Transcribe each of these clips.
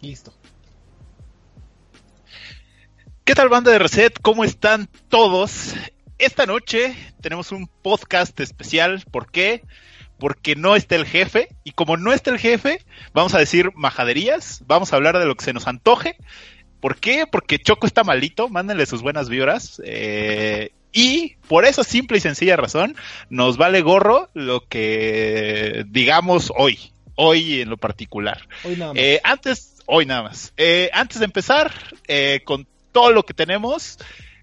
Listo. ¿Qué tal banda de Reset? ¿Cómo están todos? Esta noche tenemos un podcast especial. ¿Por qué? Porque no está el jefe. Y como no está el jefe, vamos a decir majaderías. Vamos a hablar de lo que se nos antoje. ¿Por qué? Porque Choco está malito. Mándenle sus buenas vibras. Eh, y por esa simple y sencilla razón, nos vale gorro lo que digamos hoy. Hoy en lo particular. Hoy nada más. Eh, antes, hoy nada más. Eh, antes de empezar eh, con todo lo que tenemos,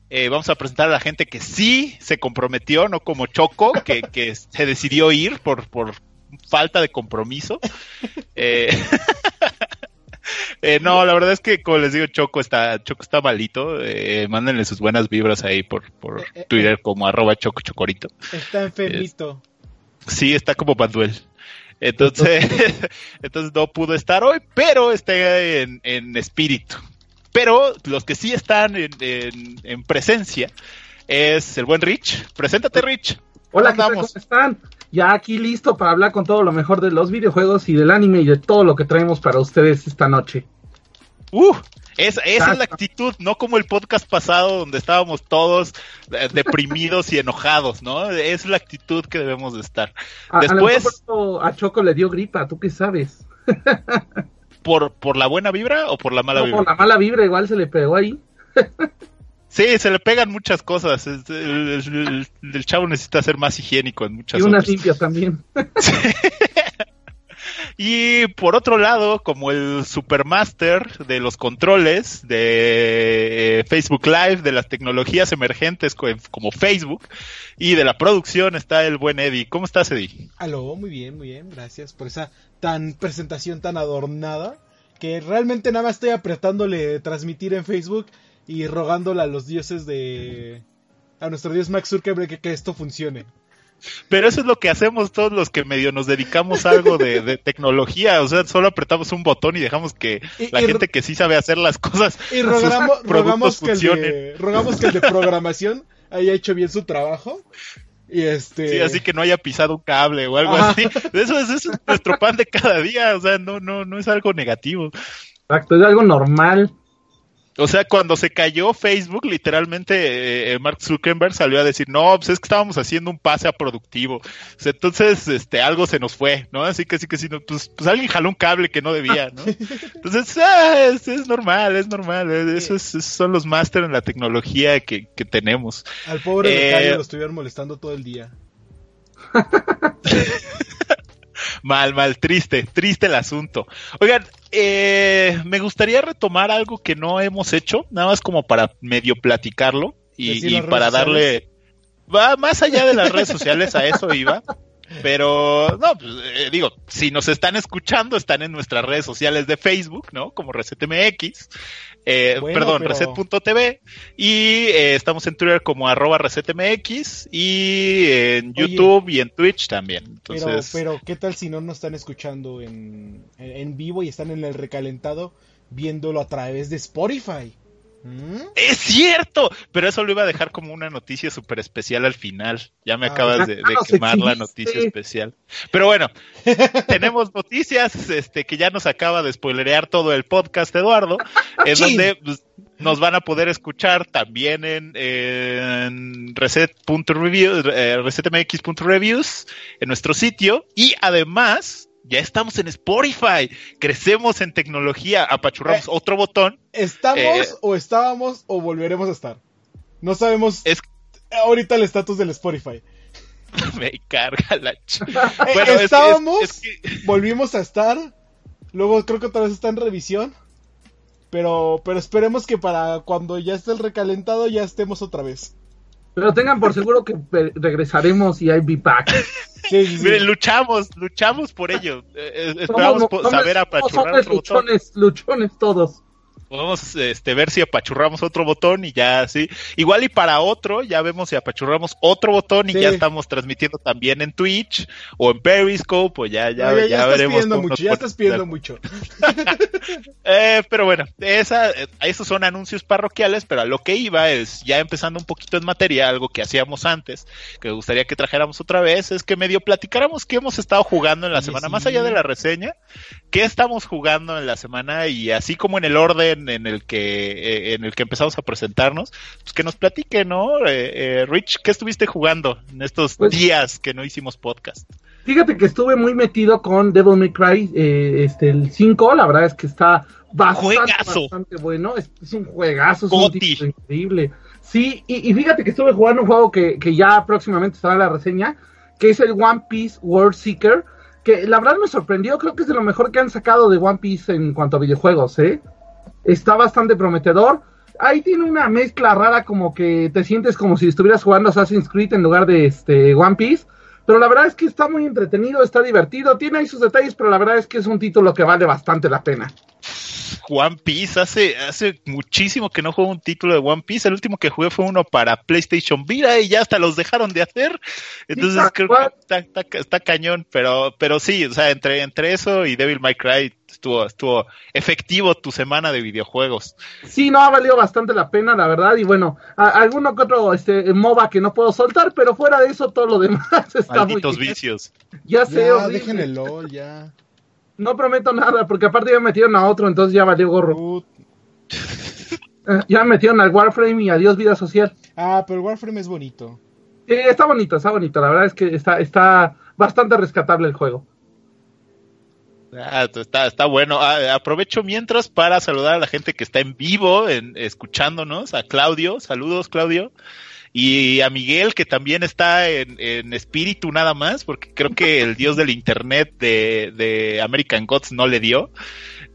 eh, vamos a presentar a la gente que sí se comprometió, no como Choco, que, que se decidió ir por, por falta de compromiso. Eh, eh, no, la verdad es que, como les digo, Choco está, Choco está malito. Eh, mándenle sus buenas vibras ahí por, por Eh, eh, Twitter como arroba Choco Chocorito. Está enfermito. Sí, está como Manuel. Entonces, entonces no pudo estar hoy, pero está en, en espíritu. Pero los que sí están en, en- en presencia es el buen Rich. Preséntate, Rich. Hola, ¿qué tal? andamos? ¿Cómo están? Ya aquí listo para hablar con todo lo mejor de los videojuegos y del anime y de todo lo que traemos para ustedes esta noche. Uh, esa, esa es la actitud, no como el podcast pasado donde estábamos todos eh, deprimidos y enojados, ¿no? Es la actitud que debemos de estar. A, Después- a Choco le dio gripa, ¿tú qué sabes? ¿Por, por la buena vibra o por la mala No, vibra? por la mala vibra igual se le pegó ahí. Sí, se le pegan muchas cosas. El, el- el chavo necesita ser más higiénico en muchas Y unas otras. limpias también. Y por otro lado, como el supermaster de los controles de eh, Facebook Live, de las tecnologías emergentes co- como Facebook y de la producción está el buen Eddie. ¿Cómo estás, Eddie? Aló, muy bien, muy bien. Gracias por esa tan presentación tan adornada. Que realmente nada más estoy apretándole transmitir en Facebook y rogándole a los dioses de. a nuestro dios Max Zuckerberg que, que esto funcione. Pero eso es lo que hacemos todos los que medio nos dedicamos a algo de, de tecnología. O sea, solo apretamos un botón y dejamos que Y- la y- gente que sí sabe hacer las cosas, Y rogamos, que el de, rogamos que el de programación haya hecho bien su trabajo. Y este. Sí, así que no haya pisado un cable o algo Ajá. así. Eso es, eso es nuestro pan de cada día, o sea, no, no, no es algo negativo. Exacto, es algo normal. O sea, cuando se cayó Facebook, literalmente eh, Mark Zuckerberg salió a decir, no, pues es que estábamos haciendo un pase a productivo. O sea, entonces, este, algo se nos fue, ¿no? Así que sí que sí, no, pues, pues alguien jaló un cable que no debía, ¿no? Entonces, ah, es, es normal, es normal. eh, Eso es- esos son los máster en la tecnología que, que tenemos. Al pobre Eh, lo estuvieron molestando todo el día. Mal, mal, triste, triste el asunto. Oigan, eh, me gustaría retomar algo que no hemos hecho, nada más como para medio platicarlo y, para darle... Va más allá de las redes sociales, a eso iba. Pero, no, pues, eh, digo, si nos están escuchando, están en nuestras redes sociales de Facebook, ¿no? Como ResetMX, eh, Bueno, perdón, pero- Reset.tv, y eh, estamos en Twitter como arroba ResetMX, y en Oye. YouTube y en Twitch también. Pero, pero, ¿qué tal si no nos están escuchando en, en, en vivo y están en el recalentado viéndolo a través de Spotify? ¿Mm? Es cierto, pero eso lo iba a dejar como una noticia súper especial al final. Ya me Ah, acabas de, nos quemar la noticia especial. Pero bueno, tenemos noticias este, que ya nos acaba de spoilerear todo el podcast, Eduardo, en Chin. donde pues, nos van a poder escuchar también en, en reset.review, eh, resetmx.reviews, en nuestro sitio, y además... Ya estamos en Spotify, crecemos en tecnología, apachurramos Eh. otro botón ¿Estamos Eh. o estábamos o volveremos a estar? No sabemos Es- ahorita el estatus del Spotify. Me carga la ch... Eh, Bueno, es- estábamos, es- es que- volvimos a estar, luego creo que otra vez está en revisión, pero, pero esperemos que para cuando ya esté el recalentado ya estemos otra vez. Pero tengan por seguro que regresaremos y hay be back. Sí, sí, sí. Miren, luchamos, luchamos por ello. Eh, eh, Somos, esperamos po- somos- saber somos apachurrar botón. luchones, luchones todos. Podemos este, ver si apachurramos otro botón y ya, sí. Igual y para otro, ya vemos si apachurramos otro botón y Sí. ya estamos transmitiendo también en Twitch o en Periscope, o ya, ya, No, ya, ya, ya estás veremos. pidiendo mucho, ya estás pidiendo mucho. Eh, pero bueno, esa, eh, esos son anuncios parroquiales, pero a lo que iba es, ya empezando un poquito en materia, algo que hacíamos antes, que me gustaría que trajéramos otra vez, es que medio platicáramos qué hemos estado jugando en la Oye, semana, sí. más allá de la reseña, qué estamos jugando en la semana y así como en el orden en el que, eh, en el que empezamos a presentarnos, pues que nos platique, ¿no? Eh, eh, Rich, ¿qué estuviste jugando en estos Pues- días que no hicimos podcast? Fíjate que estuve muy metido con Devil May Cry, este, el 5, la verdad es que está bastante, bastante bueno, es, es un juegazo, es Goti. un título increíble. Sí, y, y fíjate que estuve jugando un juego que, que ya próximamente estará en la reseña, que es el One Piece World Seeker, que la verdad me sorprendió, creo que es de lo mejor que han sacado de One Piece en cuanto a videojuegos, ¿eh? Está bastante prometedor. Ahí tiene una mezcla rara como que te sientes como si estuvieras jugando Assassin's Creed en lugar de este One Piece. Pero la verdad es que está muy entretenido, está divertido, tiene ahí sus detalles, pero la verdad es que es un título que vale bastante la pena. One Piece, hace, hace muchísimo que no juego un título de One Piece. El último que jugué fue uno para PlayStation Vita y ya hasta los dejaron de hacer. Entonces creo que está, está- está cañón, pero, pero sí, o sea, entre, entre eso y Devil May Cry estuvo, estuvo efectivo tu semana de videojuegos. Sí, no, ha valido bastante la pena, la verdad, y bueno, a- alguno que otro este, MOBA que no puedo soltar, pero fuera de eso, todo lo demás está Malditos muy bien. vicios. Ya sé, Ya, dejen el LOL, ya. No prometo nada, porque aparte ya me metieron a otro, entonces ya valió gorro. Eh, ya me metieron al Warframe y adiós vida social. Ah, pero Warframe es bonito. Eh, está bonito, está bonito, la verdad es que está, está bastante rescatable el juego. Ah, está, está bueno. Ah, aprovecho mientras para saludar a la gente que está en vivo, en, escuchándonos, a Claudio, saludos Claudio, y a Miguel que también está en, en espíritu nada más, porque creo que el dios del internet de, de American Gods no le dio.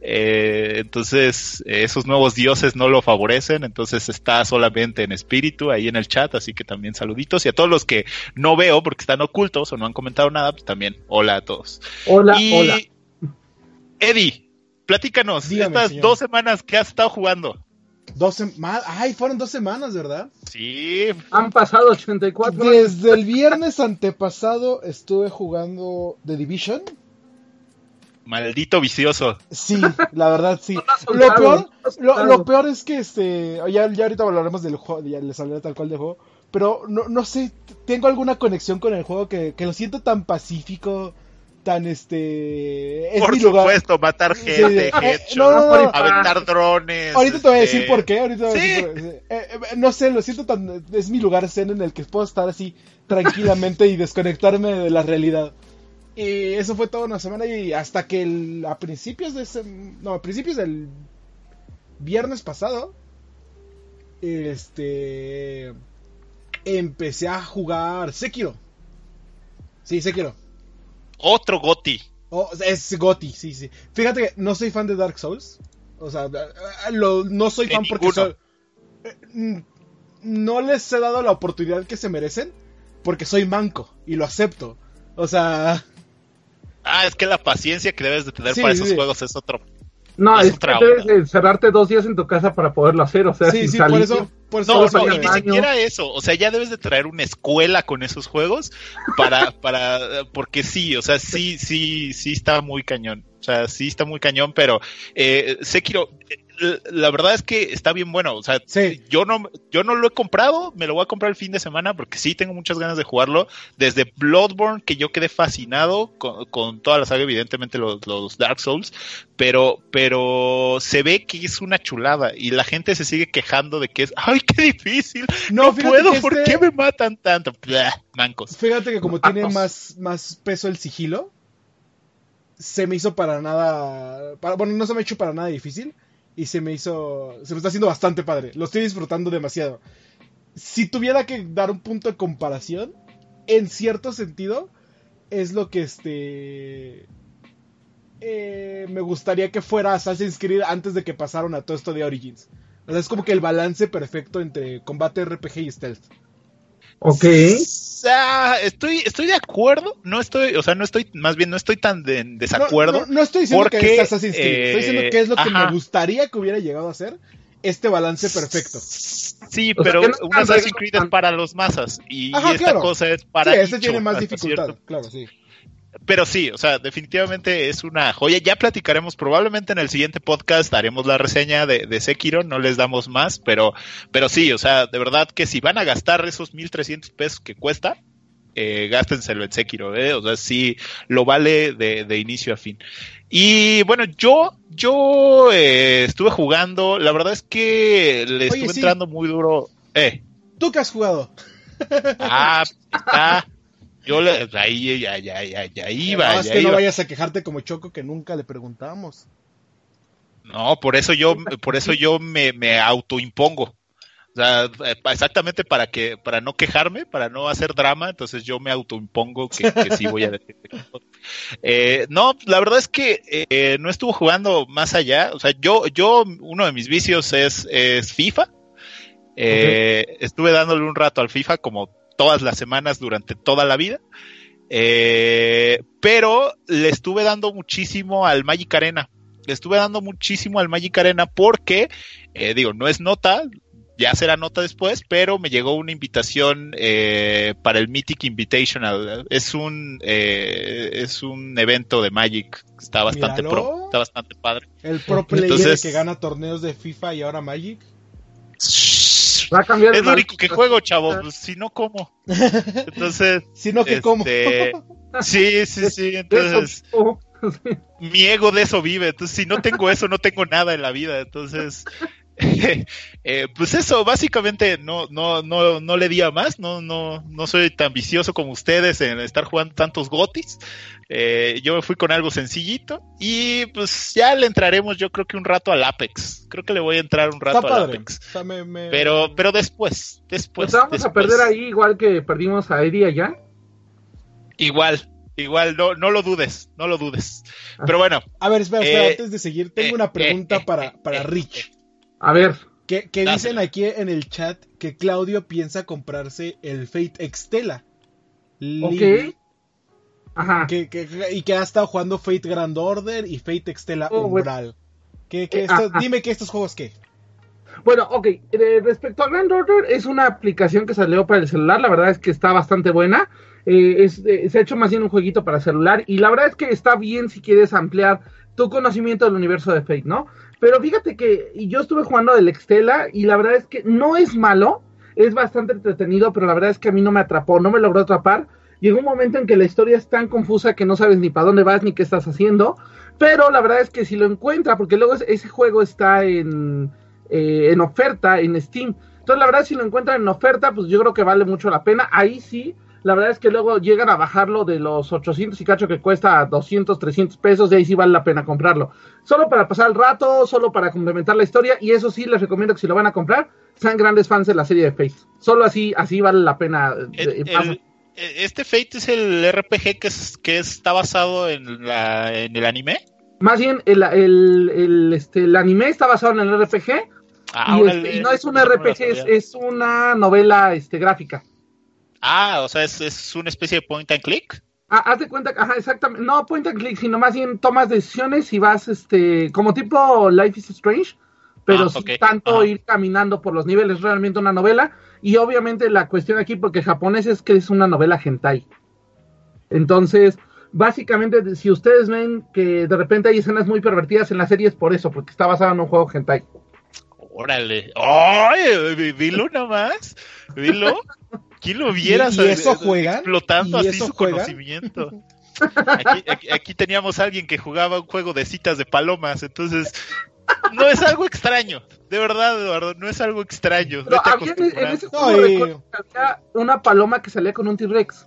Eh, entonces, esos nuevos dioses no lo favorecen, entonces está solamente en espíritu ahí en el chat, así que también saluditos. Y a todos los que no veo porque están ocultos o no han comentado nada, pues también hola a todos. Hola, y hola. Eddie, platícanos, Dígame, estas señor. dos semanas que has estado jugando. Dos semanas. Ay, fueron dos semanas, ¿verdad? Sí, Han pasado 84 años. Desde el viernes antepasado estuve jugando The Division. maldito vicioso. Sí, la verdad sí. Lo peor, lo peor es que este, ya, ya ahorita hablaremos del juego, ya les hablaré tal cual del juego, pero no, no sé, tengo alguna conexión con el juego que, que lo siento tan pacífico, tan este, es Por mi lugar. supuesto, matar Sí, gente, eh, headshot, no, no, no. aventar drones. Ahorita te voy a este, decir por qué, ahorita te voy a Sí. decir por- eh, eh, no sé, lo siento tan, es mi lugar zen en el que puedo estar así tranquilamente y desconectarme de la realidad. Y eso fue toda una semana y hasta que el- a principios de ese, no, a principios del viernes pasado, este, empecé a jugar Sekiro. Sí, Sekiro. Otro Goti. Oh, es Goti, sí, sí. Fíjate que no soy fan de Dark Souls. O sea, lo- no soy fan porque soy- eh, no les he dado la oportunidad que se merecen porque soy manco y lo acepto. O sea, Ah, es que la paciencia que debes de tener Sí, para esos sí. juegos es otro. No, Es es que otra debes onda. de cerrarte dos días en tu casa para poderlo hacer, o sea, sí, sin sí, salir. por eso, por eso No, y ni siquiera eso. O sea, ya debes de traer una escuela con esos juegos para, para, porque sí, o sea, sí, sí, sí está muy cañón. O sea, sí está muy cañón, pero eh, Sekiro, la verdad es que está bien bueno. O sea, Sí. yo no, yo no lo he comprado, me lo voy a comprar el fin de semana porque sí tengo muchas ganas de jugarlo. Desde Bloodborne, que yo quedé fascinado con, con toda la saga, evidentemente los, los Dark Souls, pero, pero se ve que es una chulada y la gente se sigue quejando de que es, ay, qué difícil, No, puedo, ¿por este- qué me matan tanto? Blah, mancos. Fíjate que como tiene Patos. más, más peso el sigilo, se me hizo para nada. para- bueno, no se me ha hecho para nada difícil. Y se me hizo. Se me está haciendo bastante padre. Lo estoy disfrutando demasiado. Si tuviera que dar un punto de comparación, en cierto sentido, es lo que este. eh, me gustaría que fuera Assassin's Creed antes de que pasaron a todo esto de Origins. O sea, es como que el balance perfecto entre combate RPG y stealth. Ok. O sea, estoy, estoy de acuerdo, no estoy, o sea, no estoy, más bien no estoy tan de- en desacuerdo. No, no, no estoy diciendo porque, que es Assassin's Creed, estoy diciendo eh, que es lo que ajá. me gustaría que hubiera llegado a ser este balance perfecto. Sí, O sea, pero que no un Assassin's Creed es para los masas y Ajá, esta claro. cosa es para sí, este tiene más dificultad, cierto claro, sí. Pero sí, o sea, definitivamente es una joya. Ya platicaremos, probablemente en el siguiente podcast haremos la reseña de, de Sekiro, no les damos más, pero, pero sí, o sea, de verdad que si van a gastar esos 1300 pesos que cuesta, eh, gástenselo en Sekiro, ¿eh? o sea, sí, lo vale de, de inicio a fin. Y bueno, yo, yo eh, estuve jugando, la verdad es que le Oye, estuve sí. entrando muy duro. Eh, ¿Tú qué has jugado? ah, está. Yo le, ahí, ya, ya, ya, ya iba, no, es ya que no vayas a quejarte como Choco que nunca le preguntamos. No, por eso yo, por eso yo me, me autoimpongo. O sea, eh, exactamente para que, para no quejarme, para no hacer drama, entonces yo me autoimpongo que, que sí voy a decir. Eh, no, la verdad es que eh, no estuvo jugando más allá. O sea, yo, yo, uno de mis vicios es, es FIFA. Eh, Estuve dándole un rato al FIFA como todas las semanas durante toda la vida. Eh, pero le estuve dando muchísimo al Magic Arena. Le estuve dando muchísimo al Magic Arena porque, eh, digo, no es nota, ya será nota después, pero me llegó una invitación eh, para el Mythic Invitational. Es un eh, es un evento de Magic, está bastante Míralo. pro, está bastante padre. El pro player Entonces- que gana torneos de FIFA y ahora Magic. Va a cambiar Es lo único que juego, chavo, pues, si no como. Entonces, Si no, que como. este, sí, sí, sí, entonces mi ego de eso vive. Entonces, si no tengo eso, no tengo nada en la vida. Entonces, eh, pues eso, básicamente no, no, no, no le di a más. No, no, no soy tan vicioso como ustedes en estar jugando tantos gotis. Eh, yo me fui con algo sencillito y pues ya le entraremos, yo creo que un rato al Apex. Creo que le voy a entrar un rato al. Apex. O sea, me- me- Pero, pero después, después. Pues vamos a perder ahí igual que perdimos a Eddie allá. Igual, igual, no, no lo dudes, no lo dudes. Pero bueno, A ver, espera, espera, Eh, antes de seguir, tengo eh, una pregunta eh, para, para eh, Rich. A ver, Que, que dicen aquí en el chat que Claudio piensa comprarse el Fate Extela. Ok. Ajá. que, que- y que ha estado jugando Fate Grand Order y Fate Extela Oh, bueno. Umbral. ¿Qué- qué Eh, dime que estos juegos qué. Bueno, ok, eh, respecto a Grand Order, es una aplicación que salió para el celular, la verdad es que está bastante buena. Eh, es, eh, se ha hecho más bien un jueguito para celular y la verdad es que está bien si quieres ampliar tu conocimiento del universo de Fate, ¿no? Pero fíjate que yo estuve jugando el Extela y la verdad es que no es malo, es bastante entretenido, pero la verdad es que a mí no me atrapó, no me logró atrapar. Llegó un momento en que la historia es tan confusa que no sabes ni para dónde vas ni qué estás haciendo. Pero la verdad es que si lo encuentra, porque luego es- ese juego está en, eh, en oferta en Steam. Entonces, la verdad, si lo encuentran en oferta, pues yo creo que vale mucho la pena. Ahí sí, la verdad es que luego llegan a bajarlo de los 800 y cacho que cuesta a 200, 300 pesos, y ahí sí vale la pena comprarlo. Solo para pasar el rato, solo para complementar la historia, y eso sí, les recomiendo que si lo van a comprar, sean grandes fans de la serie de Face. Solo así, así vale la pena. eh, el- el- este Fate es el RPG que, es, que está basado en, la, en el anime. Más bien, el, el, este, el anime está basado en el RPG, Ah, y, este, y no es un RPG, es, es una novela este, gráfica. Ah, o sea, es, es una especie de point and click. Ah, haz de cuenta, ajá, exactamente, no point and click, sino más bien tomas decisiones y vas, este, como tipo Life is Strange, pero Ah, sin tanto ajá. ir caminando por los niveles, es realmente una novela, y obviamente la cuestión aquí, porque japonés es que es una novela hentai. Entonces, básicamente, si ustedes ven que de repente hay escenas muy pervertidas en la serie, es por eso, porque está basado en un juego hentai. Órale. ¡Ay! vi- Vilo nada más. Vilo. ¿Quién lo viera? ¿Y- y o sea, eso juegan? Explotando ¿Y así eso su juegan? conocimiento. Aquí, aquí- aquí teníamos a alguien que jugaba un juego de citas de palomas, entonces no es algo extraño. De verdad, Eduardo, no es algo extraño. Vete había en, acostumbrando. ese juego No, y- había una paloma que salía con un T-Rex.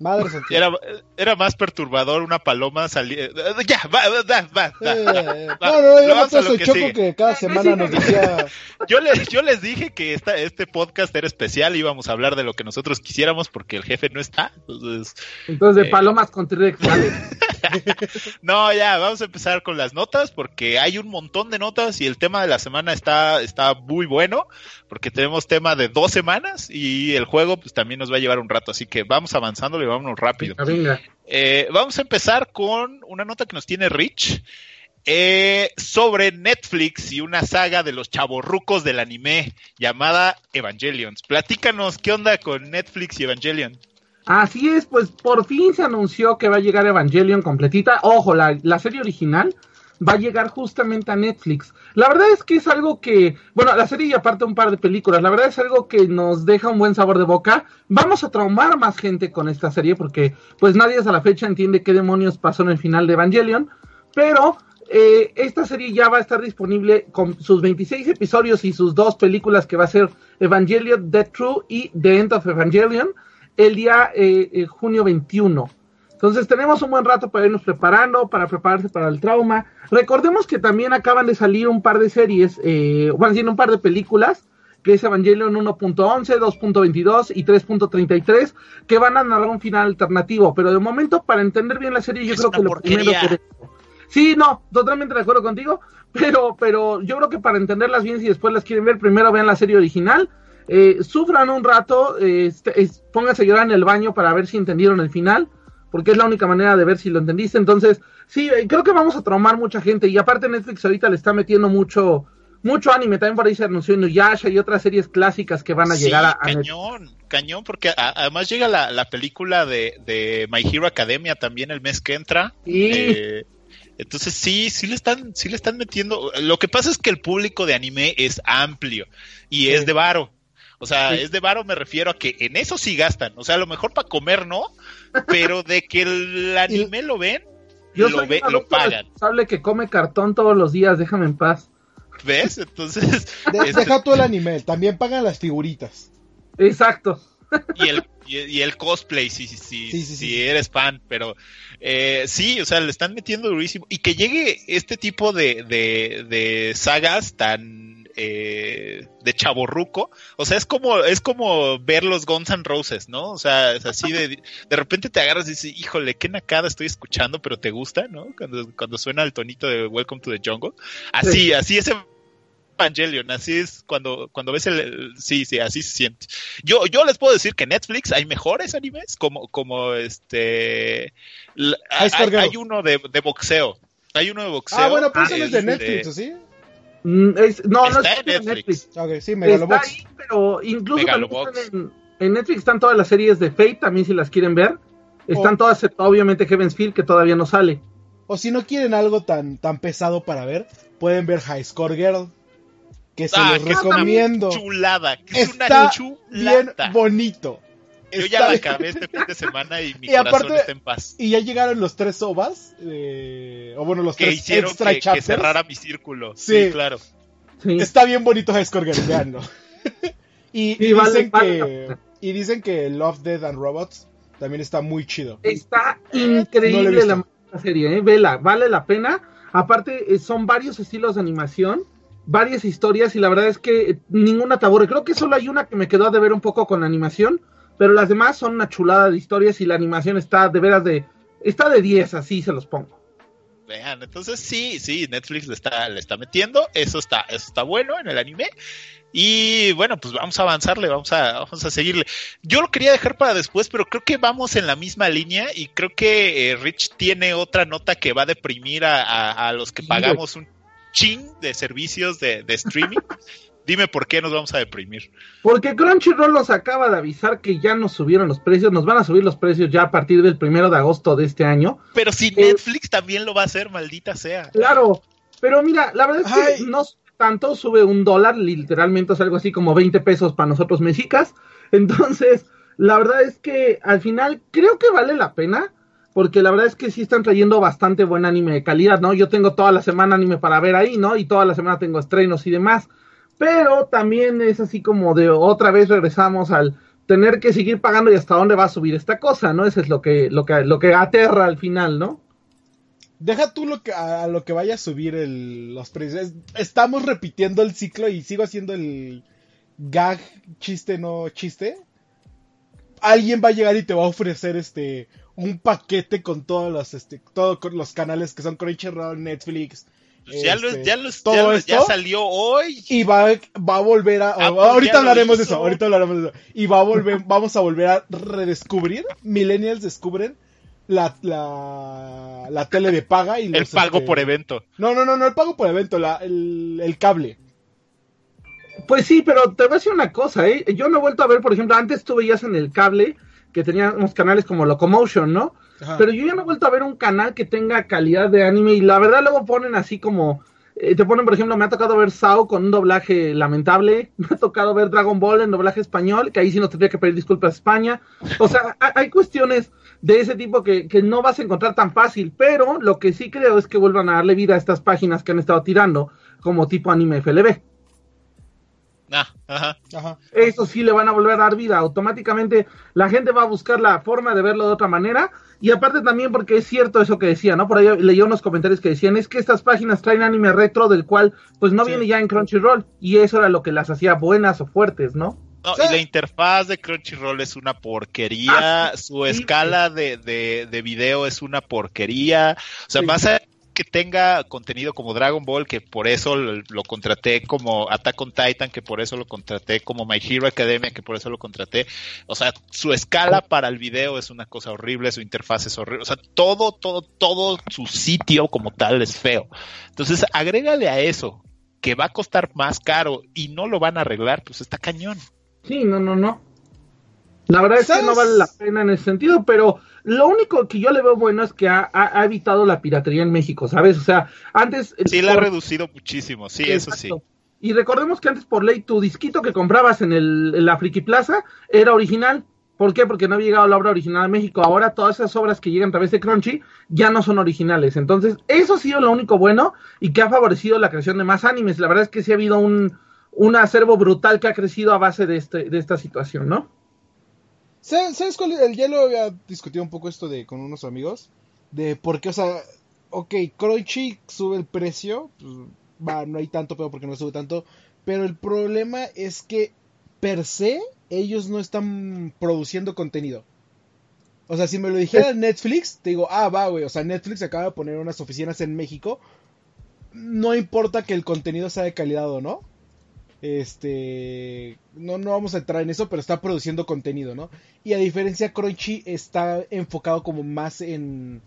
Madre. Era, era más perturbador una paloma salir. Ya, va, va, va, va, va. Eh, Va, no, no, yo vamos no a lo soy que Choco sigue. que cada semana nos decía. Yo les, yo les dije que esta, este podcast era especial, íbamos a hablar de lo que nosotros quisiéramos porque el jefe no está. Entonces, Entonces, de Eh. palomas con T-Rex, vale. no, ya, vamos a empezar con las notas porque hay un montón de notas y el tema de la semana está, está muy bueno porque tenemos tema de dos semanas y el juego pues también nos va a llevar un rato, así que vamos avanzando y vámonos rápido. Eh, vamos a empezar con una nota que nos tiene Rich. Eh, sobre Netflix y una saga de los chavorrucos del anime llamada Evangelions. Platícanos, ¿qué onda con Netflix y Evangelion? Así es, pues por fin se anunció que va a llegar Evangelion completita. Ojo, la, la, serie original va a llegar justamente a Netflix. La verdad es que es algo que, bueno, la serie y aparte un par de películas, la verdad es algo que nos deja un buen sabor de boca. Vamos a traumar más gente con esta serie porque pues nadie hasta la fecha entiende qué demonios pasó en el final de Evangelion. Pero eh, esta serie ya va a estar disponible con sus 26 episodios y sus dos películas que va a ser Evangelion, Dead True y The End of Evangelion el día eh, eh, junio 21. Entonces tenemos un buen rato para irnos preparando, para prepararse para el trauma. Recordemos que también acaban de salir un par de series, eh, bueno, un par de películas, que es Evangelion 1.11, 2.22 y 3.33, que van a narrar un final alternativo. Pero de momento, para entender bien la serie, yo creo que lo primero que... Sí, no, totalmente de acuerdo contigo, pero, pero yo creo que para entenderlas bien, si después las quieren ver, primero vean la serie original eh, sufran un rato, eh, este, pónganse a llorar en el baño para ver si entendieron el final, porque es la única manera de ver si lo entendiste. Entonces, sí, eh, creo que vamos a traumar mucha gente. Y aparte Netflix ahorita le está metiendo mucho mucho anime. También por ahí se anunció Inuyasha y otras series clásicas que van a llegar a, cañón, cañón, porque además llega la, película de, My Hero Academia también el mes que entra. Eh, entonces sí, sí le están, sí le están metiendo. Lo que pasa es que el público de anime es amplio y es de varo. O sea, es de varo, me refiero a que en eso sí gastan. O sea, a lo mejor para comer no, pero de que el anime lo ven, Yo lo, ve, lo pagan. responsable que come cartón todos los días, déjame en paz. ¿Ves? Entonces. Deja todo el anime, también pagan las figuritas. Exacto. Y el, y, el cosplay, si, sí, sí, sí, eres fan, pero eh, sí, o sea, le están metiendo durísimo. Y que llegue este tipo de, de, de sagas tan eh, de chaborruco. O sea, es como, es como ver los Guns N' Roses, ¿no? O sea, es así de, de repente te agarras y dices, híjole, qué nacada estoy escuchando, pero te gusta, ¿no? Cuando, cuando suena el tonito de Welcome to the Jungle. Así, así es Evangelion, así es cuando, cuando ves el, sí, sí, así se siente. Yo, yo les puedo decir que Netflix hay mejores animes, como, como este, hay, uno de, de boxeo. Hay uno de boxeo. Ah, bueno, pues eso es de Netflix, ¿sí? Mm, no, no está en Netflix. sí, está ahí, pero incluso en, en, Netflix están todas las series de Fate, también si las quieren ver. Están todas, obviamente Heaven's Field, que todavía no sale. O si no quieren algo tan, tan pesado para ver, pueden ver High Score Girl. Que se ah, los recomiendo. Chulada, que está bien bonito. Yo ya la acabé este fin de semana y mi corazón está en paz. Y ya llegaron los tres ovas, eh, o bueno, los que tres hicieron extra que, que, cerrara mi círculo. Sí, claro. Está bien bonito High Score veanlo. y, dicen que, y dicen que Love, Death and Robots también está muy chido. Está increíble la serie, ¿eh? Vela, vale la pena. Aparte, eh, son varios estilos de animación, varias historias, y la verdad es que ninguna te aburre. Creo que solo hay una que me quedó a deber un poco con la animación, pero las demás son una chulada de historias y la animación está de veras de. Está de 10, así se los pongo. Vean, entonces sí, sí, Netflix le está, le está metiendo, eso está, eso está bueno en el anime. Y bueno, pues vamos a avanzarle, vamos a, vamos a seguirle. Yo lo quería dejar para después, pero creo que vamos en la misma línea y creo que eh, Rich tiene otra nota que va a deprimir a, los que pagamos un chin de servicios de, de streaming. Dime por qué nos vamos a deprimir. Porque Crunchyroll nos acaba de avisar que ya nos subieron los precios, nos van a subir los precios ya a partir del primero de agosto de este año. Pero si eh, Netflix también lo va a hacer, maldita sea. Claro, pero mira, la verdad es que no tanto, sube un dólar, literalmente es algo así como 20 pesos para nosotros mexicas. Entonces, la verdad es que al final creo que vale la pena, porque la verdad es que sí están trayendo bastante buen anime de calidad, ¿no? Yo tengo toda la semana anime para ver ahí, ¿no? Y toda la semana tengo estrenos y demás pero también es así como de otra vez regresamos al tener que seguir pagando y hasta dónde va a subir esta cosa, ¿no? Eso es lo que, lo que, lo que aterra al final, ¿no? Deja tú lo que, a lo que vaya a subir el, los precios. Estamos repitiendo el ciclo y sigo haciendo el gag chiste, no chiste. alguien va a llegar y te va a ofrecer este un paquete con todos los este todos los canales que son Crunchyroll, Netflix, pues ya, lo, este, ya, lo, todo ya, esto. ya salió hoy. y va, va a volver a Ah, pues ahorita hablaremos de eso, ahorita hablaremos de eso. Y va a volver vamos a volver a redescubrir, millennials descubren la la, la tele de paga y El pago este, por evento. No, no, no, no el pago por evento, la, el, el cable. Pues sí, pero te voy a decir una cosa, ¿eh? Yo no he vuelto a ver, por ejemplo, antes tú veías en el cable que teníamos canales como Locomotion, ¿no? Ajá. Pero yo ya no he vuelto a ver un canal que tenga calidad de anime y la verdad luego ponen así como... eh, te ponen, por ejemplo, me ha tocado ver Sao con un doblaje lamentable, me ha tocado ver Dragon Ball en doblaje español, que ahí sí nos tendría que pedir disculpas a España. O sea, ha- hay cuestiones de ese tipo que, que no vas a encontrar tan fácil, pero lo que sí creo es que vuelvan a darle vida a estas páginas que han estado tirando, como tipo anime FLB. Ah, ajá. Ajá. Eso sí le van a volver a dar vida. Automáticamente la gente va a buscar la forma de verlo de otra manera. Y aparte también porque es cierto eso que decía, ¿no? Por ahí leí unos comentarios que decían, es que estas páginas traen anime retro del cual pues no Sí. viene ya en Crunchyroll. Y eso era lo que las hacía buenas o fuertes, ¿no? No, Sí. y la interfaz de Crunchyroll es una porquería, Ah, su sí. escala de, de, de video es una porquería. O sea, Sí. más allá que tenga contenido como Dragon Ball, que por eso lo, lo contraté como Attack on Titan, que por eso lo contraté como My Hero Academia, que por eso lo contraté. O sea, su escala para el video es una cosa horrible, su interfaz es horrible. O sea, todo, todo, todo su sitio como tal es feo. Entonces, agrégale a eso que va a costar más caro y no lo van a arreglar, pues está cañón. Sí, no, no, no. La verdad es que no vale la pena en ese sentido, pero lo único que yo le veo bueno es que ha, ha- ha evitado la piratería en México, ¿sabes? O sea, antes... Sí, la ha reducido muchísimo, sí, eso sí. Y recordemos que antes por ley tu disquito que comprabas en, el, en la Friki Plaza era original. ¿Por qué? Porque no había llegado la obra original a México. Ahora todas esas obras que llegan a través de Crunchy ya no son originales. Entonces, eso ha sido lo único bueno y que ha favorecido la creación de más animes. La verdad es que sí ha habido un, un acervo brutal que ha crecido a base de, este, de esta situación, ¿no? ¿Sabes cuál? es? Ya lo había discutido un poco esto de con unos amigos. De por qué, o sea, ok, Crunchy sube el precio. Pues, va, no hay tanto pedo porque no sube tanto. Pero el problema es que, per se, ellos no están produciendo contenido. O sea, si me lo dijera Netflix, te digo, ah, va, güey. O sea, Netflix acaba de poner unas oficinas en México. No importa que el contenido sea de calidad o no. Este. No, no vamos a entrar en eso, pero está produciendo contenido, ¿no? Y a diferencia, Crunchy está enfocado como más en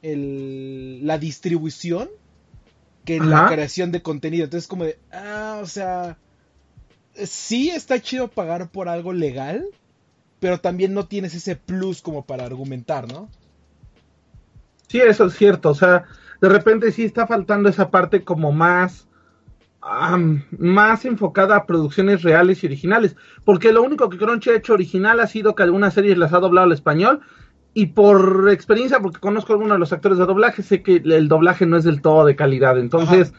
el- la distribución que en la creación de contenido. Entonces, como de, ah, o sea, sí está chido pagar por algo legal, pero también no tienes ese plus como para argumentar, ¿no? Sí, eso es cierto. O sea, de repente sí está faltando esa parte como más, am, más enfocada a producciones reales y originales. Porque lo único que Crunchy ha hecho original ha sido que algunas series las ha doblado al español. Y por experiencia, porque conozco a algunos de los actores de doblaje, sé que el doblaje no es del todo de calidad. Entonces,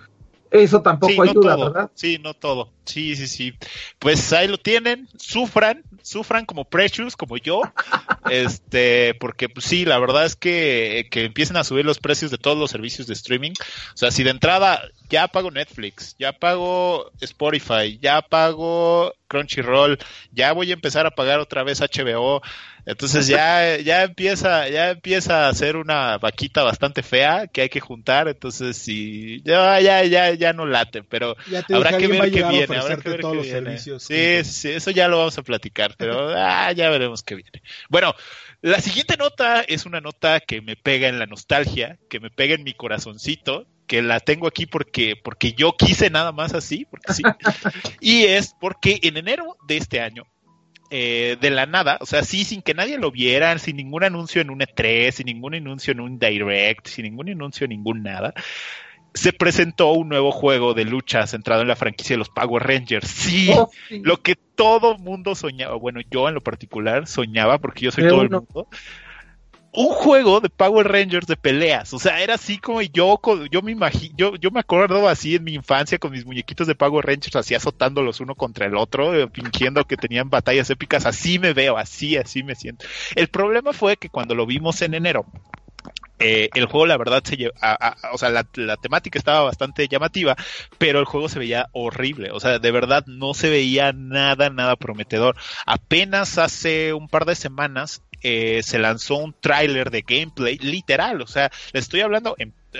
eso tampoco Sí, no ayuda, todo. ¿verdad? Sí, no todo. Sí, sí, sí. Pues ahí lo tienen. Sufran, sufran como Precious, como yo. este, porque pues sí, la verdad es que, que empiecen a subir los precios de todos los servicios de streaming. O sea, si de entrada ya pago Netflix, ya pago Spotify, ya pago Crunchyroll, ya voy a empezar a pagar otra vez HBO. Entonces ya, ya empieza, ya empieza a ser una vaquita bastante fea que hay que juntar. Entonces sí, ya, ya, ya, ya no late, pero habrá que ver qué viene, habrá que ver todos qué los viene. servicios Sí, sí, eso ya lo vamos a platicar, pero ah, ya veremos qué viene. Bueno, la siguiente nota es una nota que me pega en la nostalgia, que me pega en mi corazoncito, que la tengo aquí porque, porque yo quise nada más así, porque sí. y es porque en enero de este año, eh, de la nada, o sea, sí, sin que nadie lo viera, sin ningún anuncio en un E3, sin ningún anuncio en un Direct, sin ningún anuncio en ningún nada, se presentó un nuevo juego de lucha centrado en la franquicia de los Power Rangers. Sí, Oh, sí. lo que todo mundo soñaba, bueno, yo en lo particular soñaba, porque yo soy todo el mundo. Un juego de Power Rangers de peleas, o sea, era así como yo, yo me imagino, yo, yo me acuerdo así en mi infancia con mis muñequitos de Power Rangers, así azotándolos uno contra el otro, eh, fingiendo que tenían batallas épicas, así me veo, así, así me siento. El problema fue que cuando lo vimos en enero, Eh, el juego, la verdad, se o sea, la, temática estaba bastante llamativa, pero el juego se veía horrible. O sea, de verdad no se veía nada, nada prometedor. Apenas hace un par de semanas eh, se lanzó un tráiler de gameplay literal, o sea, le estoy hablando,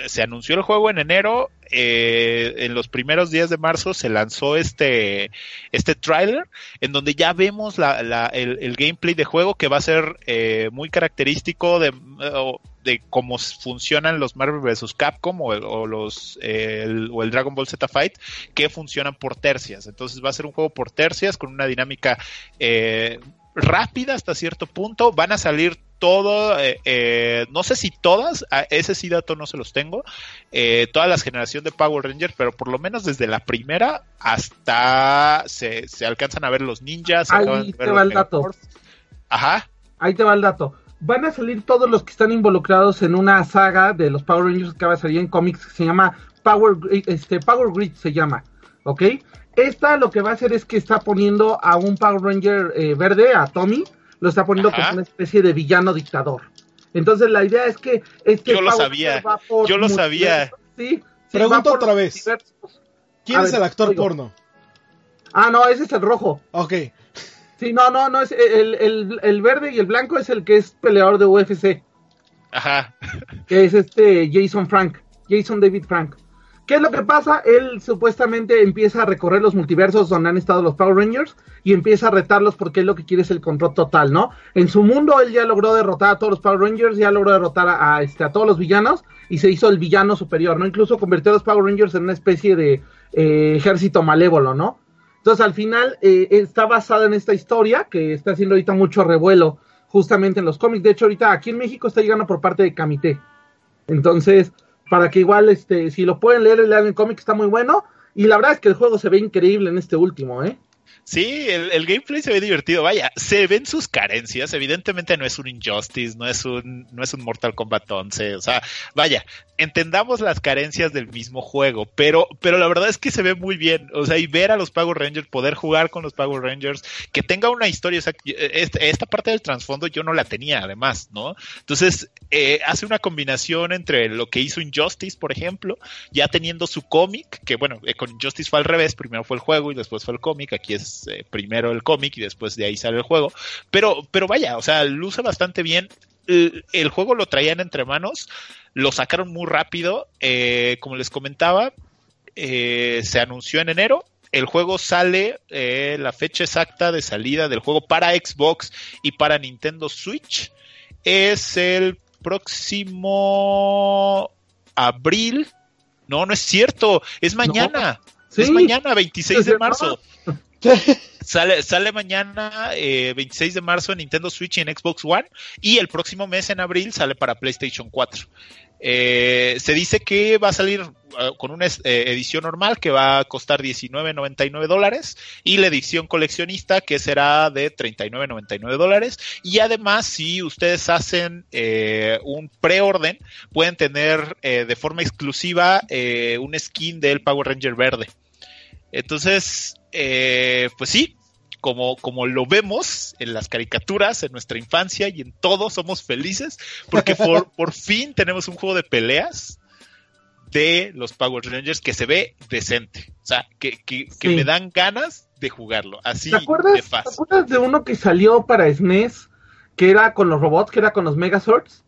se anunció el juego en enero, eh, en los primeros días de marzo se lanzó este, este tráiler en donde ya vemos la, la, el, gameplay de juego que va a ser eh, muy característico de, de cómo funcionan los Marvel vs. Capcom o, o los el, o el Dragon Ball Z Fight que funcionan por tercias. Entonces va a ser un juego por tercias con una dinámica eh, rápida hasta cierto punto. Van a salir todo, eh, eh, no sé si todas, ese sí dato no se los tengo, eh, todas las generaciones de Power Rangers, pero por lo menos desde la primera hasta se, alcanzan a ver los ninjas. Ahí te va el dato. Ajá. Ahí te va el dato. Van a salir todos los que están involucrados en una saga de los Power Rangers que va a salir en cómics que se llama Power, este, Power Grid, se llama. ¿Ok? Esta lo que va a hacer es que está poniendo a un Power Ranger eh, verde, a Tommy, lo está poniendo como una especie de villano dictador. Entonces la idea es que este yo lo sabía, yo lo sabía. Sí, Pregunto otra vez. ¿Quién es el actor porno? Ah, no, ese es el rojo. Ok. Sí, no, no, no, es el, el, el verde y el blanco es el que es peleador de UFC. Ajá. Que es este Jason Frank, Jason David Frank. ¿Qué es lo que pasa? Él supuestamente empieza a recorrer los multiversos donde han estado los Power Rangers y empieza a retarlos porque él lo que quiere es el control total, ¿no? En su mundo él ya logró derrotar a todos los Power Rangers, ya logró derrotar a, este, a todos los villanos y se hizo el villano superior, ¿no? Incluso convirtió a los Power Rangers en una especie de eh, ejército malévolo, ¿no? Entonces al final eh, está basada en esta historia que está haciendo ahorita mucho revuelo justamente en los cómics. De hecho ahorita aquí en México está llegando por parte de Camité. Entonces para que igual, este, si lo pueden leer, lean el cómic, está muy bueno. Y la verdad es que el juego se ve increíble en este último, ¿eh? Sí, el, gameplay se ve divertido. Vaya, se ven sus carencias. Evidentemente no es un Injustice, no es un, no es un Mortal Kombat 11. O sea, vaya, entendamos las carencias del mismo juego, pero, pero la verdad es que se ve muy bien. O sea, y ver a los Power Rangers, poder jugar con los Power Rangers, que tenga una historia. O sea, esta, parte del trasfondo yo no la tenía, además, ¿no? Entonces, eh, hace una combinación entre lo que hizo Injustice, por ejemplo, ya teniendo su cómic, que bueno, eh, con Injustice fue al revés, primero fue el juego y después fue el cómic. Aquí es eh, primero el cómic y después de ahí sale el juego. Pero, pero vaya, o sea, luce bastante bien. El, juego lo traían entre manos, lo sacaron muy rápido. Eh, como les comentaba, eh, se anunció en enero. El juego sale, la fecha exacta de salida del juego para Xbox y para Nintendo Switch es el próximo abril. No, no es cierto, es mañana. Es mañana, 26 de marzo. sale, sale mañana, 26 eh, de marzo, en Nintendo Switch y en Xbox One. Y el próximo mes, en abril, sale para PlayStation 4. Eh, se dice que va a salir eh, con una edición normal que va a costar 19.99 dólares y la edición coleccionista que será de 39.99 dólares y además si ustedes hacen un preorden pueden tener de forma exclusiva un skin del Power Ranger verde entonces eh, pues sí, como, como lo vemos en las caricaturas, en nuestra infancia y en todo, somos felices porque por, por fin tenemos un juego de peleas de los Power Rangers que se ve decente. O sea, que, que, me dan ganas de jugarlo. Así de fácil. ¿Te acuerdas de uno que salió para SNES que era con los robots, que era con los Megazords?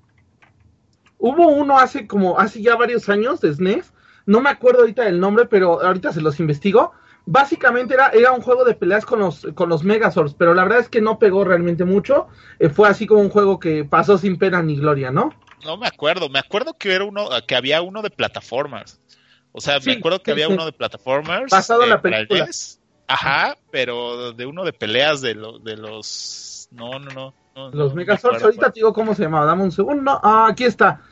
Hubo uno hace como, hace ya varios años de SNES. No me acuerdo ahorita del nombre, pero ahorita se los investigo básicamente era, era un juego de peleas con los, con los Megazords, pero la verdad es que no pegó realmente mucho. Eh, fue así como un juego que pasó sin pena ni gloria, ¿no? No me acuerdo, me acuerdo que era uno, que había uno de plataformas. O sea, me acuerdo que había uno de plataformas. Pasado la película. Ajá, pero de uno de peleas de, de los. No, no, no. los Megazords, ahorita te digo cómo se llamaba, dame un segundo. Ah, aquí está.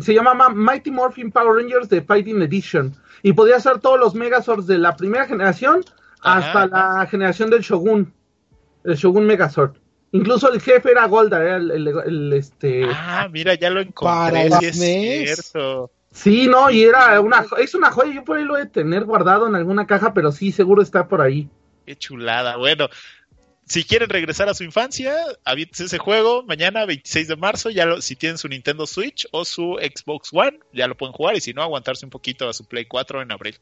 Se llama Mighty Morphin Power Rangers de Fighting Edition y podía ser todos los Megazords de la primera generación hasta la generación del Shogun, el Shogun Megazord. Incluso el jefe era Golda, era el, este. Ah, mira, ya lo encontré, sí es cierto. Sí, no, y era una, es una joya, yo por ahí lo he de tener guardado en alguna caja, pero sí, seguro está por ahí. Qué chulada, bueno, si quieren regresar a su infancia, avienten ese juego mañana, 26 de marzo. Ya lo, si tienen su Nintendo Switch o su Xbox One, ya lo pueden jugar. Y si no, aguantarse un poquito a su Play 4 en abril.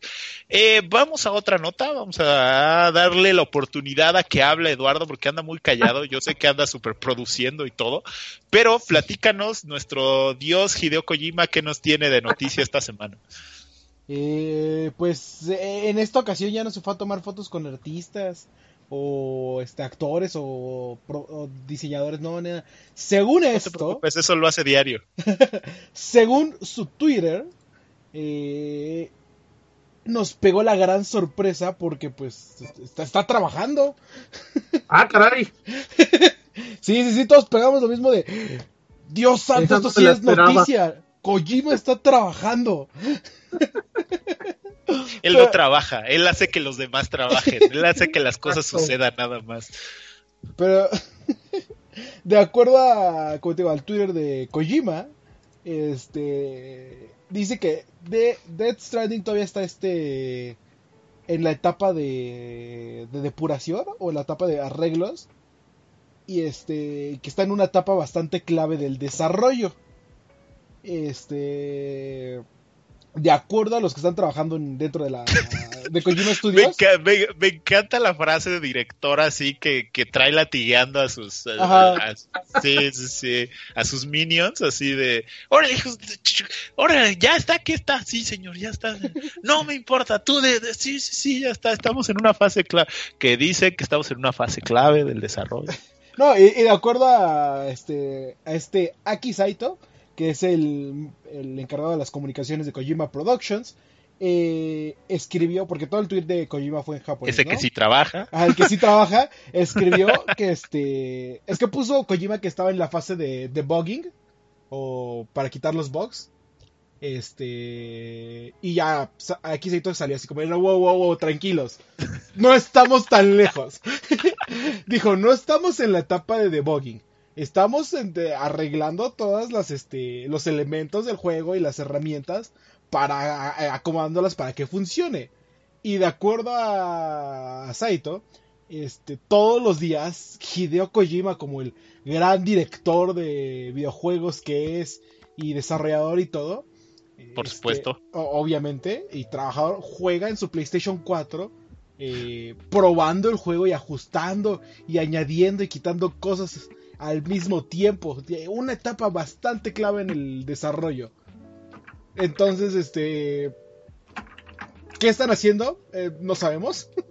Eh, vamos a otra nota. Vamos a darle la oportunidad a que hable Eduardo, porque anda muy callado. Yo sé que anda super produciendo y todo. Pero platícanos, nuestro dios Hideo Kojima, ¿qué nos tiene de noticia esta semana? Eh, pues eh, en esta ocasión ya no se fue a tomar fotos con artistas o este, actores o, diseñadores, no, nada. Según esto... Pues eso lo hace diario. según su Twitter, eh, nos pegó la gran sorpresa porque pues está, trabajando. Ah, caray. sí, sí, sí, todos pegamos lo mismo de... Dios santo, esto sí es noticia. Kojima está trabajando. Él no trabaja, él hace que los demás trabajen, él hace que las cosas sucedan nada más. Pero, de acuerdo a, como te digo, al Twitter de Kojima, este, dice que de Death Stranding todavía está este, en la etapa de, de depuración o en la etapa de arreglos y este, que está en una etapa bastante clave del desarrollo. Este de acuerdo a los que están trabajando dentro de la de Kojima Studios. Me, encanta la frase de director así que, que trae latigueando a sus a, sí, sí, sí, a sus minions así de órale hijos órale ya está aquí está sí señor ya está no me importa tú de, sí sí sí ya está estamos en una fase clave que dice que estamos en una fase clave del desarrollo no y, y de acuerdo a este a este Aki Saito que es el, encargado de las comunicaciones de Kojima Productions, eh, escribió, porque todo el tweet de Kojima fue en japonés. Ese que sí trabaja. Ah, el que sí trabaja, escribió que este. Es que puso Kojima que estaba en la fase de debugging, o para quitar los bugs. Este. Y ya, aquí se salió así como, wow, wow, wow, tranquilos. No estamos tan lejos. Dijo, no estamos en la etapa de debugging estamos arreglando todas las este los elementos del juego y las herramientas para acomodándolas para que funcione. Y de acuerdo a, Saito, este todos los días Hideo Kojima como el gran director de videojuegos que es y desarrollador y todo, por este, supuesto, obviamente, y trabajador juega en su PlayStation 4 eh, probando el juego y ajustando y añadiendo y quitando cosas al mismo tiempo. Una etapa bastante clave en el desarrollo. Entonces, este... ¿Qué están haciendo? Eh, no sabemos.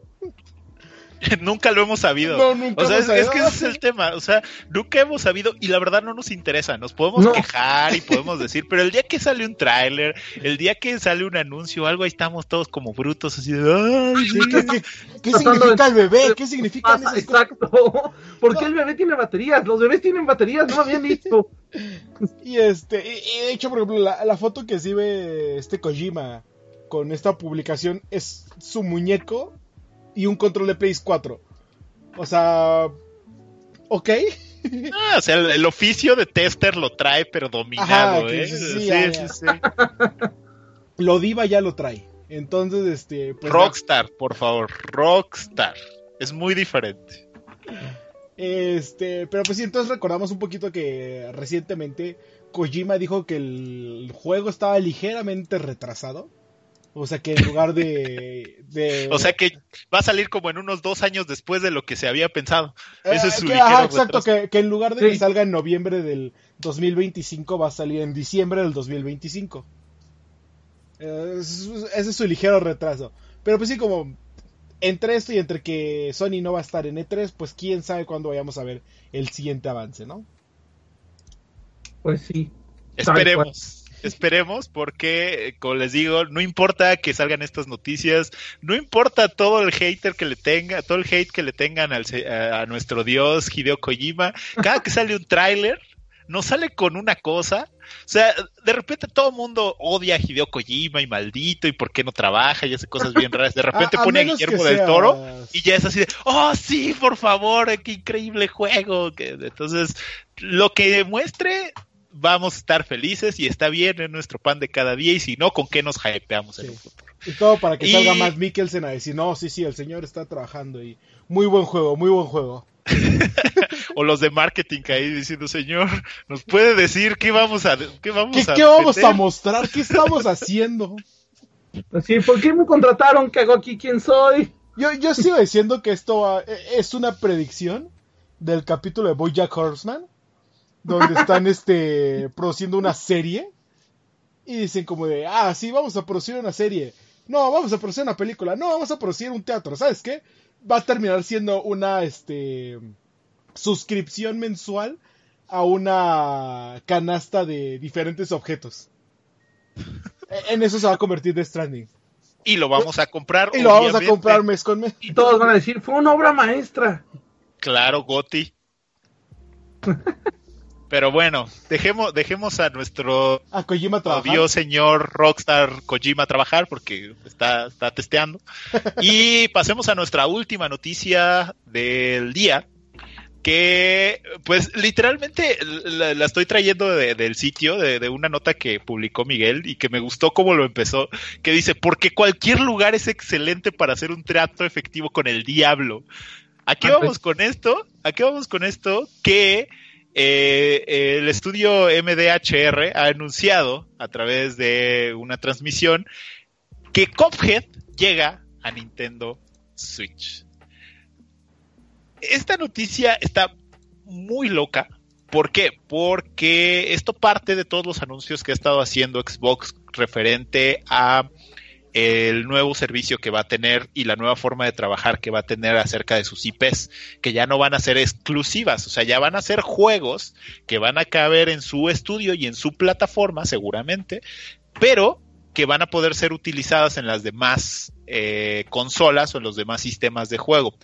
nunca lo hemos sabido. o sea, es, que ese es el tema. O sea, nunca hemos sabido y la verdad no nos interesa. Nos podemos quejar y podemos decir, pero el día que sale un tráiler, el día que sale un anuncio o algo, ahí estamos todos como brutos así de. ¿Qué, significa el bebé? ¿Qué significa eso? Exacto. ¿Por qué el bebé tiene baterías? Los bebés tienen baterías, no habían visto. y este, y, de hecho, por ejemplo, la, la foto que sí ve este Kojima con esta publicación es su muñeco y un control de PS 4. O sea, ok. Ah, o sea, el, oficio de tester lo trae, pero dominado, ¿eh? Sí, sí, sí, Lo diva ya lo trae. Entonces, este. Pues, Rockstar, por favor, Rockstar. Es muy diferente. Este, pero pues sí, entonces recordamos un poquito que recientemente Kojima dijo que el juego estaba ligeramente retrasado. O sea que en lugar de, O sea que va a salir como en unos dos años después de lo que se había pensado. Eh, Ese es su exacto, que, en lugar de que salga en noviembre del 2025 va a salir en diciembre del 2025. Eh, ese es su ligero retraso. Pero pues sí, como entre esto y entre que Sony no va a estar en E3, pues quién sabe cuándo vayamos a ver el siguiente avance, ¿no? Pues sí. Esperemos. Esperemos, porque, como les digo, no importa que salgan estas noticias, no importa todo el hater que le tenga, todo el hate que le tengan al, a, nuestro dios Hideo Kojima, cada que sale un tráiler, nos sale con una cosa. O sea, de repente todo el mundo odia a Hideo Kojima y maldito y por qué no trabaja y hace cosas bien raras. De repente pone a Guillermo del Toro y ya es así de, oh sí, por favor, qué increíble juego. Entonces, lo que muestre vamos a estar felices y está bien en nuestro pan de cada día y si no, ¿con qué nos hypeamos en el futuro? Y todo para que salga más Mikkelsen a decir, no, sí, sí, el señor está trabajando y Muy buen juego, muy buen juego. o los de marketing ahí diciendo, señor, ¿nos puede decir qué vamos a qué vamos ¿Qué, a, qué vamos a mostrar? ¿Qué estamos haciendo? Así, ¿por qué me contrataron? ¿Qué hago aquí? ¿Quién soy? Yo, yo sigo diciendo que esto es una predicción del capítulo de Bojack Horseman, donde están este produciendo una serie y dicen como de, ah, sí, vamos a producir una serie. No, vamos a producir una película. No, vamos a producir un teatro. ¿Sabes qué? Va a terminar siendo una este suscripción mensual a una canasta de diferentes objetos. E, en eso se va a convertir de Stranding. Y lo vamos a comprar. Y lo vamos a comprar mes con mes. Y todos van a decir, fue una obra maestra. Claro, Goti. Pero bueno, dejemos, dejemos a nuestro a Kojima señor Rockstar Kojima trabajar porque está, está testeando. y pasemos a nuestra última noticia del día, que pues literalmente la, estoy trayendo del sitio, de, de, una nota que publicó Miguel y que me gustó cómo lo empezó, que dice, porque cualquier lugar es excelente para hacer un trato efectivo con el diablo. ¿A qué vamos con esto? ¿A qué vamos con esto? Que eh, el estudio MDHR ha anunciado a través de una transmisión que Cuphead llega a Nintendo Switch. Esta noticia está muy loca. ¿Por qué? Porque esto parte de todos los anuncios que ha estado haciendo Xbox referente a el nuevo servicio que va a tener y la nueva forma de trabajar que va a tener acerca de sus IPs, que ya no van a ser exclusivas, o sea, ya van a ser juegos que van a caber en su estudio y en su plataforma seguramente, pero que van a poder ser utilizadas en las demás eh, consolas o en los demás sistemas de juego.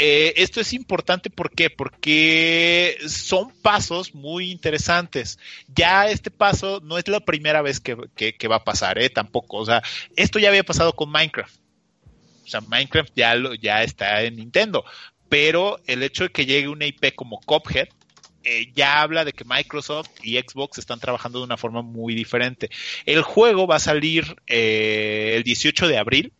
Eh, esto es importante ¿por qué? porque son pasos muy interesantes. Ya este paso no es la primera vez que, va a pasar, ¿eh? tampoco. O sea, esto ya había pasado con Minecraft. O sea, Minecraft ya, lo, ya está en Nintendo. Pero el hecho de que llegue una IP como Cophead eh, ya habla de que Microsoft y Xbox están trabajando de una forma muy diferente. El juego va a salir el 18 de abril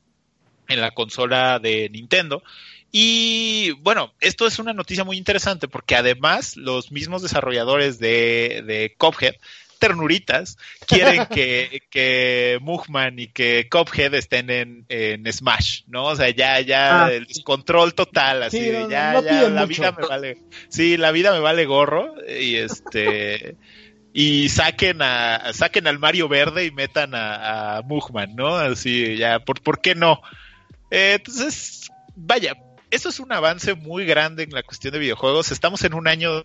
en la consola de Nintendo y bueno, esto es una noticia muy interesante porque además los mismos desarrolladores de, de Cophead, ternuritas, quieren que, que Mugman y que Cophead estén en, en Smash, ¿no? O sea, ya, ya ah, el descontrol total, así ya, ya, la vida me vale, sí, la vida me vale gorro y este... y saquen a saquen al Mario Verde y metan a, a Mugman, ¿no? Así ya, ¿por, ¿por qué no? Eh, entonces, vaya, eso es un avance muy grande en la cuestión de videojuegos. Estamos en un año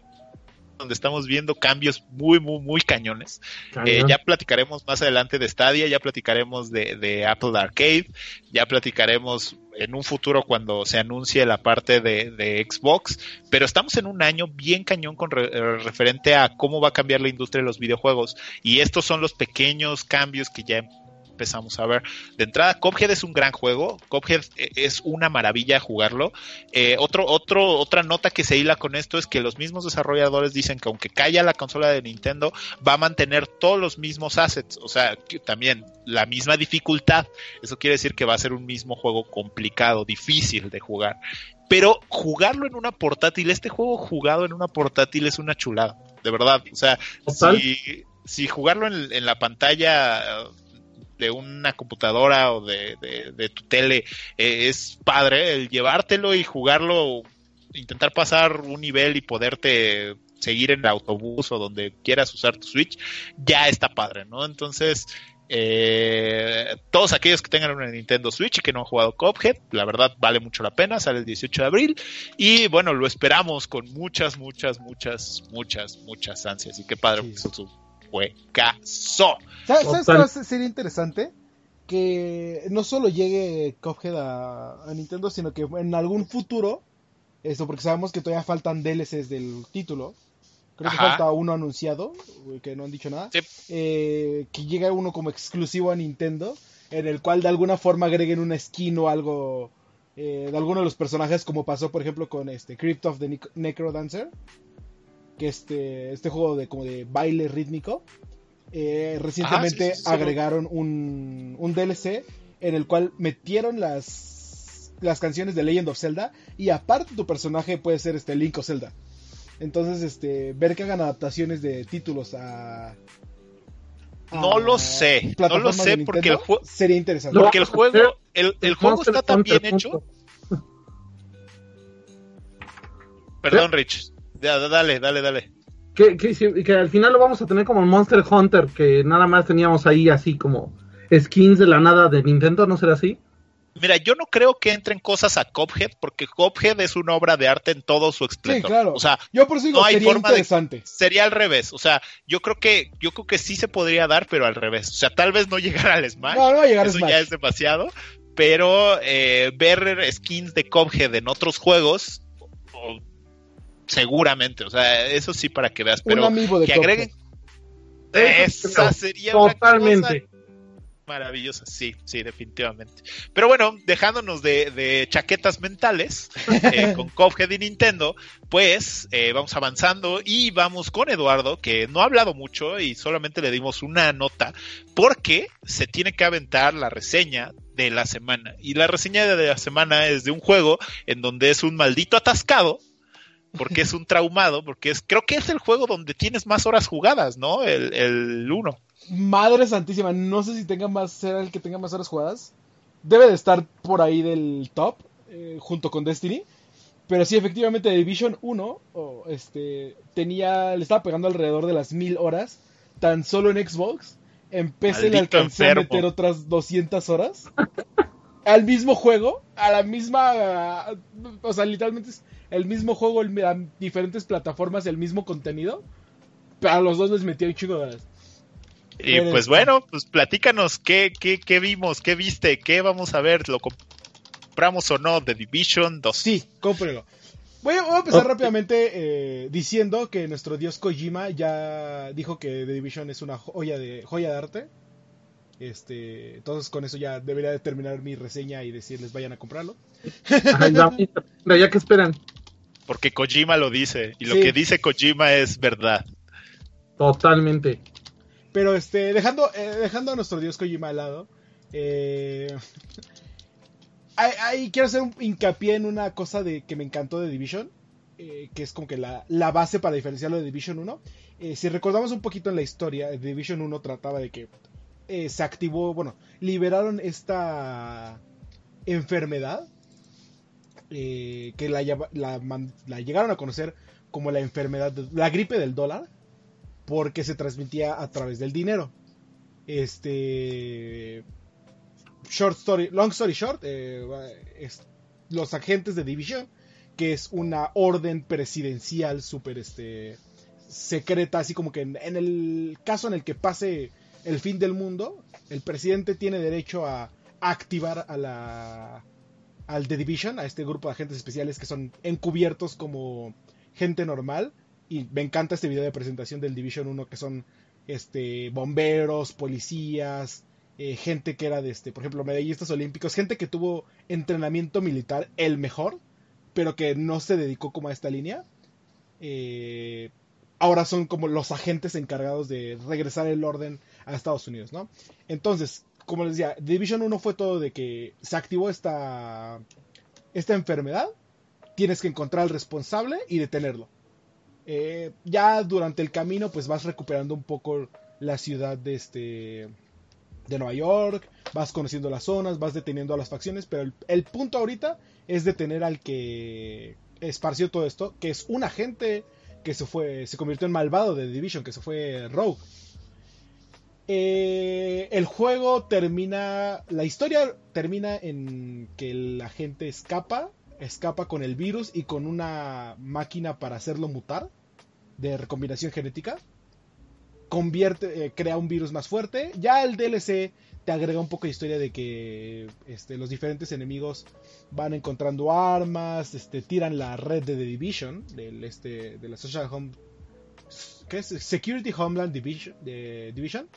donde estamos viendo cambios muy, muy, muy cañones. Eh, ya platicaremos más adelante de Stadia, ya platicaremos de, Apple Arcade, ya platicaremos en un futuro cuando se anuncie la parte de, Xbox, pero estamos en un año bien cañón con referente a cómo va a cambiar la industria de los videojuegos y estos son los pequeños cambios que ya empezamos a ver. De entrada, Cophead es un gran juego, Cophead eh, es una maravilla jugarlo. Eh, otro, otro, otra nota que se hila con esto es que los mismos desarrolladores dicen que aunque caiga la consola de Nintendo, va a mantener todos los mismos assets, o sea, también la misma dificultad. Eso quiere decir que va a ser un mismo juego complicado, difícil de jugar. Pero jugarlo en una portátil, este juego jugado en una portátil es una chulada, de verdad. O sea, si, si jugarlo en, la pantalla de una computadora o de, tu tele eh, es padre, el llevártelo y jugarlo, intentar pasar un nivel y poderte seguir en el autobús o donde quieras usar tu Switch, ya está padre, ¿no? Entonces, eh, todos aquellos que tengan una Nintendo Switch y que no han jugado Cuphead, la verdad vale mucho la pena, sale el 18 de abril y bueno, lo esperamos con muchas, muchas, muchas, muchas, muchas ansias y qué padre sí. su juegazo. ¿Sabes, ¿sabes qué va a ser interesante? Que no solo llegue Cuphead a, Nintendo, sino que en algún futuro, eso porque sabemos que todavía faltan DLCs del título. Creo que falta uno anunciado, que no han dicho nada. Eh, que llegue uno como exclusivo a Nintendo, en el cual de alguna forma agreguen una skin o algo eh, de alguno de los personajes, como pasó por ejemplo con este Crypt of the Necro Dancer que este, este juego de como de baile rítmico, eh, recientemente agregaron un, un DLC en el cual metieron las las canciones de Legend of Zelda y aparte tu personaje puede ser este Link o Zelda. Entonces, este, ver que hagan adaptaciones de títulos a... No lo sé, no lo sé porque el juego sería interesante. Porque el juego, el, el juego está tan bien hecho. Perdón, Rich. Dale, dale, dale. Que, que, que, al final lo vamos a tener como el Monster Hunter, que nada más teníamos ahí así como skins de la nada de Nintendo, ¿no será así? Mira, yo no creo que entren cosas a Cophead, porque Cophead es una obra de arte en todo su esplendor. Sí, claro. O sea, yo por eso digo, no hay sería forma interesante. De, sería al revés. O sea, yo creo que, yo creo que sí se podría dar, pero al revés. O sea, tal vez no llegar al Smash. No, no va a llegar Eso Smash. ya es demasiado. Pero eh, ver skins de Cophead en otros juegos, o, seguramente. O sea, eso sí para que veas. Pero Un amigo de que agreguen. Esa sería Totalmente. una cosa maravillosa, sí, sí, definitivamente. Pero bueno, dejándonos de, de chaquetas mentales eh, con Cuphead y Nintendo, pues eh, vamos avanzando y vamos con Eduardo, que no ha hablado mucho y solamente le dimos una nota, porque se tiene que aventar la reseña de la semana. Y la reseña de la semana es de un juego en donde es un maldito atascado, porque es un traumado, porque es, creo que es el juego donde tienes más horas jugadas, ¿no? El, el 1. Madre santísima, no sé si tenga más, será el que tenga más horas jugadas. Debe de estar por ahí del top, eh, junto con Destiny. Pero sí, efectivamente, Division 1 oh, este, tenía, le estaba pegando alrededor de las mil horas, tan solo en Xbox. En PC le a meter otras 200 horas. al mismo juego, a la misma... O sea, literalmente es el mismo juego, el- a diferentes plataformas, el mismo contenido. Pero a los dos les metí un chingo de horas. Y Eres- pues bueno, pues platícanos qué, qué, qué vimos, qué viste, qué vamos a ver, lo compramos o no de Division 2. Sí, cómprelo. Voy a, voy a empezar rápidamente eh, diciendo que nuestro dios Kojima ya dijo que The Division es una joya de, joya de arte. Este, entonces con eso ya debería de terminar mi reseña y decirles vayan a comprarlo. Ay, ya, mira, ya que esperan. Porque Kojima lo dice, y lo Sí. que dice Kojima es verdad. Totalmente. Pero este, dejando, eh, dejando a nuestro dios Kojima al lado, eh, ahí, ahí quiero hacer un hincapié en una cosa de que me encantó de Division, eh, que es como que la, la base para diferenciarlo de Division 1. Eh, si recordamos un poquito en la historia, Division 1 trataba de que eh, se activó, bueno, liberaron esta enfermedad eh, que la, llegaron a conocer como la enfermedad, la gripe del dólar, porque se transmitía a través del dinero. Este. Short story, long story short, eh, los agentes de Division, que es una orden presidencial súper este, secreta, así como que en el caso en el que pase el fin del mundo, el presidente tiene derecho a activar a la al The Division, a este grupo de agentes especiales que son encubiertos como gente normal. Y me encanta este video de presentación del Division 1 que son este bomberos, policías, eh, gente que era de este, por ejemplo, medallistas olímpicos, gente que tuvo entrenamiento militar el mejor, pero que no se dedicó como a esta línea. Eh, ahora son como los agentes encargados de regresar el orden a Estados Unidos, ¿no? Entonces, como les decía, Division 1 fue todo de que se activó esta, esta enfermedad, tienes que encontrar al responsable y detenerlo. Eh, ya durante el camino, pues vas recuperando un poco la ciudad de este de Nueva York, vas conociendo las zonas, vas deteniendo a las facciones, pero el, el punto ahorita es detener al que esparció todo esto, que es un agente que se fue, se convirtió en malvado de Division, que se fue Rogue. Eh, el juego termina, la historia termina en que el agente escapa, escapa con el virus y con una máquina para hacerlo mutar de recombinación genética. Convierte, eh, crea un virus más fuerte. Ya el DLC te agrega un poco de historia de que este, los diferentes enemigos van encontrando armas, este, tiran la red de The Division, este, de la Social Home, ¿qué es? Security Homeland Division, Division.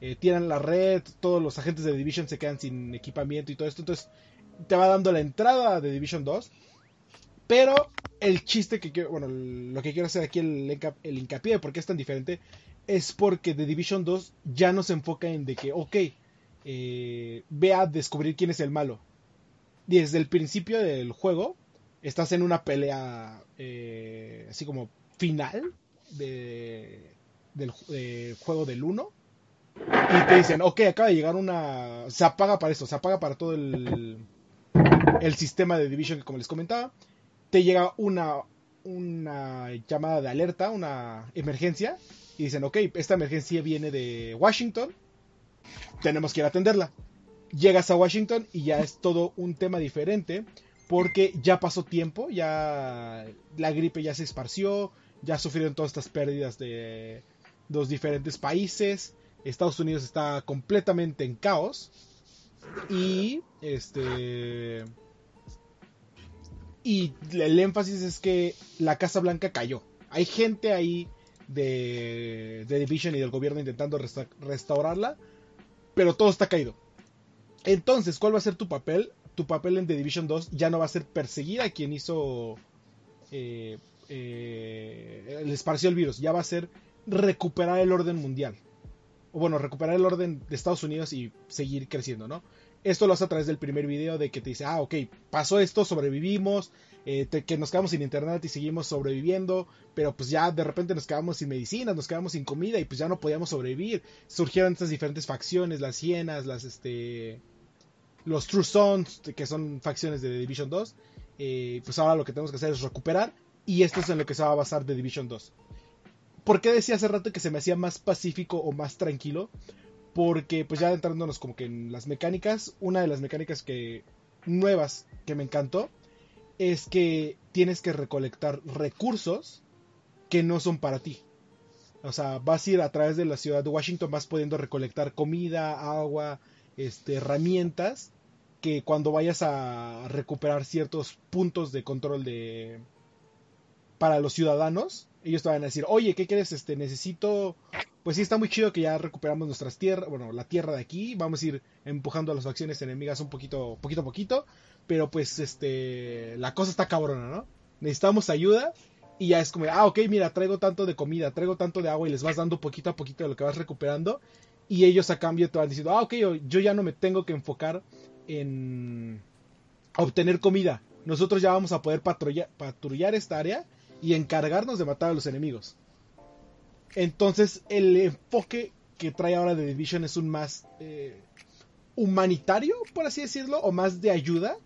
Eh, tiran la red, todos los agentes de Division se quedan sin equipamiento y todo esto. Entonces te va dando la entrada de Division 2. Pero el chiste que quiero, bueno, lo que quiero hacer aquí, el, el hincapié de por qué es tan diferente, es porque The Division 2 ya no se enfoca en de que, ok, eh, ve a descubrir quién es el malo. desde el principio del juego estás en una pelea eh, así como final de, del de juego del 1 y te dicen, ok, acaba de llegar una... Se apaga para esto, se apaga para todo el, el sistema de Division que como les comentaba. Te llega una, una llamada de alerta, una emergencia. Y dicen, ok, esta emergencia viene de Washington. Tenemos que ir a atenderla. Llegas a Washington y ya es todo un tema diferente. Porque ya pasó tiempo, ya la gripe ya se esparció, ya sufrieron todas estas pérdidas de los diferentes países. Estados Unidos está completamente en caos. Y este. Y el énfasis es que la Casa Blanca cayó. Hay gente ahí de, de Division y del gobierno intentando resta restaurarla. Pero todo está caído. Entonces, ¿cuál va a ser tu papel? Tu papel en The Division 2 ya no va a ser perseguir a quien hizo. Eh, eh, le esparció el virus. Ya va a ser recuperar el orden mundial o bueno, recuperar el orden de Estados Unidos y seguir creciendo, ¿no? Esto lo hace a través del primer video de que te dice, ah, ok, pasó esto, sobrevivimos, eh, que nos quedamos sin internet y seguimos sobreviviendo, pero pues ya de repente nos quedamos sin medicinas, nos quedamos sin comida y pues ya no podíamos sobrevivir. Surgieron estas diferentes facciones, las hienas, las, este, los True Sons, que son facciones de Division 2. Eh, pues ahora lo que tenemos que hacer es recuperar y esto es en lo que se va a basar de Division 2. ¿Por qué decía hace rato que se me hacía más pacífico o más tranquilo? Porque pues ya entrándonos como que en las mecánicas, una de las mecánicas que nuevas que me encantó es que tienes que recolectar recursos que no son para ti. O sea, vas a ir a través de la ciudad de Washington, vas pudiendo recolectar comida, agua, este, herramientas, que cuando vayas a recuperar ciertos puntos de control de para los ciudadanos, ellos te van a decir, oye, ¿qué quieres? Este, necesito, pues sí, está muy chido que ya recuperamos nuestras tierras, bueno, la tierra de aquí, vamos a ir empujando a las facciones enemigas un poquito, poquito a poquito, pero pues, este, la cosa está cabrona, ¿no? Necesitamos ayuda y ya es como, ah, ok, mira, traigo tanto de comida, traigo tanto de agua y les vas dando poquito a poquito de lo que vas recuperando y ellos a cambio te van diciendo, ah, ok, yo ya no me tengo que enfocar en obtener comida. Nosotros ya vamos a poder patrullar esta área y encargarnos de matar a los enemigos. Entonces el enfoque que trae ahora The Division es un más eh, humanitario, por así decirlo, o más de ayuda,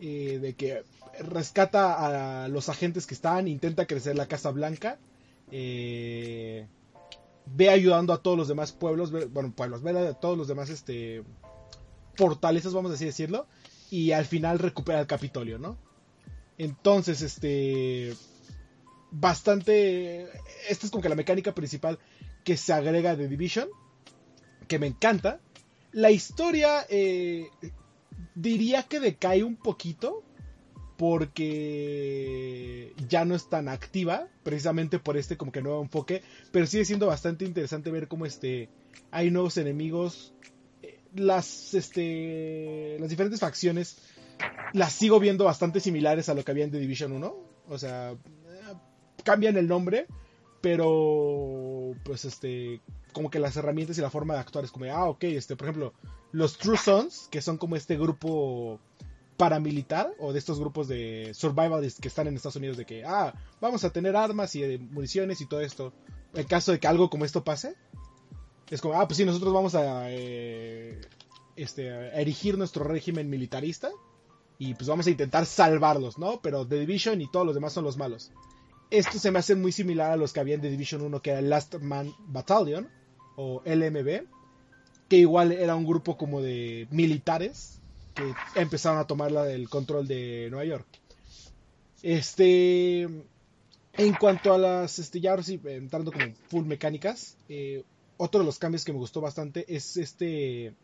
eh, de que rescata a los agentes que están, intenta crecer la Casa Blanca, eh, ve ayudando a todos los demás pueblos, bueno, pueblos, ve a todos los demás este, fortalezas, vamos a decirlo, y al final recupera el Capitolio, ¿no? Entonces, este, bastante. Esta es como que la mecánica principal que se agrega de Division. Que me encanta. La historia eh, diría que decae un poquito. Porque ya no es tan activa. Precisamente por este como que nuevo enfoque. Pero sigue siendo bastante interesante ver cómo este. Hay nuevos enemigos. Eh, las. Este. Las diferentes facciones. Las sigo viendo bastante similares a lo que había en The Division 1. O sea, cambian el nombre, pero pues este como que las herramientas y la forma de actuar es como ah ok este por ejemplo los True Sons que son como este grupo paramilitar o de estos grupos de survivalists que están en Estados Unidos de que ah vamos a tener armas y eh, municiones y todo esto. En caso de que algo como esto pase es como ah pues sí nosotros vamos a eh, este a erigir nuestro régimen militarista y pues vamos a intentar salvarlos no pero The Division y todos los demás son los malos esto se me hace muy similar a los que habían de Division 1, que era Last Man Battalion, o LMB, que igual era un grupo como de militares que empezaron a tomar el control de Nueva York. Este, en cuanto a las, este, ya ahora sí, entrando como full mecánicas, eh, otro de los cambios que me gustó bastante es este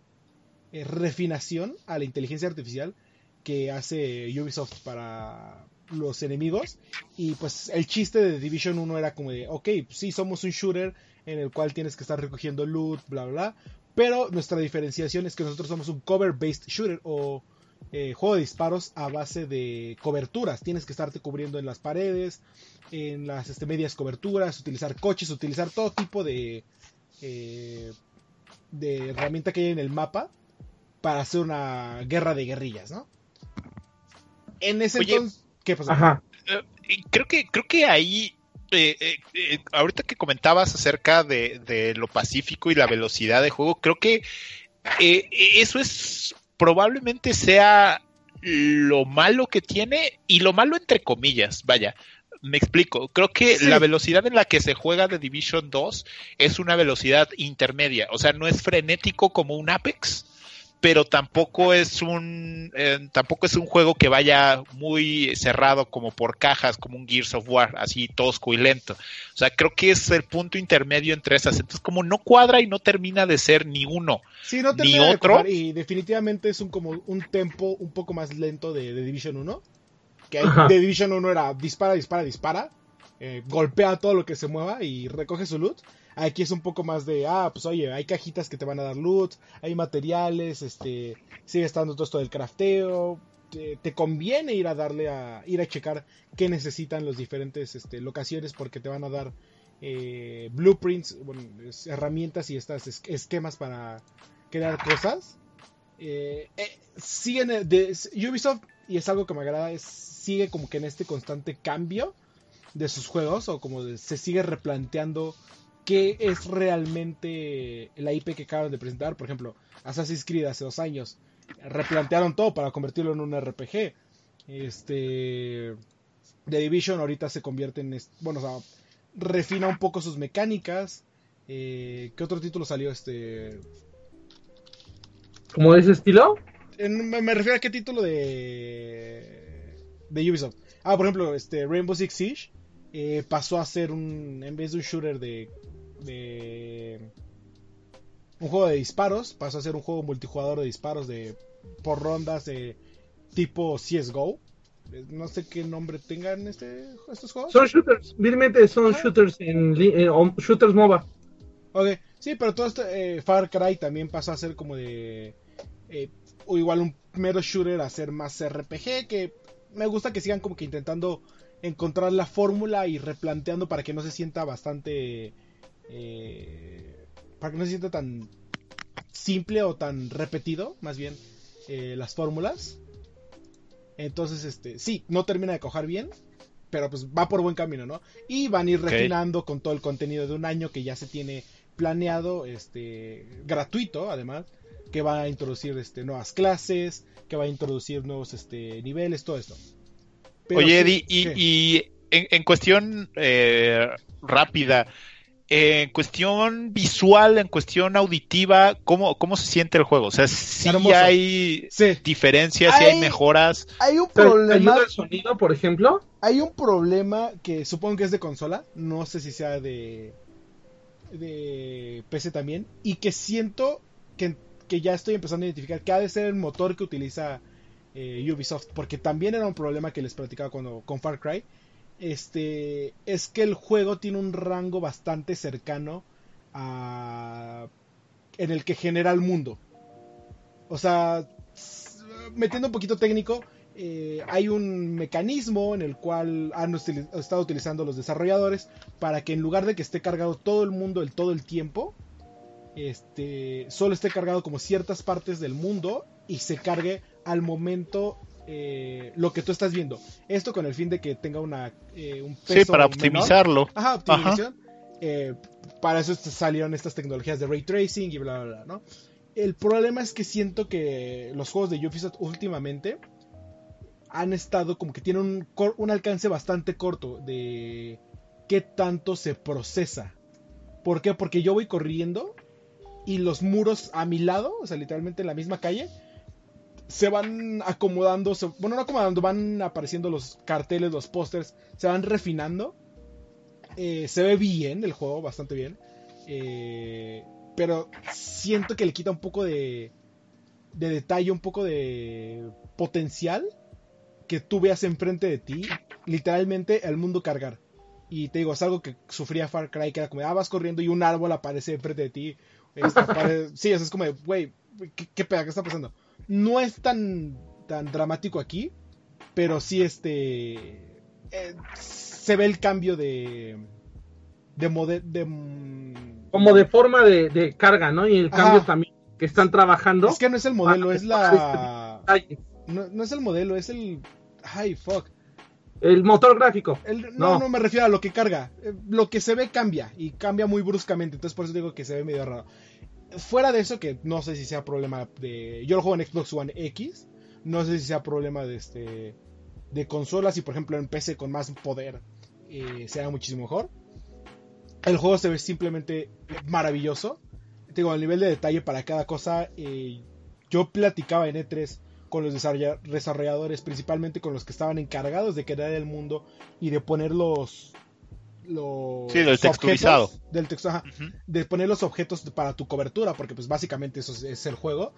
eh, refinación a la inteligencia artificial que hace Ubisoft para los enemigos. Y pues el chiste de Division 1 era como de, ok, sí, somos un shooter en el cual tienes que estar recogiendo loot, bla, bla. Pero nuestra diferenciación es que nosotros somos un cover-based shooter o eh, juego de disparos a base de coberturas. Tienes que estarte cubriendo en las paredes, en las este, medias coberturas, utilizar coches, utilizar todo tipo de, eh, de herramienta que hay en el mapa para hacer una guerra de guerrillas, ¿no? En ese Oye, entonces, ¿qué pasó? Ajá. Eh, creo que, creo que ahí, eh, eh, eh, ahorita que comentabas acerca de, de lo pacífico y la velocidad de juego, creo que eh, eso es probablemente sea lo malo que tiene y lo malo entre comillas, vaya. Me explico, creo que Sí. la velocidad en la que se juega de Division 2 es una velocidad intermedia, o sea, no es frenético como un Apex, pero tampoco es un eh, tampoco es un juego que vaya muy cerrado como por cajas, como un Gears of War, así tosco y lento. O sea, creo que es el punto intermedio entre esas. Entonces, como no cuadra y no termina de ser ni uno. Sí, no Ni termina de otro. cuajar, y definitivamente es un como un tempo un poco más lento de, de Division 1. Que de Division 1 era dispara, dispara, dispara. eh, golpea todo lo que se mueva y recoge su loot. Aquí es un poco más de, ah, pues oye, hay cajitas que te van a dar loot, hay materiales, este, sigue estando todo esto del crafteo. Te, conviene ir a darle a, ir a checar qué necesitan los diferentes este, locaciones porque te van a dar eh, blueprints, bueno, herramientas y estas es- esquemas para crear cosas. Eh, eh, siguen de, Ubisoft y es algo que me agrada es sigue como que en este constante cambio de sus juegos o como de- se sigue replanteando qué es realmente la IP que acaban de presentar por ejemplo Assassin's Creed hace dos años replantearon todo para convertirlo en un RPG este The Division ahorita se convierte en bueno o sea refina un poco sus mecánicas eh, ¿qué otro título salió este ¿Como de ese estilo? En- me, me refiero a qué título de de Ubisoft. Ah, por ejemplo, este Rainbow Six Siege eh, pasó a ser un en vez de un shooter de de un juego de disparos, pasó a ser un juego multijugador de disparos de por rondas de tipo CS:GO. Eh, No sé qué nombre tengan este estos juegos. Son shooters, vilmente son Ajá. shooters en eh, shooters MOBA. Ok, sí, pero todo esto, eh, Far Cry también pasó a ser como de. eh, o igual un mero shooter a ser más RPG. Que me gusta que sigan como que intentando encontrar la fórmula y replanteando para que no se sienta bastante. Eh, para que no se sienta tan simple o tan repetido, más bien, eh, las fórmulas. Entonces, este, sí, no termina de cojar bien, pero pues va por buen camino, ¿no? Y van a ir refinando con todo el contenido de un año que ya se tiene planeado, este, gratuito, además, que va a introducir, este, nuevas clases, que va a introducir nuevos, este, niveles, todo esto. Pero Oye, sí, Eddie, y en, en cuestión eh, rápida, en cuestión visual, en cuestión auditiva, ¿cómo, cómo se siente el juego? O sea, si hay Sí. diferencias, si hay Hay- mejoras. Hay un ¿Te te problema. ayuda el sonido, por ejemplo? Hay un problema que supongo que es de consola, no sé si sea de de PC también, y que siento que, que ya estoy empezando a identificar que ha de ser el motor que utiliza eh, Ubisoft, porque también era un problema que les platicaba cuando con Far Cry. Este es que el juego tiene un rango bastante cercano a en el que genera el mundo. O sea, metiendo un poquito técnico, eh, hay un mecanismo en el cual han estado utilizando los desarrolladores para que en lugar de que esté cargado todo el mundo el todo el tiempo, este, solo esté cargado como ciertas partes del mundo y se cargue al momento eh, lo que tú estás viendo. Esto con el fin de que tenga una eh, un peso Sí, para menor. optimizarlo. Ajá, optimización. Eh, para eso salieron estas tecnologías de ray tracing y bla, bla, bla, ¿no? El problema es que siento que los juegos de Ubisoft últimamente han estado como que tienen un alcance bastante corto de qué tanto se procesa. ¿Por qué? Porque yo voy corriendo y los muros a mi lado, o sea, literalmente en la misma calle, se van acomodando, se- bueno, no acomodando, van apareciendo los carteles, los pósters, se van refinando. Eh, se ve bien el juego, bastante bien. Eh, pero siento que le quita un poco de, de detalle, un poco de potencial que tú veas enfrente de ti, literalmente el mundo cargar. Y te digo, es algo que sufría Far Cry, que era como, ah, vas corriendo y un árbol aparece enfrente de ti. Sí, es como, güey, ¿qué, qué peda? ¿Qué está pasando? No es tan, tan dramático aquí, pero sí este... eh, se ve el cambio de... De, mode- de Como de forma de, de carga, ¿no? Y el Ajá. cambio también que están trabajando. Es que no es el modelo, Ah, es la... Ay, No, no es el modelo, es el... Ay, fuck. El motor gráfico. El- no, no, me refiero a lo que carga. Eh, Lo que se ve cambia y cambia muy bruscamente. Entonces por eso digo que se ve medio raro. Fuera de eso, que no sé si sea problema de... Yo lo juego en Xbox One X. No sé si sea problema de este... De consolas y por ejemplo en PC con más poder eh, sea muchísimo mejor. El juego se ve simplemente maravilloso. Tengo el nivel de detalle para cada cosa. eh, yo platicaba en E3 con los desarrolla- desarrolladores, principalmente con los que estaban encargados de crear el mundo y de poner los. Los Sí, del texturizado. objetos- del texto, ajá, de poner los objetos para tu cobertura, porque pues básicamente eso es, es el juego.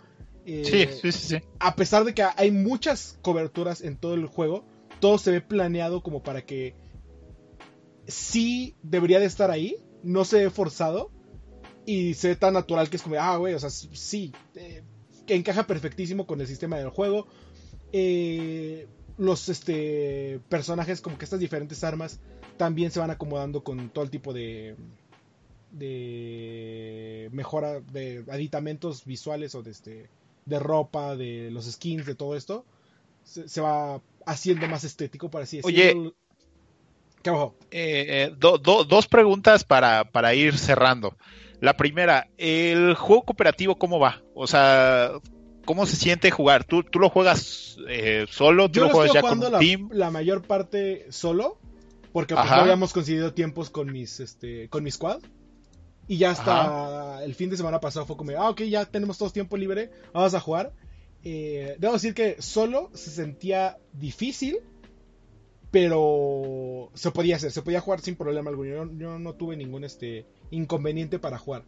Eh, Sí, sí, sí, sí. a pesar de que hay muchas coberturas en todo el juego, todo se ve planeado como para que sí debería de estar ahí, no se ve forzado y se ve tan natural que es como, ah, güey, o sea, sí, eh, que encaja perfectísimo con el sistema del juego. Eh, los este, personajes, como que estas diferentes armas, también se van acomodando con todo el tipo de de mejora de aditamentos visuales o de este de ropa, de los skins, de todo esto, se, se va haciendo más estético, por así Oye. ¿Qué? Eh, eh, do- do- dos preguntas para, para ir cerrando. La primera, ¿el juego cooperativo cómo va? O sea, ¿cómo se siente jugar? ¿Tú, tú lo juegas eh, solo? ¿Tú Yo lo lo juegas estoy ya con un la, team? la mayor parte solo, porque pues, no habíamos conseguido tiempos con mis este con mi squad. Y ya hasta el fin de semana pasado fue como, ah, ok, ya tenemos todo tiempo libre, vamos a jugar. Eh, debo decir que solo se sentía difícil, pero se podía hacer, se podía jugar sin problema alguno. Yo, yo no tuve ningún este inconveniente para jugar.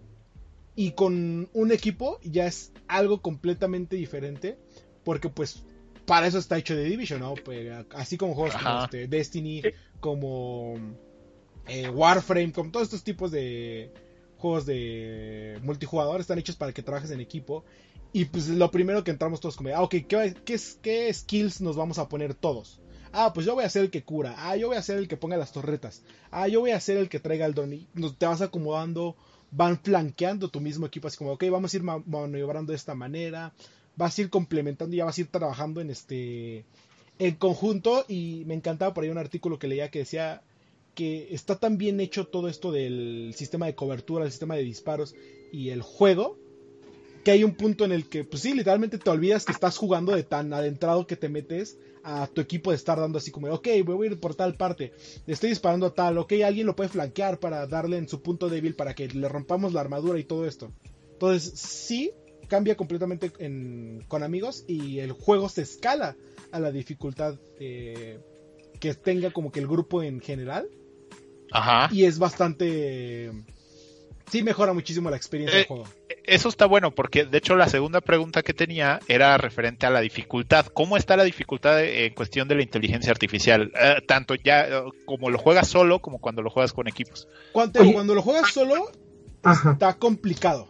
Y con un equipo ya es algo completamente diferente, porque pues para eso está hecho The Division, ¿no? Pues, así como juegos como este, Destiny, Sí. Como eh, Warframe, como todos estos tipos de juegos de multijugador están hechos para que trabajes en equipo. Y pues lo primero que entramos todos como, ah, ok, ¿qué, qué, qué skills nos vamos a poner todos? Ah, pues yo voy a ser el que cura. Ah, yo voy a ser el que ponga las torretas. Ah, yo voy a ser el que traiga el don. Te vas acomodando, van flanqueando tu mismo equipo. Así como, ok, vamos a ir ma- maniobrando de esta manera. Vas a ir complementando y ya vas a ir trabajando en este. En conjunto. Y me encantaba por ahí un artículo que leía que decía que está tan bien hecho todo esto del sistema de cobertura, el sistema de disparos y el juego. Que hay un punto en el que, pues sí, literalmente te olvidas que estás jugando de tan adentrado que te metes a tu equipo de estar dando así como, ok, voy a ir por tal parte, estoy disparando a tal, ok, alguien lo puede flanquear para darle en su punto débil para que le rompamos la armadura y todo esto. Entonces, sí, cambia completamente en- con amigos y el juego se escala a la dificultad eh, que tenga como que el grupo en general Ajá. y es bastante... Sí, mejora muchísimo la experiencia Eh, del juego. Eso está bueno porque de hecho la segunda pregunta que tenía era referente a la dificultad. ¿Cómo está la dificultad en cuestión de la inteligencia artificial? Eh, tanto ya eh, como lo juegas solo como cuando lo juegas con equipos. Cuando, cuando lo juegas solo, Ajá. está complicado.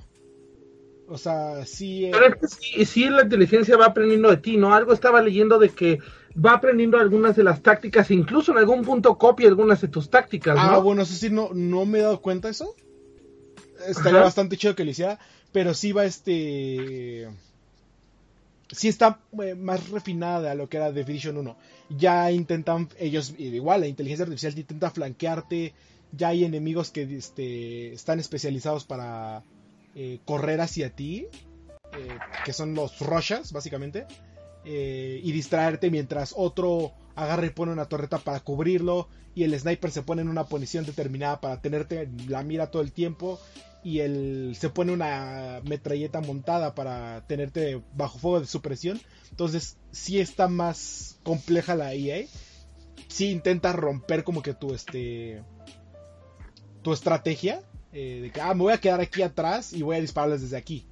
O sea, sí... eh, Pero es que sí, sí la inteligencia va aprendiendo de ti, ¿no? Algo estaba leyendo de que va aprendiendo algunas de las tácticas, incluso en algún punto copia algunas de tus tácticas, Ah, ¿no? bueno, eso sí, no, no me he dado cuenta de eso. Estaría Ajá. bastante chido que lo hiciera, pero sí va este... Sí está eh, más refinada de lo que era Definition 1. Ya intentan, ellos, igual, la inteligencia artificial te intenta flanquearte, ya hay enemigos que este, están especializados para eh, correr hacia ti, eh, que son los roshas, básicamente, eh, y distraerte mientras otro agarra y pone una torreta para cubrirlo, y el sniper se pone en una posición determinada para tenerte en la mira todo el tiempo, y el se pone una metralleta montada para tenerte bajo fuego de supresión. Entonces, sí está más compleja la EA. Sí intenta romper como que tu este tu estrategia eh, de que ah, me voy a quedar aquí atrás y voy a dispararles desde aquí.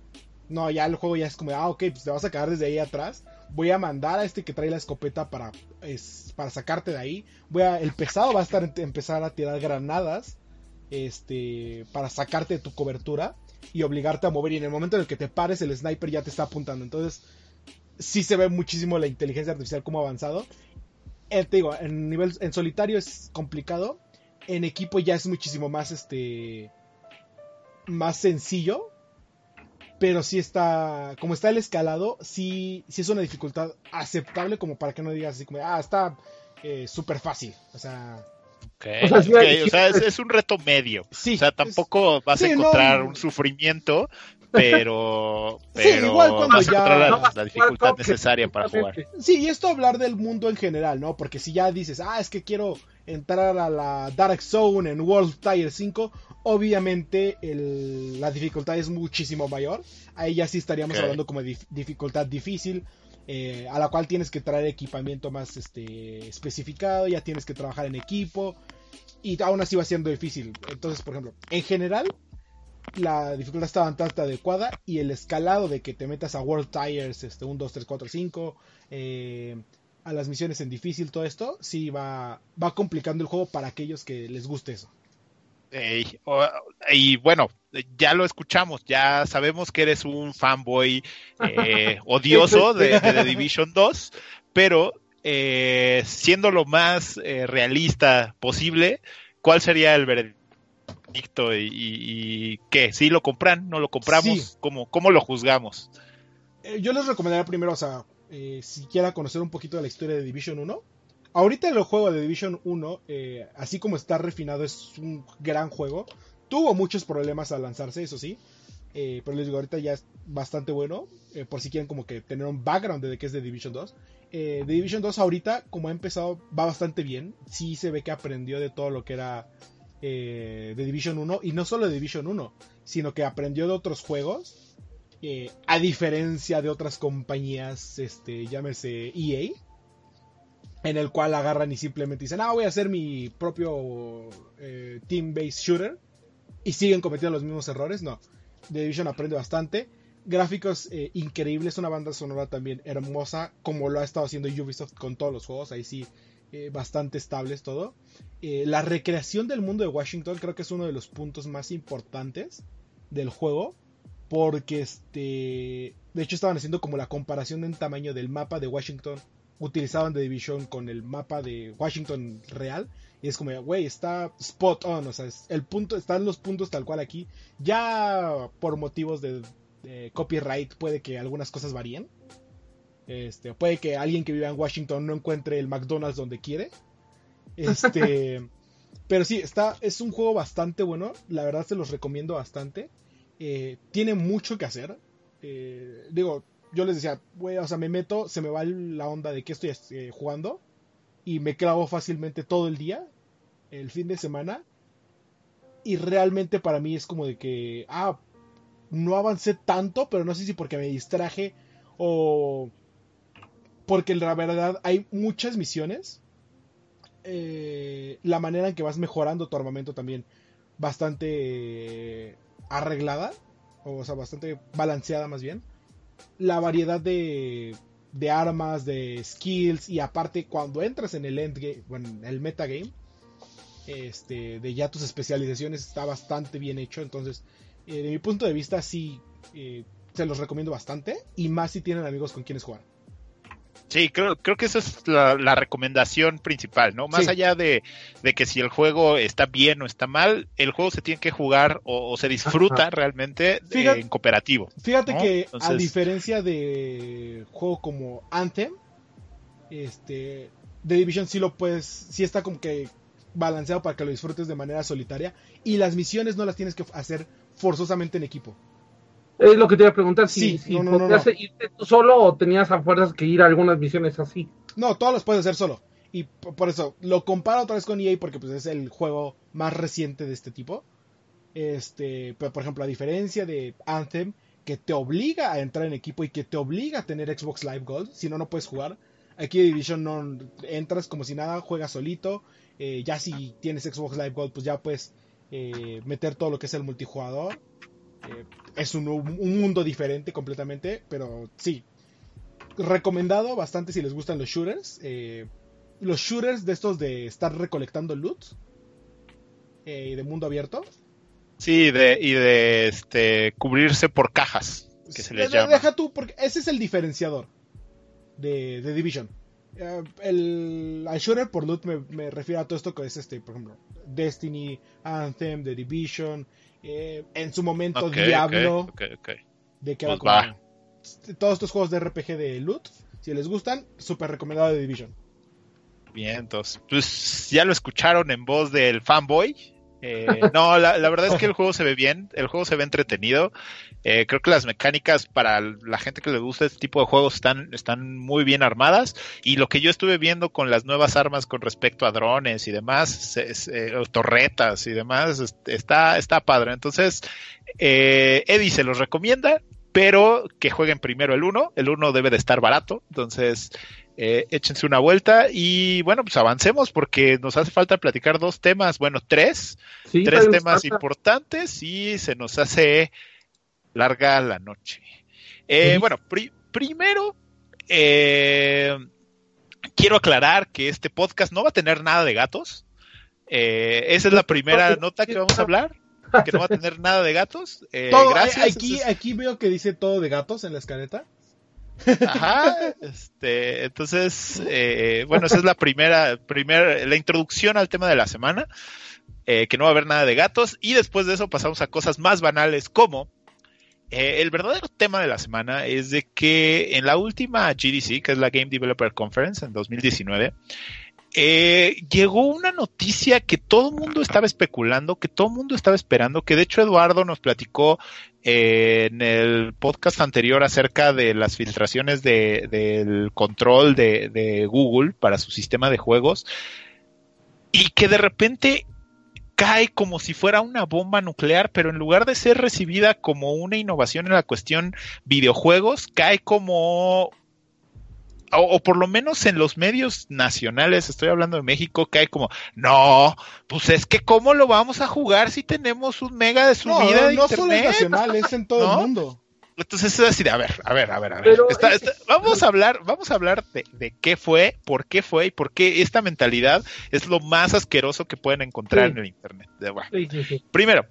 No, ya el juego ya es como, ah, ok, pues te vas a quedar desde ahí atrás. Voy a mandar a este que trae la escopeta para, es, para sacarte de ahí. Voy a, el pesado va a estar empezar a tirar granadas este, para sacarte de tu cobertura y obligarte a mover. Y en el momento en el que te pares, el sniper ya te está apuntando. Entonces, sí se ve muchísimo la inteligencia artificial como avanzado. Eh, te digo, en nivel en solitario es complicado. En equipo ya es muchísimo más este más sencillo. pero sí está, como está el escalado, sí, sí es una dificultad aceptable como para que no digas así como, ah, está eh, súper fácil. O sea, Okay. O sea, okay. o sea es, es, un reto medio. Sí, o sea, tampoco es, vas sí, a encontrar no, un sufrimiento, pero, Sí, pero igual cuando vas a ya- encontrar la, no dificultad necesaria para jugar. Sí, y esto hablar del mundo en general, ¿no? Porque si ya dices, ah, es que quiero entrar a la Dark Zone en World Tier 5, obviamente el- la dificultad es muchísimo mayor. Ahí ya sí estaríamos hablando como de dif- dificultad difícil, eh, a la cual tienes que traer equipamiento más este, especificado, ya tienes que trabajar en equipo, y aún así va siendo difícil. Entonces, por ejemplo, en general, la dificultad está bastante adecuada y el escalado de que te metas a World Tires, este, 1, 2, 3, 4, 5, eh, a las misiones en difícil, todo esto, sí va, va complicando el juego para aquellos que les guste eso. Y bueno, ya lo escuchamos, ya sabemos que eres un fanboy eh, odioso de, de The Division 2, pero eh, siendo lo más eh, realista posible, ¿cuál sería el veredicto y, y- y qué? ¿Sí lo compran? ¿No lo compramos? Sí. ¿Cómo, ¿Cómo lo juzgamos? Yo les recomendaría primero, o sea, eh, si quiera conocer un poquito de la historia de Division 1. Ahorita el juego de Division 1, eh, así como está refinado, es un gran juego. Tuvo muchos problemas al lanzarse, eso sí. eh, pero les digo, ahorita ya es bastante bueno. eh, por si quieren como que tener un background de qué es de Division 2. Eh, The Division 2 ahorita, como ha empezado, va bastante bien. Sí se ve que aprendió de todo lo que era de Division 1. Y no solo de Division 1, sino que aprendió de otros juegos. A diferencia de otras compañías, este, llámese EA, en el cual agarran y simplemente dicen, ah, voy a hacer mi propio eh, team-based shooter, y siguen cometiendo los mismos errores. No, The Division aprende bastante. Gráficos eh, increíbles, una banda sonora también hermosa, como lo ha estado haciendo Ubisoft con todos los juegos, ahí sí, eh, bastante estables todo. La recreación del mundo de Washington creo que es uno de los puntos más importantes del juego, porque este, de hecho estaban haciendo como la comparación en tamaño del mapa de Washington utilizado en The Division con el mapa de Washington real. Y es como, güey, está spot on. O sea, es- el punto, están los puntos tal cual aquí. Ya por motivos de, de copyright puede que algunas cosas varíen. Este, puede que alguien que viva en Washington no encuentre el McDonald's donde quiere. Este, pero sí, está, es un juego bastante bueno. La verdad se los recomiendo bastante. Eh, tiene mucho que hacer. Eh, digo, yo les decía, güey, o sea, me meto, se me va la onda de que estoy eh, jugando y me clavo fácilmente todo el día, el fin de semana. Y realmente para mí es como de que, ah, no avancé tanto, pero no sé si porque me distraje o porque la verdad hay muchas misiones. Eh, la manera en que vas mejorando tu armamento también bastante arreglada, o sea, bastante balanceada más bien. La variedad de, de armas, de skills y aparte cuando entras en el endgame, bueno, en el metagame, este, de ya tus especializaciones está bastante bien hecho. Entonces, eh, de mi punto de vista, sí, eh, se los recomiendo bastante. Y más si tienen amigos con quienes jugar. Sí, creo, creo que esa es la, la recomendación principal, ¿no? Más Sí. allá de, de que si el juego está bien o está mal, el juego se tiene que jugar o, o se disfruta Ajá. realmente eh, Fíjate- en cooperativo. Fíjate ¿no? que a diferencia de juego como Anthem, este, The Division sí lo puedes, sí está como que balanceado para que lo disfrutes de manera solitaria y las misiones no las tienes que hacer forzosamente en equipo. Es lo que te iba a preguntar, si, Sí, si no, no, no, podías no. irte tú solo o tenías a fuerzas que ir a algunas misiones así. No, todos los puedes hacer solo. Y por eso lo comparo otra vez con EA porque pues, es el juego más reciente de este tipo. Este, pero por ejemplo, a diferencia de Anthem, que te obliga a entrar en equipo y que te obliga a tener Xbox Live Gold, si no, no puedes jugar. Aquí Division no entras como si nada, juegas solito. Eh, ya si tienes Xbox Live Gold, pues ya puedes eh, meter todo lo que es el multijugador. Eh, es un, un mundo diferente completamente, pero sí, recomendado bastante si les gustan los shooters. Eh, los shooters de estos de estar recolectando loot eh, de mundo abierto. Sí, de, y de este cubrirse por cajas, que se les De- llama. Deja tú, porque ese es el diferenciador de, de Division. Eh, el, al shooter por loot me, me refiero a todo esto que es este, por ejemplo, Destiny, Anthem, The Division, eh, en su momento Ok, Diablo. ok, ok, ok. De que Pues va. todos estos juegos de RPG de loot, si les gustan, súper recomendado de Division. Bien, entonces, pues ya lo escucharon en voz del fanboy. Eh, no, la, la verdad es que el juego se ve bien, el juego se ve entretenido. Eh, creo que las mecánicas para la gente que le gusta este tipo de juegos están, están muy bien armadas. Y lo que yo estuve viendo con las nuevas armas con respecto a drones y demás, se- o torretas y demás, es- está, está padre. Entonces, eh, Eddie se los recomienda, pero que jueguen primero el 1. El 1 debe de estar barato, entonces eh, échense una vuelta y bueno, pues avancemos porque nos hace falta platicar dos temas, bueno, tres, Sí, tres temas importantes y se nos hace larga la noche. Eh, Sí. Bueno, pri- primero, eh, quiero aclarar que este podcast no va a tener nada de gatos. Eh, esa es la primera nota que vamos a hablar, que no va a tener nada de gatos. Eh, Todo- gracias. Aquí, aquí veo que dice todo de gatos en la escaleta. Ajá, este, entonces, eh, bueno, esa es la primera, primer, la introducción al tema de la semana, eh, que no va a haber nada de gatos, y después de eso pasamos a cosas más banales como, eh, el verdadero tema de la semana es de que en la última GDC, que es la Game Developer Conference en 2019, eh, llegó una noticia que todo el mundo estaba especulando, que todo el mundo estaba esperando, que de hecho Eduardo nos platicó eh, en el podcast anterior acerca de las filtraciones de- del control de, de Google para su sistema de juegos y que de repente cae como si fuera una bomba nuclear, pero en lugar de ser recibida como una innovación en la cuestión videojuegos, cae como o, o por lo menos en los medios nacionales, estoy hablando de México, que hay como, no, pues es que cómo lo vamos a jugar si tenemos un mega de subida no, de no solo es nacional, es en todo ¿No? el mundo. Entonces es así de, a ver, a ver, a ver, a ver. Pero- Está- está- vamos a hablar, vamos a hablar de, de qué fue, por qué fue y por qué esta mentalidad es lo más asqueroso que pueden encontrar Sí. en el internet. De- bueno, Sí, sí, sí. Primero,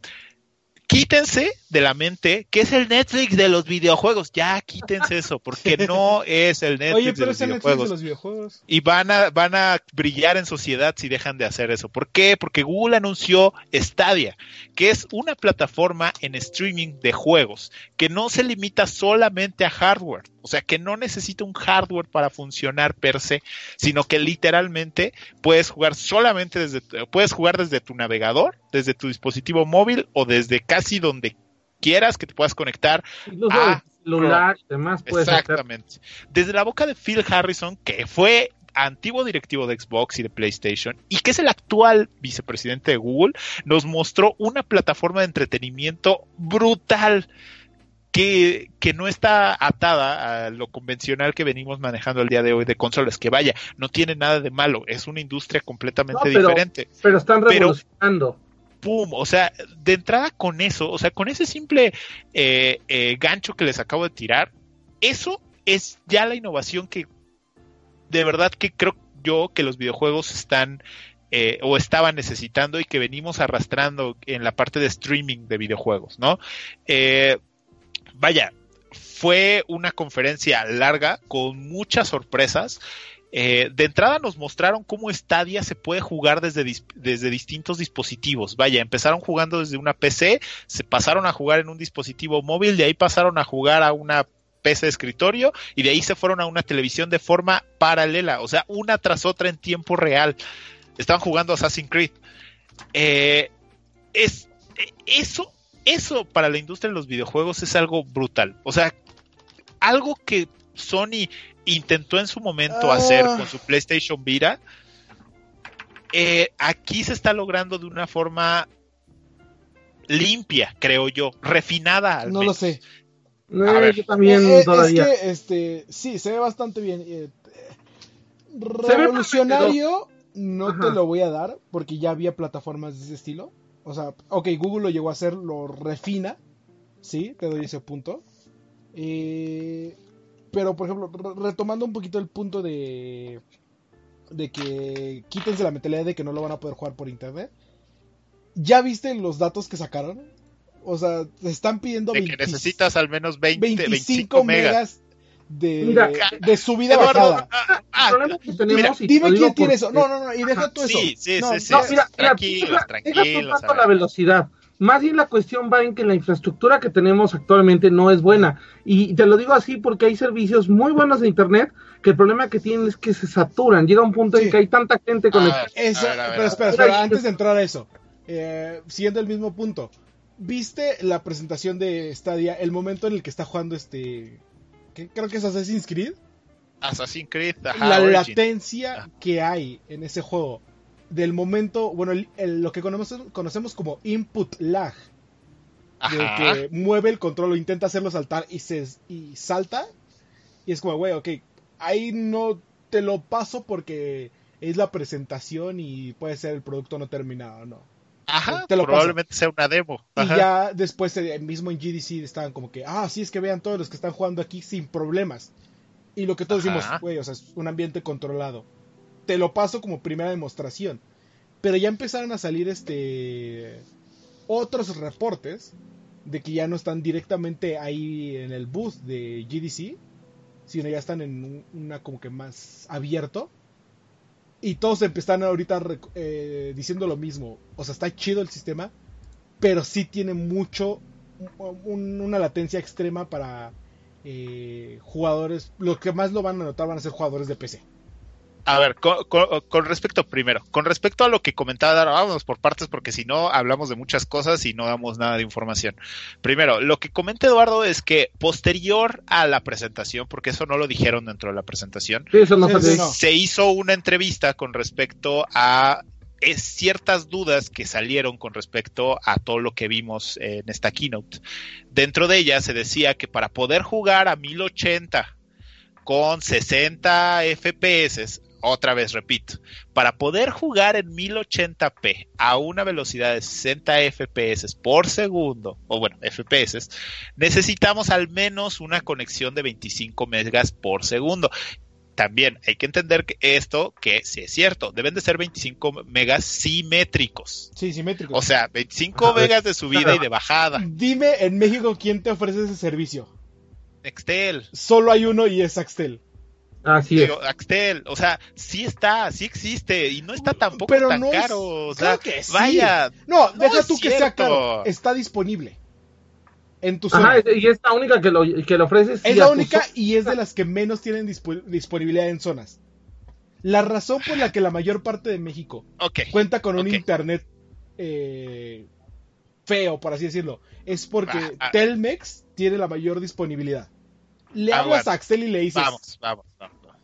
quítense de la mente que es el Netflix de los videojuegos. Ya quítense eso, porque no es el Netflix Oye, de los es Netflix de los videojuegos. Y van a, van a brillar en sociedad si dejan de hacer eso. ¿Por qué? Porque Google anunció Stadia, que es una plataforma en streaming de juegos, que no se limita solamente a hardware. O sea, que no necesita un hardware para funcionar per se, sino que literalmente puedes jugar solamente desde, puedes jugar desde tu navegador, desde tu dispositivo móvil o desde casi donde quieras que te puedas conectar Incluso el celular y demás puedes hacer. Exactamente. Desde la boca de Phil Harrison, que fue antiguo directivo de Xbox y de PlayStation, y que es el actual vicepresidente de Google, nos mostró una plataforma de entretenimiento brutal. Que, que no está atada a lo convencional que venimos manejando el día de hoy de consolas, que vaya, no tiene nada de malo, es una industria completamente No, pero- diferente Pero están Pero- revolucionando. pum, o sea, de entrada con eso, o sea, con ese simple eh, eh, gancho que les acabo de tirar, eso es ya la innovación que de verdad que creo yo que los videojuegos están eh, o estaban necesitando y que venimos arrastrando en la parte de streaming de videojuegos, ¿no? Eh, vaya, fue una conferencia larga con muchas sorpresas. Eh, de entrada nos mostraron cómo Stadia se puede jugar desde, desde distintos dispositivos. Vaya, empezaron jugando desde una PC, se pasaron a jugar en un dispositivo móvil, de ahí pasaron a jugar a una PC de escritorio y de ahí se fueron a una televisión de forma paralela, o sea, una tras otra en tiempo real. Estaban jugando Assassin's Creed. Eh, es, eh, eso, eso para la industria de los videojuegos es algo brutal. O sea, algo que Sony intentó en su momento Ah. hacer con su PlayStation Vita, eh, aquí se está logrando de una forma limpia, creo yo, refinada al No lo sé. No, A ver. yo también Eh, eh, todavía. Es que, este, sí, se ve bastante bien. eh, revolucionario no Ajá. te lo voy a dar porque ya había plataformas de ese estilo. O sea, ok, Google lo llegó a hacer, lo refina. Sí, te doy ese punto. Eh, pero, por ejemplo, re- retomando un poquito el punto de, de que quítense la mentalidad de que no lo van a poder jugar por internet. ¿Ya viste los datos que sacaron? O sea, te están pidiendo De que 20 necesitas al menos 20, 25 25 megas. megas de, Mira, de subida Eduardo, bajada. ah, ah, El problema que tenemos, mira, Dime quién tiene eso. No, no, no, y deja Ajá. tú eso. Sí, sí, No, sí, sí. No, mira, mira, tranquilos, deja- deja tú tranquilos. tanto a ver. la velocidad. Más bien la cuestión va en que la infraestructura que tenemos actualmente no es buena. Y te lo digo así porque hay servicios muy buenos de Internet que el problema que tienen es que se saturan. Llega un punto en que hay tanta gente con A el... ver, Eso, a ver, a ver, pero espera, espera, antes de entrar a eso, eh, siguiendo el mismo punto, ¿viste la presentación de Stadia, el momento en el que está jugando este, que creo que es Assassin's Creed? Assassin's Creed, ajá, la Origin. latencia Ah. que hay en ese juego, del momento, bueno, el- el- lo que conocemos, conocemos como input lag, que mueve el control o intenta hacerlo saltar y se y salta, y es como, güey, ok, ahí no te lo paso porque es la presentación y puede ser el producto no terminado, ¿no? Ajá, te lo paso. probablemente sea una demo. Y ya después, eh, mismo en GDC, estaban como que, ah, sí, es que vean todos los que están jugando aquí sin problemas. Y lo que todos Ajá. decimos, güey, o sea, es un ambiente controlado. Te lo paso como primera demostración. Pero ya empezaron a salir este otros reportes de que ya no están directamente ahí en el booth de GDC, sino ya están en un- una como que más abierto. Y todos empezaron ahorita eh, diciendo lo mismo. O sea, está chido el sistema, pero sí tiene mucho, un- una latencia extrema para eh, jugadores. Los que más lo van a notar van a ser jugadores de PC. A ver, con, con- con respecto primero, con respecto a lo que comentaba Dara, vámonos por partes porque si no hablamos de muchas cosas y no damos nada de información. Primero, lo que comenta Eduardo es que posterior a la presentación, porque eso no lo dijeron dentro de la presentación, Sí, eso no se hizo una entrevista con respecto a eh, ciertas dudas que salieron con respecto a todo lo que vimos en esta keynote. Dentro de ella se decía que para poder jugar a 1080 con 60 FPS, otra vez repito, para poder jugar en 1080p a una velocidad de 60 FPS por segundo, o bueno, FPS, necesitamos al menos una conexión de 25 megas por segundo también hay que entender que esto, que sí es cierto, deben de ser 25 megas simétricos. Sí, simétrico. O sea, 25 A ver, megas de subida y de bajada. Dime en México quién te ofrece ese servicio. Nextel. Solo hay uno y es Axtel. Así es. Axtel, o sea, sí está, sí existe y no está tampoco Pero tan no es- caro. O sea, Claro que sí. vaya, No, No deja es tú que sea caro. Está disponible. En tu zona. Ajá, y es la única que lo, que lo ofrece. sí, Es la única y es de las que menos tienen disponibilidad en zonas. La razón por la que la mayor parte de México cuenta con un internet eh, feo, por así decirlo, es porque Ah, ah. Telmex tiene la mayor disponibilidad. Le Ah, hablas bueno. a Axel y le dices, Vamos, vamos, vamos, vamos.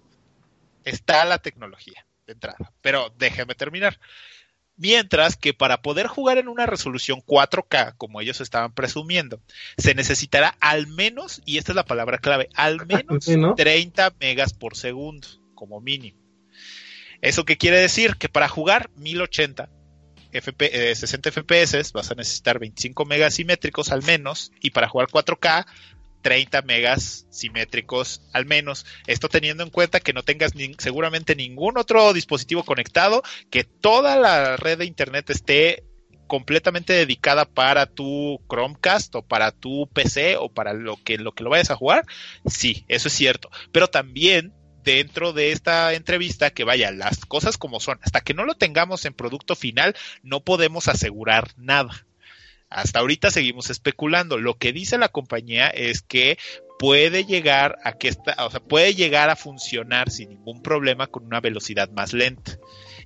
Está la tecnología de entrada, pero déjeme terminar. Mientras que para poder jugar en una resolución 4K, como ellos estaban presumiendo, se necesitará al menos, y esta es la palabra clave, al menos Sí, ¿no? 30 megas por segundo, como mínimo. ¿Eso qué quiere decir? Que para jugar 1080, FP, eh, 60 FPS, vas a necesitar 25 megas simétricos al menos, y para jugar 4K, 30 megas simétricos al menos. Esto teniendo en cuenta que no tengas seguramente ningún otro dispositivo conectado, que toda la red de internet esté completamente dedicada para tu Chromecast o para tu PC o para lo que lo que lo vayas a jugar. Sí, eso es cierto, pero también dentro de esta entrevista que vaya las cosas como son, hasta que no lo tengamos en producto final, no podemos asegurar nada. Hasta ahorita seguimos especulando. Lo que dice la compañía es que puede llegar a que esta, o sea, puede llegar a funcionar sin ningún problema con una velocidad más lenta.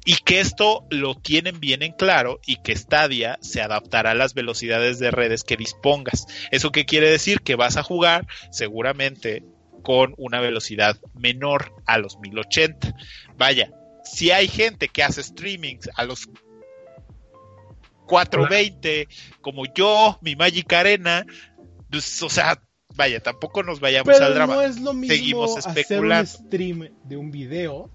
Y que esto lo tienen bien en claro y que Stadia se adaptará a las velocidades de redes que dispongas. ¿Eso qué quiere decir? Que vas a jugar seguramente con una velocidad menor a los 1080. Vaya, si hay gente que hace streamings a los 420, como yo, mi Magic Arena, pues, o sea, vaya, tampoco nos vayamos al drama. no es lo mismo Seguimos hacer un especulando. stream de un video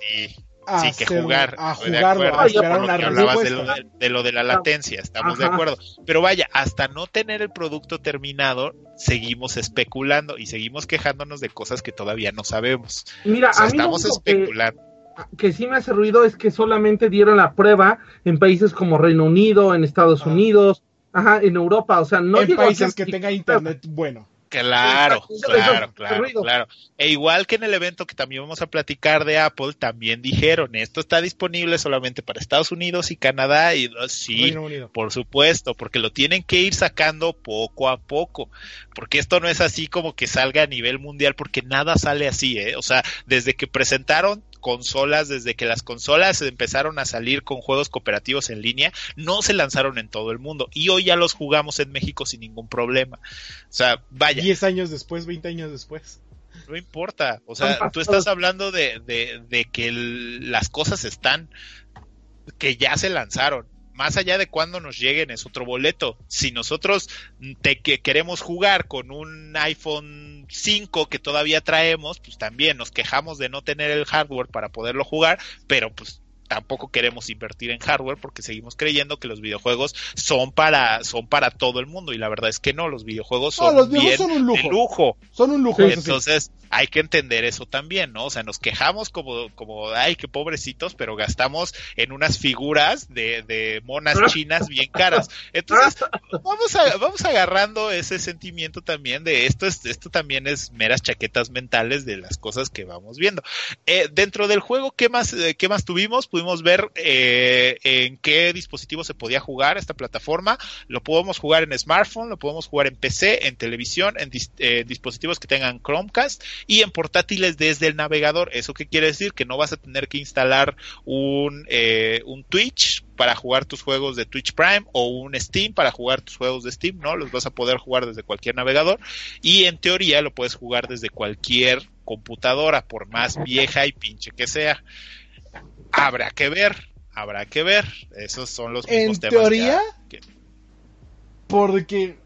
Sí, a, sí, que hacer- jugar. a estoy de jugarlo, acuerdo, a esperar una hablabas de lo de, de lo de la latencia, estamos de acuerdo. Pero vaya, hasta no tener el producto terminado, seguimos especulando y seguimos quejándonos de cosas que todavía no sabemos. Mira, O sea, a mí lo estamos que, especulando. Que sí me hace ruido es que solamente dieron la prueba en países como Reino Unido, en Estados Ah. Unidos, ajá, en Europa, o sea, no en países que tenga internet bueno. Claro, claro, claro, claro. E igual que en el evento que también vamos a platicar de Apple, también dijeron, esto está disponible solamente para Estados Unidos y Canadá y sí, por supuesto, porque lo tienen que ir sacando poco a poco, porque esto no es así como que salga a nivel mundial, porque nada sale así, ¿eh? O sea, desde que presentaron consolas, desde que las consolas empezaron a salir con juegos cooperativos en línea, no se lanzaron en todo el mundo. Y hoy ya los jugamos en México sin ningún problema. O sea, vaya. 10 años después, 20 años después. No importa. O sea, tú estás hablando de, de, de que las cosas están, que ya se lanzaron más allá de cuándo nos lleguen es otro boleto. Si nosotros te que queremos jugar con un iPhone 5 que todavía traemos, pues también nos quejamos de no tener el hardware para poderlo jugar, pero pues tampoco queremos invertir en hardware porque seguimos creyendo que los videojuegos son para son para todo el mundo y la verdad es que no los videojuegos son, los son un lujo. Son un lujo. Entonces hay que entender eso también, ¿no? O sea, nos quejamos como como ay qué pobrecitos, pero gastamos en unas figuras de, de monas chinas bien caras. Entonces vamos a, vamos agarrando ese sentimiento también de esto es esto también es meras chaquetas mentales de las cosas que vamos viendo. Eh, dentro del juego qué más eh, qué más tuvimos pudimos ver eh, en qué dispositivo se podía jugar esta plataforma. Lo podemos jugar en smartphone, lo podemos jugar en PC, en televisión, en eh, dispositivos que tengan Chromecast y en portátiles desde el navegador. ¿Eso qué quiere decir? Que no vas a tener que instalar un, eh, un Twitch para jugar tus juegos de Twitch Prime o un Steam para jugar tus juegos de Steam, ¿no? Los vas a poder jugar desde cualquier navegador y en teoría lo puedes jugar desde cualquier computadora, por más vieja y pinche que sea. Habrá que ver, habrá que ver. Esos son los mismos ¿En teoría? Porque.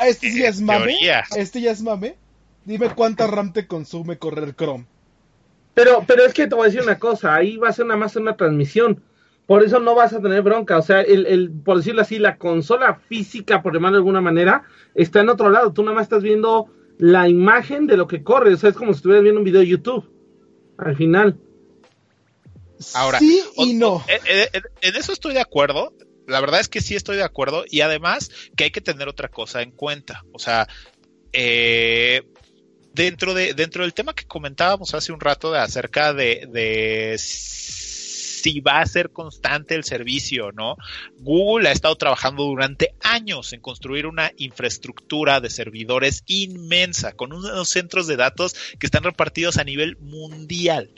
Este ya es mame. Este ya es mame. Dime cuánta RAM te consume correr Chrome. Pero, pero es que te voy a decir una cosa, ahí va a ser nada más una transmisión. Por eso no vas a tener bronca. O sea, el, el, por decirlo así, la consola física, por llamarlo de alguna manera, está en otro lado. Tú nada más estás viendo la imagen de lo que corre. O sea, es como si estuvieras viendo un video de YouTube. Al final. Ahora, sí y no. En, eso estoy de acuerdo. La verdad es que sí estoy de acuerdo. Y además que hay que tener otra cosa en cuenta. O sea, eh, dentro, de, dentro del tema que comentábamos hace un rato de acerca de, de si va a ser constante el servicio, ¿no? Google ha estado trabajando durante años en construir una infraestructura de servidores inmensa, con unos centros de datos que están repartidos a nivel mundial.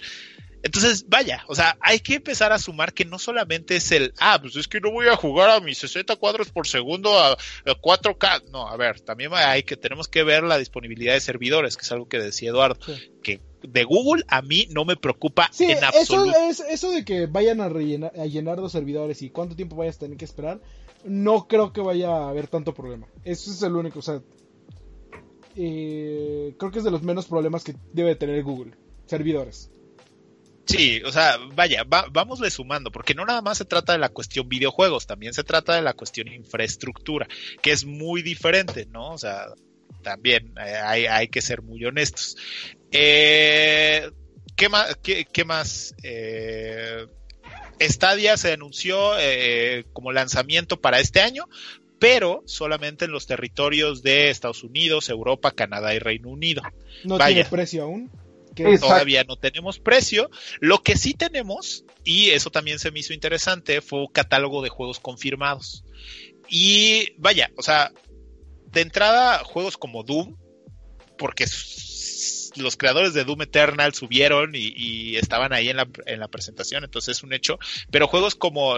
Entonces, vaya, o sea, hay que empezar a sumar que no solamente es el, ah, pues es que no voy a jugar a mis 60 cuadros por segundo a, 4K. No, a ver, también hay que, tenemos que ver la disponibilidad de servidores, que es algo que decía Eduardo, que de Google a mí no me preocupa en absoluto. Eso, es, eso de que vayan a, rellenar, a llenar los servidores y cuánto tiempo vayas a tener que esperar, no creo que vaya a haber tanto problema. Eso es el único, o sea, eh, creo que es de los menos problemas que debe tener Google, servidores. Sí, o sea, vaya, va, vámosle sumando, porque no nada más se trata de la cuestión videojuegos, también se trata de la cuestión infraestructura, que es muy diferente, ¿no? O sea, también eh, hay, hay, que ser muy honestos. Eh, ¿Qué más? Qué, qué más? Eh, Stadia se anunció eh, como lanzamiento para este año, pero solamente en los territorios de Estados Unidos, Europa, Canadá y Reino Unido. No tiene precio aún todavía no tenemos precio. Lo que sí tenemos, y eso también se me hizo interesante, fue un catálogo de juegos confirmados. Y vaya, o sea, de entrada, juegos como Doom, porque los creadores de Doom Eternal subieron y, estaban ahí en la, en la, presentación, entonces es un hecho. Pero juegos como,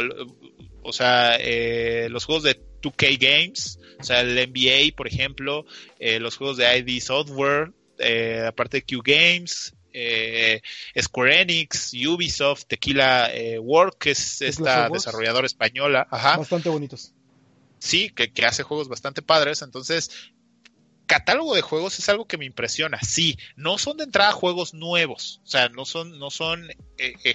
o sea, eh, los juegos de 2K Games, o sea, el NBA, por ejemplo, eh, los juegos de ID Software, eh, aparte de Q Games, eh, Square Enix, Ubisoft, Tequila eh, Work, que es esta desarrolladora española. Bastante bonitos. Sí, que, hace juegos bastante padres. Entonces, catálogo de juegos es algo que me impresiona. Sí, no son de entrada juegos nuevos. O sea, no son, no son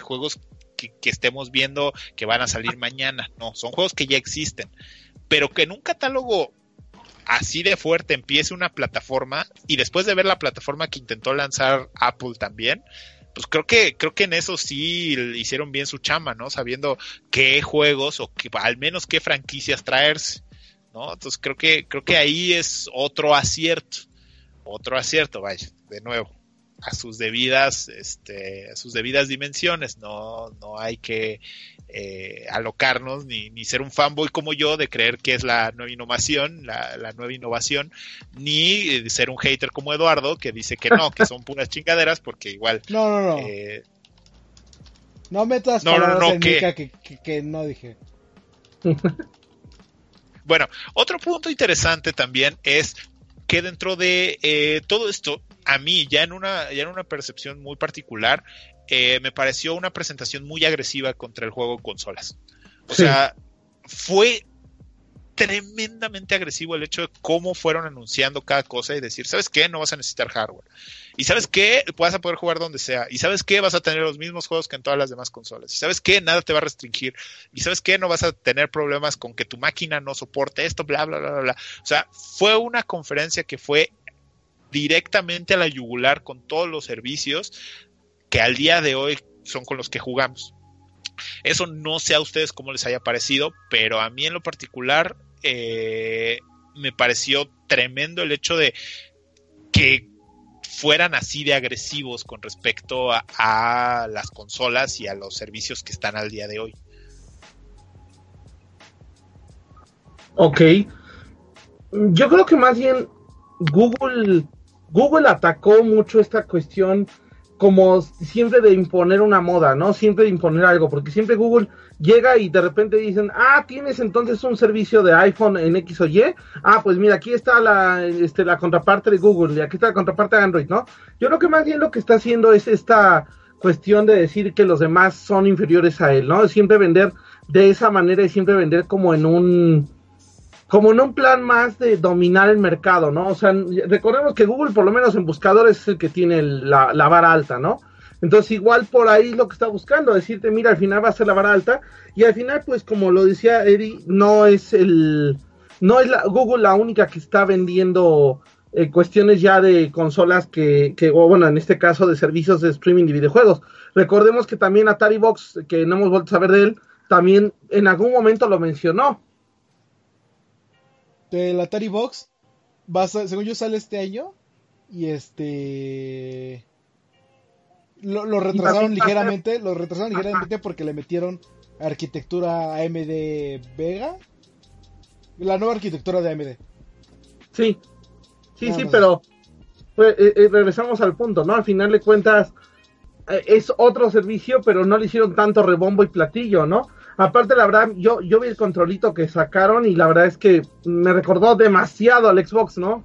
juegos que, que, estemos viendo que van a salir mañana. No, son juegos que ya existen. Pero que en un catálogo así de fuerte empiece una plataforma y después de ver la plataforma que intentó lanzar Apple también, pues creo que creo que en eso sí hicieron bien su chama, ¿no? Sabiendo qué juegos o al menos qué franquicias traerse. ¿no? Entonces creo que, creo que ahí es otro acierto, otro acierto, vaya, de nuevo, a sus debidas, este, a sus debidas dimensiones, no, no hay que eh, alocarnos ni, ni, ser un fanboy como yo de creer que es la nueva innovación, la, la nueva innovación, ni ser un hater como Eduardo que dice que no, que son puras chingaderas, porque igual... No, no, no. Eh, no metas no, no, no, en que... Que, que, que no dije. Bueno, otro punto interesante también es que dentro de eh, todo esto, a mí, ya en una, ya en una percepción muy particular, eh, me pareció una presentación muy agresiva contra el juego consolas. O sí. sea, fue tremendamente agresivo el hecho de cómo fueron anunciando cada cosa y decir, ¿sabes qué? No vas a necesitar hardware. Y sabes qué? Vas a poder jugar donde sea. Y sabes qué? Vas a tener los mismos juegos que en todas las demás consolas. Y sabes qué? Nada te va a restringir. Y sabes qué? No vas a tener problemas con que tu máquina no soporte esto, bla, bla, bla, bla, bla. O sea, fue una conferencia que fue directamente a la yugular con todos los servicios que al día de hoy son con los que jugamos. Eso no sé a ustedes cómo les haya parecido, pero a mí en lo particular eh, me pareció tremendo el hecho de que fueran así de agresivos con respecto a, a, las consolas y a los servicios que están al día de hoy. Ok. Yo creo que más bien Google, Google atacó mucho esta cuestión como siempre de imponer una moda, ¿no? Siempre de imponer algo, porque siempre Google llega y de repente dicen, ah, tienes entonces un servicio de iPhone en X o Y, ah, pues mira, aquí está la, este, la contraparte de Google y aquí está la contraparte de Android, ¿no? Yo creo que más bien lo que está haciendo es esta cuestión de decir que los demás son inferiores a él, ¿no? Siempre vender de esa manera y siempre vender como en un, como en un plan más de dominar el mercado, ¿no? O sea, recordemos que Google, por lo menos en buscadores, es el que tiene la, la vara alta, ¿no? Entonces, igual por ahí lo que está buscando, decirte, mira, al final va a ser la vara alta, y al final, pues, como lo decía Eddie, no es el, no es la, Google la única que está vendiendo eh, cuestiones ya de consolas que, que, o bueno, en este caso de servicios de streaming de videojuegos. Recordemos que también Atari Box, que no hemos vuelto a saber de él, también en algún momento lo mencionó del Atari Box, va a, según yo sale este año y este lo, lo retrasaron ligeramente, lo retrasaron ligeramente porque le metieron arquitectura AMD Vega, la nueva arquitectura de AMD. Sí, sí, sí, no pero pues, eh, eh, regresamos al punto, ¿no? Al final de cuentas eh, es otro servicio, pero no le hicieron tanto rebombo y platillo, ¿no? Aparte, la verdad, yo, yo vi el controlito que sacaron y la verdad es que me recordó demasiado al Xbox, ¿no?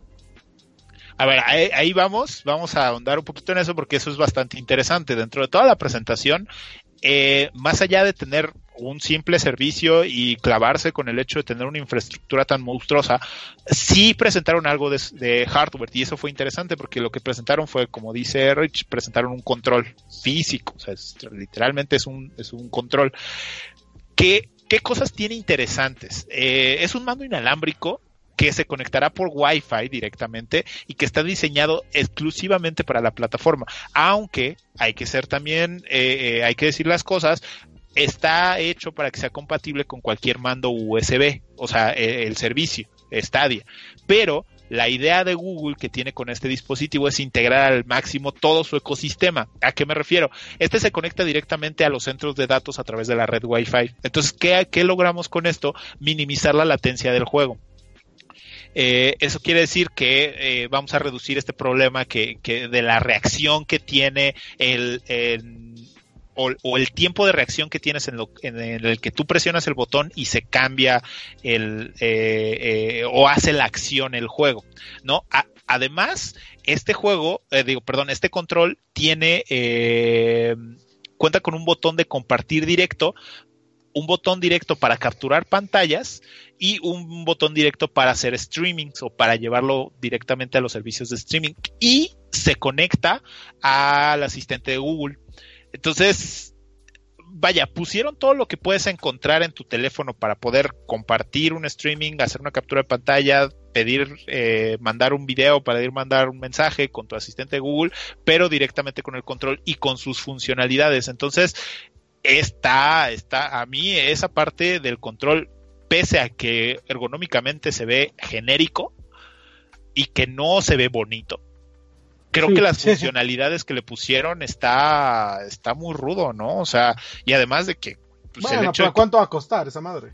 A ver, ahí, ahí, vamos, vamos a ahondar un poquito en eso porque eso es bastante interesante. Dentro de toda la presentación, eh, más allá de tener un simple servicio y clavarse con el hecho de tener una infraestructura tan monstruosa, sí presentaron algo de, hardware y eso fue interesante porque lo que presentaron fue, como dice Rich, presentaron un control físico, o sea, literalmente es un, es un control. ¿Qué, cosas tiene interesantes? Eh, es un mando inalámbrico que se conectará por Wi-Fi directamente y que está diseñado exclusivamente para la plataforma. Aunque hay que ser también, eh, eh, hay que decir las cosas, está hecho para que sea compatible con cualquier mando USB, o sea, el, el servicio Stadia. Pero la idea de Google que tiene con este dispositivo es integrar al máximo todo su ecosistema. ¿A qué me refiero? Este se conecta directamente a los centros de datos a través de la red Wi-Fi. Entonces, ¿qué, logramos con esto? Minimizar la latencia del juego. Eh, eso quiere decir que eh, vamos a reducir este problema que, de la reacción que tiene el o, el tiempo de reacción que tienes en, lo, en, el que tú presionas el botón y se cambia el eh, eh, o hace la acción el juego, ¿no? Además, este juego, eh, digo, perdón, este control tiene cuenta con un botón de compartir directo, un botón directo para capturar pantallas y un botón directo para hacer streamings o para llevarlo directamente a los servicios de streaming y se conecta al asistente de Google. Entonces, vaya, pusieron todo lo que puedes encontrar en tu teléfono para poder compartir un streaming, hacer una captura de pantalla, pedir, eh, mandar un video, para ir mandar un mensaje con tu asistente Google, pero directamente con el control y con sus funcionalidades. Entonces, está, está, a mí esa parte del control pese a que ergonómicamente se ve genérico y que no se ve bonito. Creo que las funcionalidades que le pusieron está, está muy rudo, ¿no? O sea, y además de que... Pues, bueno, pero ¿cuánto va a costar esa madre?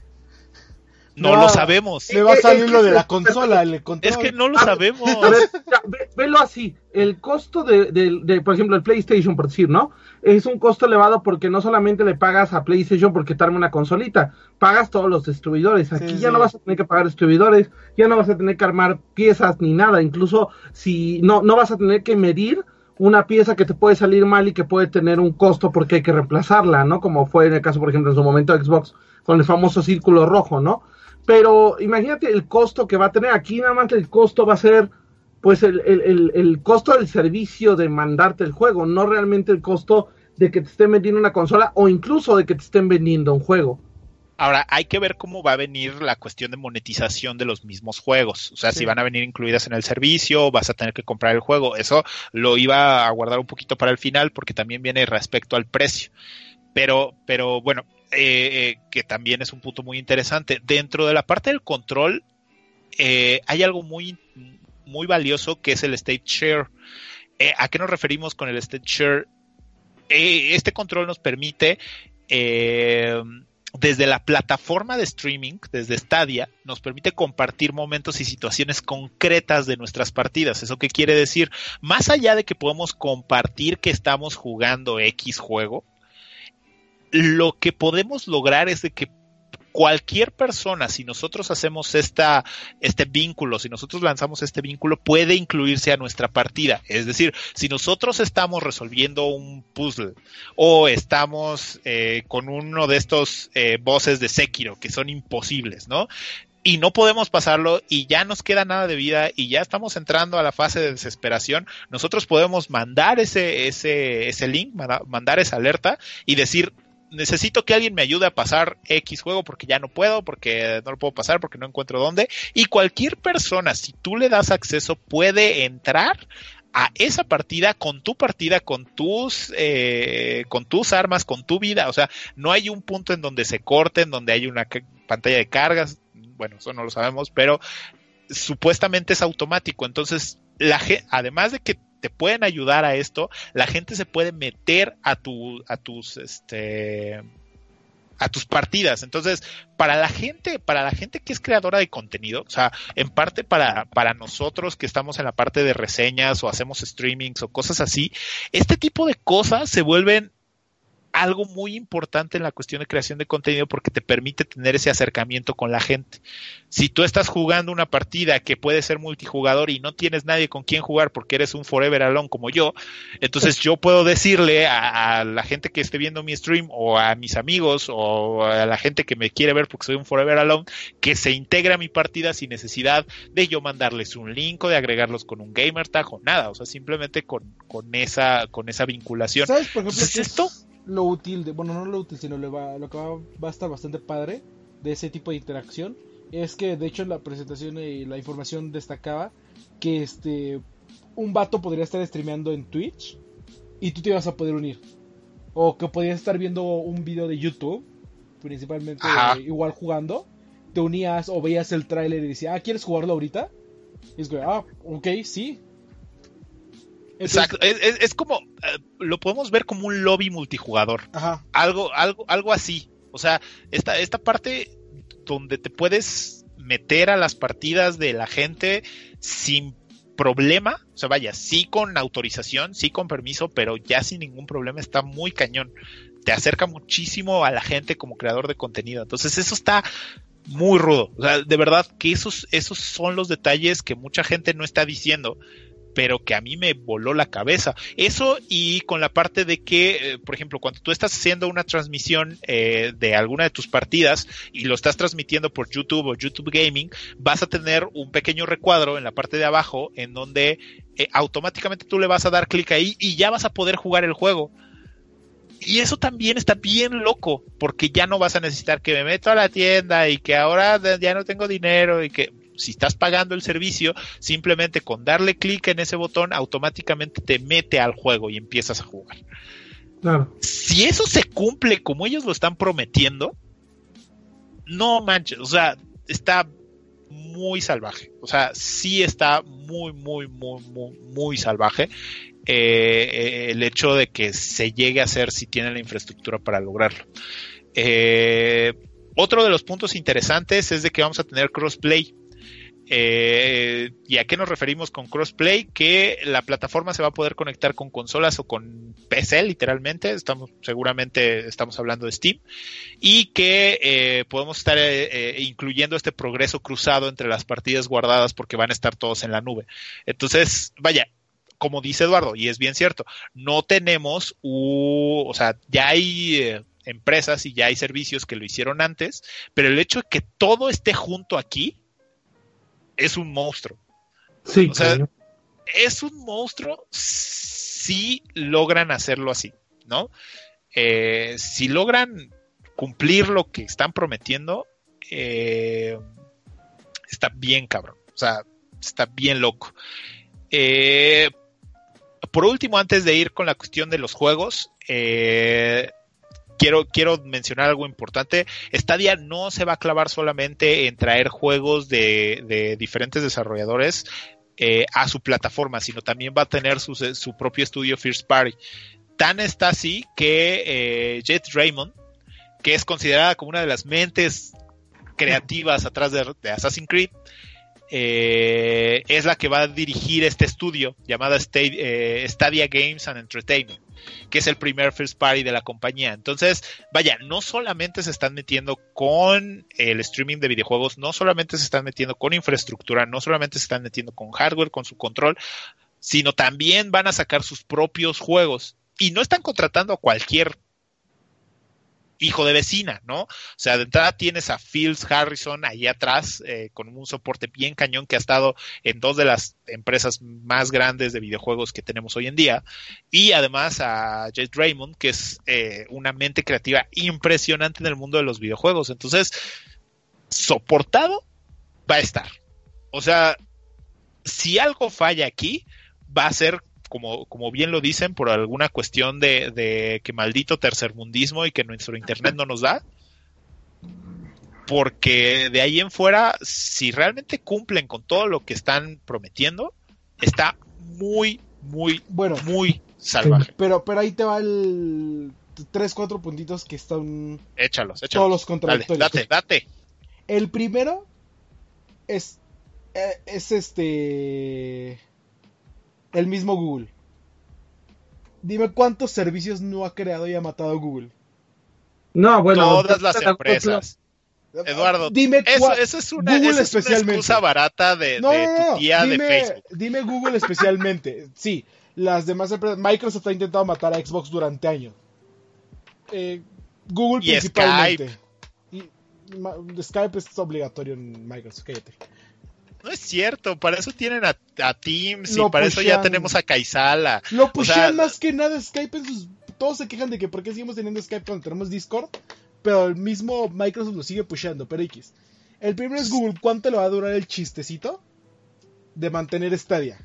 No, lo sabemos. Le va a salir lo de la consola. es que no lo sabemos. A ver, velo así. El costo de, de, por ejemplo, el PlayStation, por decir, ¿no? Es un costo elevado porque no solamente le pagas a PlayStation porque te arma una consolita, pagas todos los distribuidores. Aquí ya no vas a tener que pagar distribuidores, ya no vas a tener que armar piezas ni nada. Incluso si no, no vas a tener que medir una pieza que te puede salir mal y que puede tener un costo porque hay que reemplazarla, ¿no? Como fue en el caso, por ejemplo, en su momento de Xbox con el famoso círculo rojo, ¿no? Pero imagínate el costo que va a tener. Aquí nada más el costo va a ser pues el, el, el, costo del servicio de mandarte el juego, no realmente el costo de que te estén vendiendo una consola o incluso de que te estén vendiendo un juego. Ahora, hay que ver cómo va a venir la cuestión de monetización de los mismos juegos. O sea, si van a venir incluidas en el servicio, vas a tener que comprar el juego. Eso lo iba a guardar un poquito para el final porque también viene respecto al precio. Pero, pero bueno, eh, eh, que también es un punto muy interesante. Dentro de la parte del control, eh, hay algo muy, muy valioso que es el state share. ¿A qué nos referimos con el state share? este control nos permite desde la plataforma de streaming, desde Stadia, nos permite compartir momentos y situaciones concretas de nuestras partidas. ¿Eso qué quiere decir? Más allá de que podemos compartir que estamos jugando X juego, lo que podemos lograr es de que cualquier persona, si nosotros hacemos esta, este vínculo, si nosotros lanzamos este vínculo, puede incluirse a nuestra partida. Es decir, si nosotros estamos resolviendo un puzzle o estamos eh, con uno de estos eh, bosses de Sekiro que son imposibles, ¿no? y no podemos pasarlo y ya nos queda nada de vida y ya estamos entrando a la fase de desesperación, nosotros podemos mandar ese, ese, ese link, mandar esa alerta y decir, necesito que alguien me ayude a pasar X juego porque ya no puedo, porque no lo puedo pasar, porque no encuentro dónde. Y cualquier persona, si tú le das acceso, puede entrar a esa partida con tu partida, con tus, eh, con tus armas, con tu vida. O sea, no hay un punto en donde se corte, en donde hay una pantalla de cargas. Bueno, eso no lo sabemos, pero supuestamente es automático. Entonces, la además de que te pueden ayudar a esto, la gente se puede meter a tu, a tus, este, a tus partidas. Entonces, para la gente, para la gente que es creadora de contenido, o sea, en parte para, para nosotros que estamos en la parte de reseñas o hacemos streamings o cosas así, este tipo de cosas se vuelven algo muy importante en la cuestión de creación de contenido porque te permite tener ese acercamiento con la gente. Si tú estás jugando una partida que puede ser multijugador y no tienes nadie con quien jugar porque eres un forever alone como yo, entonces yo puedo decirle a, la gente que esté viendo mi stream o a mis amigos o a la gente que me quiere ver porque soy un forever alone que se integre a mi partida sin necesidad de yo mandarles un link o de agregarlos con un gamer tag o nada, o sea, simplemente con, con esa con esa vinculación. ¿Sabes, por ejemplo, esto? Lo útil, de, bueno, no lo útil, sino lo, va, lo que va, a estar bastante padre de ese tipo de interacción es que de hecho en la presentación y la información destacaba que este un vato podría estar streameando en Twitch y tú te ibas a poder unir. O que podías estar viendo un video de YouTube, principalmente igual jugando, te unías o veías el tráiler y decías, ah, ¿quieres jugarlo ahorita? Y es que, ah, ok, sí, Exacto, es, como, eh, lo podemos ver como un lobby multijugador. Ajá. Algo, algo, algo así. O sea, esta, esta parte donde te puedes meter a las partidas de la gente sin problema, o sea, vaya, sí con autorización, sí con permiso, pero ya sin ningún problema está muy cañón. Te acerca muchísimo a la gente como creador de contenido. Entonces, eso está muy rudo. O sea, de verdad que esos, esos son los detalles que mucha gente no está diciendo pero que a mí me voló la cabeza. Eso y con la parte de que, eh, por ejemplo, cuando tú estás haciendo una transmisión eh, de alguna de tus partidas y lo estás transmitiendo por YouTube o YouTube Gaming, vas a tener un pequeño recuadro en la parte de abajo en donde eh, automáticamente tú le vas a dar clic ahí y ya vas a poder jugar el juego. Y eso también está bien loco, porque ya no vas a necesitar que me meto a la tienda y que ahora ya no tengo dinero y que si estás pagando el servicio, simplemente con darle clic en ese botón automáticamente te mete al juego y empiezas a jugar. Si eso se cumple como ellos lo están prometiendo, no manches, o sea, está muy salvaje. O sea, sí está muy, muy, muy, muy, muy salvaje. Eh, el hecho de que se llegue a hacer si tiene la infraestructura para lograrlo. Eh, otro de los puntos interesantes es de que vamos a tener crossplay. Eh, ¿Y a qué nos referimos con crossplay? Que la plataforma se va a poder conectar con consolas o con PC, literalmente. Estamos, seguramente estamos hablando de Steam. Y que podemos estar incluyendo este progreso cruzado entre las partidas guardadas porque van a estar todos en la nube. Entonces, vaya, como dice Eduardo, y es bien cierto, no tenemos, o sea, ya hay eh, empresas y ya hay servicios que lo hicieron antes, pero el hecho de que todo esté junto aquí es un monstruo. Sí, o sea, es un monstruo si logran hacerlo así, ¿no? Eh, si logran cumplir lo que están prometiendo, eh, está bien cabrón, o sea, está bien loco. Eh, por último, antes de ir con la cuestión de los juegos, eh, quiero, quiero mencionar algo importante. Stadia no se va a clavar solamente en traer juegos de, diferentes desarrolladores eh, a su plataforma, sino también va a tener su, propio estudio First Party. Tan está así que eh, Jet Raymond, que es considerada como una de las mentes creativas atrás de Assassin's Creed, eh, es la que va a dirigir este estudio llamado eh, Stadia Games and Entertainment, que es el primer first party de la compañía. Entonces, vaya, no solamente se están metiendo con el streaming de videojuegos, no solamente se están metiendo con infraestructura, no solamente se están metiendo con hardware, con su control, sino también van a sacar sus propios juegos. Y no están contratando a cualquier hijo de vecina, ¿no? O sea, de entrada tienes a Fields Harrison ahí atrás, eh, con un soporte bien cañón que ha estado en dos de las empresas más grandes de videojuegos que tenemos hoy en día. Y además a Jade Raymond, que es eh, una mente creativa impresionante en el mundo de los videojuegos. Entonces, soportado va a estar. O sea, si algo falla aquí, va a ser como, como bien lo dicen, por alguna cuestión de, de que maldito tercermundismo y que nuestro internet no nos da. Porque de ahí en fuera, si realmente cumplen con todo lo que están prometiendo, está muy, muy, bueno, muy salvaje. Pero, pero ahí te va el tres, cuatro puntitos que están. Échalos, échalos. Todos los contradictorios. date, date. El primero es, eh, es este el mismo Google. Dime cuántos servicios no ha creado y ha matado Google. No, bueno. Todas las empresas. Eduardo, dime eso, es una, Google especialmente. excusa barata de, tu tía de Facebook. Dime Google especialmente. sí, las demás empresas. Microsoft ha intentado matar a Xbox durante años. Eh, Google principalmente. Skype. Y, Skype es obligatorio en Microsoft, cállate. No es cierto, para eso tienen a, Teams y para eso ya tenemos a Kaisala. Lo pushean más que nada Skype en sus... Todos se quejan de que por qué seguimos teniendo Skype cuando tenemos Discord, pero el mismo Microsoft lo sigue pusheando, pero X. El primero es Google, ¿cuánto le va a durar el chistecito de mantener Stadia?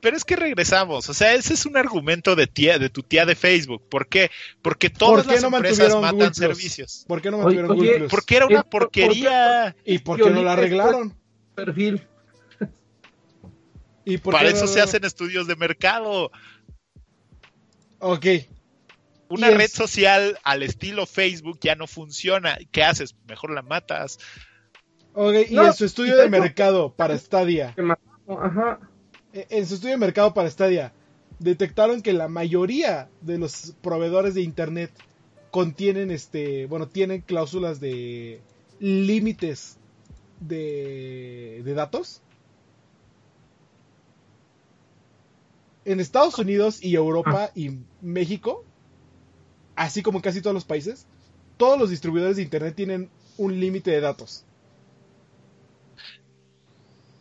Pero es que regresamos, o sea, ese es un argumento de tía, de tu tía de Facebook. ¿Por qué? Porque todas las empresas matan servicios. ¿Por qué no mantuvieron Google Plus? Porque era una porquería. ¿Y por qué no la arreglaron? Perfil. ¿Y Para eso se hacen estudios de mercado. Ok. Una red social al estilo Facebook ya no funciona. ¿Qué haces? Mejor la matas. Ok, y en su estudio de mercado para Stadia. Ajá. E, en su estudio de mercado para Stadia, detectaron que la mayoría de los proveedores de internet contienen este, bueno, tienen cláusulas de límites de, datos. En Estados Unidos y Europa ah. y México, así como casi todos los países, todos los distribuidores de Internet tienen un límite de datos.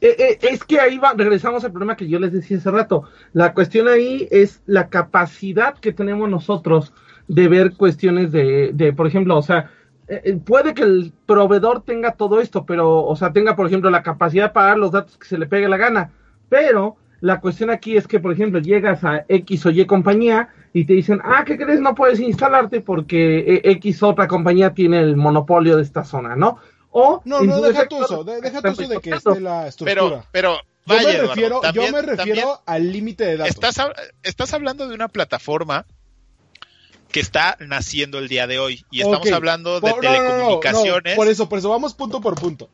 Eh, eh, es que ahí va, regresamos al problema que yo les decía hace rato. La cuestión ahí es la capacidad que tenemos nosotros de ver cuestiones de, de por ejemplo, o sea, eh, eh, puede que el proveedor tenga todo esto, pero, o sea, tenga, por ejemplo, la capacidad de pagar los datos que se le pegue la gana, pero la cuestión aquí es que, por ejemplo, llegas a X o Y compañía y te dicen, ah, ¿qué crees? No puedes instalarte porque eh, X otra compañía tiene el monopolio de esta zona, ¿no? O no, no, deja tu uso, deja tu uso de que esté la estructura. Pero, pero yo me refiero, yo me refiero al límite de datos. Estás, estás hablando de una plataforma que está naciendo el día de hoy. Y estamos hablando de telecomunicaciones. por eso, por eso, vamos punto por punto.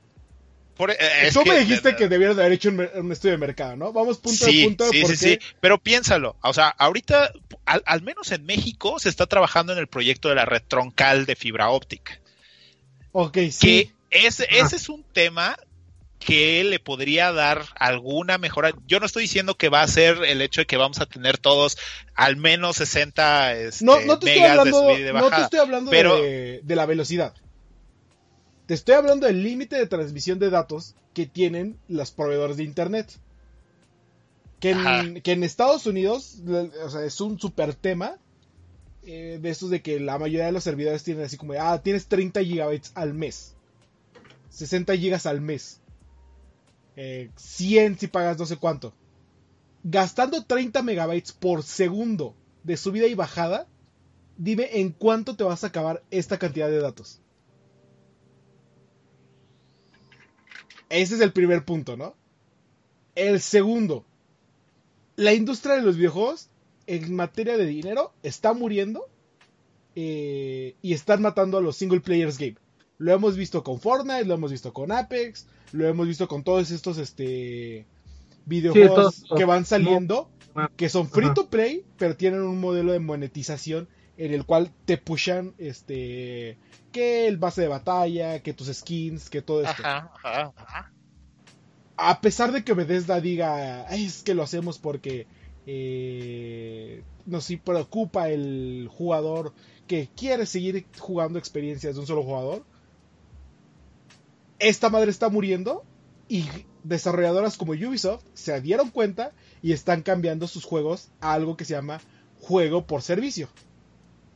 Eh, Tú me dijiste que debieras de haber hecho un, estudio de mercado, ¿no? Vamos punto por punto. Sí, sí, sí, pero piénsalo. O sea, ahorita, al, menos en México, se está trabajando en el proyecto de la red troncal de fibra óptica. Ok, sí. Que ese, ese es un tema que le podría dar alguna mejora. Yo no estoy diciendo que va a ser el hecho de que vamos a tener todos al menos 60 este, no, no te estoy hablando, de No te estoy hablando de, la velocidad. Te estoy hablando del límite de transmisión de datos que tienen los proveedores de Internet. Que en, Estados Unidos o sea, es un super tema eh, de estos de que la mayoría de los servidores tienen así como, ah, tienes 30 gigabytes al mes. 60 gigas al mes. 100 eh, si pagas no sé cuánto. Gastando 30 megabytes por segundo de subida y bajada, dime en cuánto te vas a acabar esta cantidad de datos. Ese es el primer punto, ¿no? El segundo, la industria de los videojuegos en materia de dinero está muriendo eh, y están matando a los single players game. Lo hemos visto con Fortnite, lo hemos visto con Apex, lo hemos visto con todos estos este videojuegos que van saliendo, ah, que son free to play, pero tienen un modelo de monetización en el cual te pushan este que el base de batalla, que tus skins, que todo esto. A pesar de que Bethesda diga, es que lo hacemos porque eh, nos preocupa el jugador que quiere seguir jugando experiencias de un solo jugador, esta madre está muriendo y desarrolladoras como Ubisoft se dieron cuenta y están cambiando sus juegos a algo que se llama juego por servicio.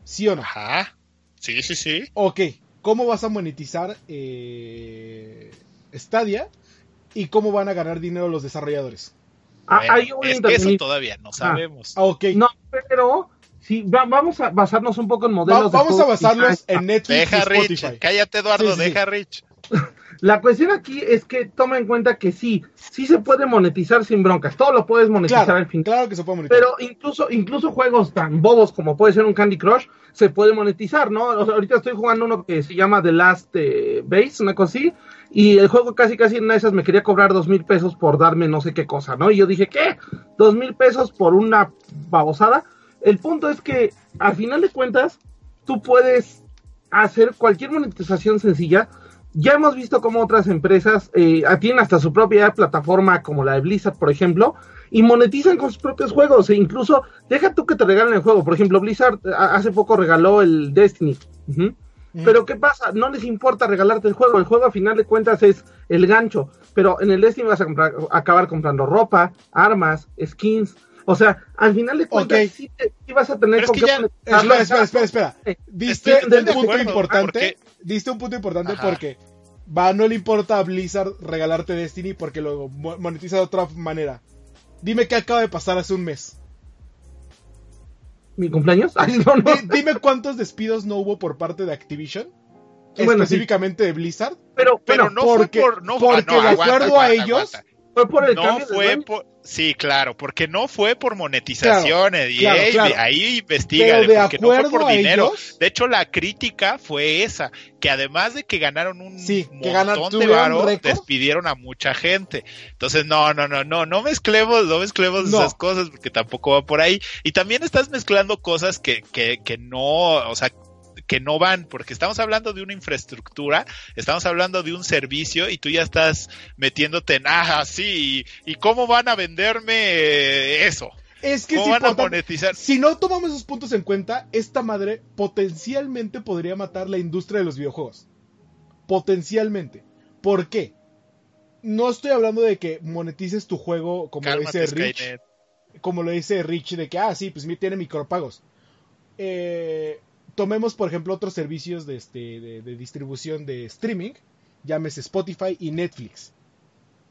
¿Sí o no? Ajá. Sí, sí, sí. Ok. ¿Cómo vas a monetizar eh, Stadia? ¿Y cómo van a ganar dinero los desarrolladores? Ah, es que eso todavía no sabemos. Ah, ok. No, pero sí, vamos a basarnos un poco en modelos. vamos a basarnos en Netflix. Deja Rich. Cállate, Eduardo, deja Rich. La cuestión aquí es que toma en cuenta que sí, sí se puede monetizar sin broncas, todo lo puedes monetizar al fin. Claro que se puede monetizar. Pero incluso, incluso juegos tan bobos como puede ser un Candy Crush, se puede monetizar, ¿no? ahorita estoy jugando uno que se llama The Last eh, Base, una cosa así, y el juego casi casi en una de esas me quería cobrar dos mil pesos por darme no sé qué cosa, ¿no? Y yo dije, ¿qué? ¿Dos mil pesos por una babosada? El punto es que, al final de cuentas, tú puedes hacer cualquier monetización sencilla ya hemos visto cómo otras empresas eh, tienen hasta su propia plataforma, como la de Blizzard, por ejemplo, y monetizan con sus propios juegos. E incluso, deja tú que te regalen el juego. Por ejemplo, Blizzard hace poco regaló el Destiny. Mm. Pero ¿qué pasa? No les importa regalarte el juego. El juego, a final de cuentas, es el gancho. Pero en el Destiny vas a acabar comprando ropa, armas, skins. O sea, al final de cuentas, sí, vas a tener con Espera, espera, espera, espera. Diste un punto importante diste un punto importante porque va, no le importa a Blizzard regalarte Destiny porque lo monetiza de otra manera. Dime qué acaba de pasar hace un mes. ¿Mi cumpleaños? Dime cuántos despidos no hubo por parte de Activision. específicamente de Blizzard. Pero, pero, no porque, fue por. No, porque de acuerdo a ellos. Fue por el no fue por, Sí, claro, porque no fue por monetización, ahí investiga, porque no fue por dinero. De hecho, la crítica fue esa, que además de que ganaron un montón de varo, despidieron a mucha gente. Entonces, no, no, no, no, no mezclemos, no mezclemos esas cosas, porque tampoco va por ahí. Y también estás mezclando cosas que, que, que no, o sea, que no van, porque estamos hablando de una infraestructura, estamos hablando de un servicio y tú ya estás metiéndote en, ah, sí, y, cómo van a venderme eso. Es que ¿Cómo van a monetizar? Si no tomamos esos puntos en cuenta, esta madre potencialmente podría matar la industria de los videojuegos. Potencialmente. ¿Por qué? No estoy hablando de que monetices tu juego como lo dice Rich. Como lo dice Rich, de que, ah, sí, pues tiene micropagos. Eh, tomemos, por ejemplo, otros servicios de, este, de, distribución de streaming, llámese Spotify y Netflix.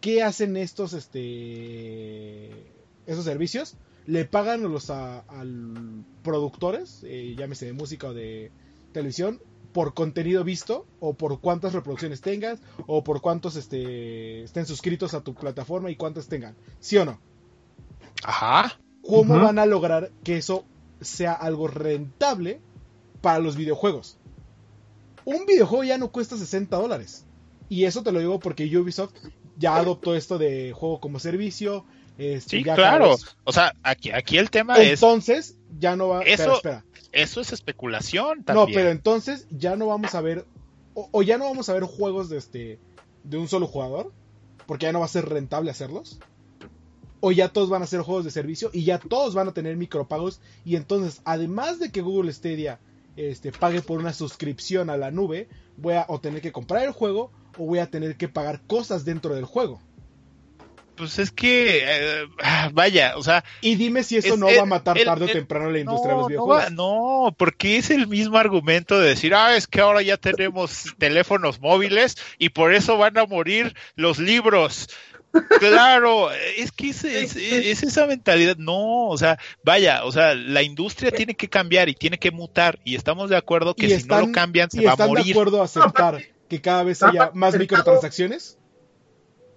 ¿Qué hacen estos, este, esos servicios? le pagan a los a, productores, eh, llámese de música o de televisión, por contenido visto o por cuántas reproducciones tengas o por cuántos este, estén suscritos a tu plataforma y cuántas tengan. ¿Sí o no? Ajá. ¿Cómo van a lograr que eso sea algo rentable para los videojuegos? Un videojuego ya no cuesta 60 dólares. Y eso te lo digo porque Ubisoft ya adoptó esto de juego como servicio. Este, sí, claro. O sea, aquí, aquí el tema es. Entonces, ya no va. Eso, espera, Eso es especulación también. No, pero entonces ya no vamos a ver. O, ya no vamos a ver juegos de este. de un solo jugador. Porque ya no va a ser rentable hacerlos. O ya todos van a ser juegos de servicio. Y ya todos van a tener micropagos. Y entonces, además de que Google Stadia este, pague por una suscripción a la nube, voy a o tener que comprar el juego o voy a tener que pagar cosas dentro del juego. Pues es que, eh, vaya, o sea... Y dime si eso no va a matar tarde o temprano la industria de los videojuegos. No, porque es el mismo argumento de decir, ah, es que ahora ya tenemos teléfonos móviles y por eso van a morir los libros. Claro, es que es, es, esa mentalidad. No, o sea, vaya, o sea, la industria tiene que cambiar y tiene que mutar. Y estamos de acuerdo que si no lo cambian, se va a morir. ¿Están de acuerdo a aceptar que cada vez haya más microtransacciones?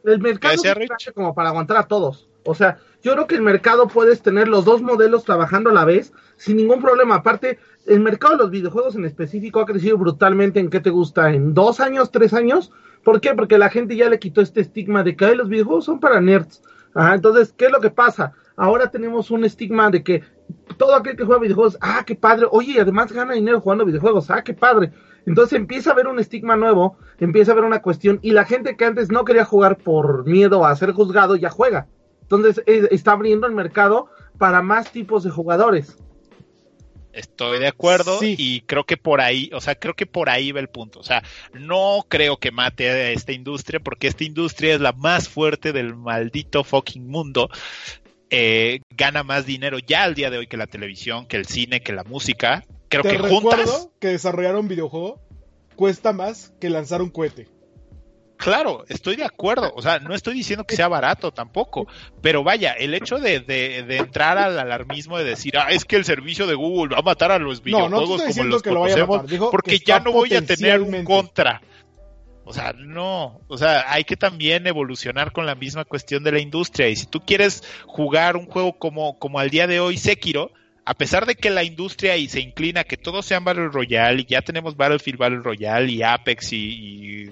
El mercado es como para aguantar a todos. O sea, yo creo que el mercado puedes tener los dos modelos trabajando a la vez sin ningún problema. Aparte, el mercado de los videojuegos en específico ha crecido brutalmente en qué te gusta, en dos años, tres años. ¿Por qué? Porque la gente ya le quitó este estigma de que los videojuegos son para nerds. Entonces, ¿qué es lo que pasa? Ahora tenemos un estigma de que todo aquel que juega videojuegos, ah, qué padre, oye, además gana dinero jugando videojuegos, ah, qué padre. Entonces empieza a haber un estigma nuevo, empieza a haber una cuestión y la gente que antes no quería jugar por miedo a ser juzgado ya juega. Entonces eh, está abriendo el mercado para más tipos de jugadores. Estoy de acuerdo y creo que por ahí, o sea, creo que por ahí va el punto. O sea, no creo que mate a esta industria porque esta industria es la más fuerte del maldito fucking mundo. Eh, gana más dinero ya al día de hoy que la televisión, que el cine, que la música creo que juntas. que desarrollar un videojuego cuesta más que lanzar un cohete. Claro, estoy de acuerdo. O sea, no estoy diciendo que sea barato tampoco. Pero vaya, el hecho de, de, entrar al alarmismo de decir, ah, es que el servicio de Google va a matar a los videojuegos como los que conocemos, porque ya no voy a tener un contra. O sea, no. O sea, hay que también evolucionar con la misma cuestión de la industria. Y si tú quieres jugar un juego como, como al día de hoy, Sekiro, a pesar de que la industria y se inclina a que todos sean Battle Royale y ya tenemos Battlefield Battle Royale y Apex y,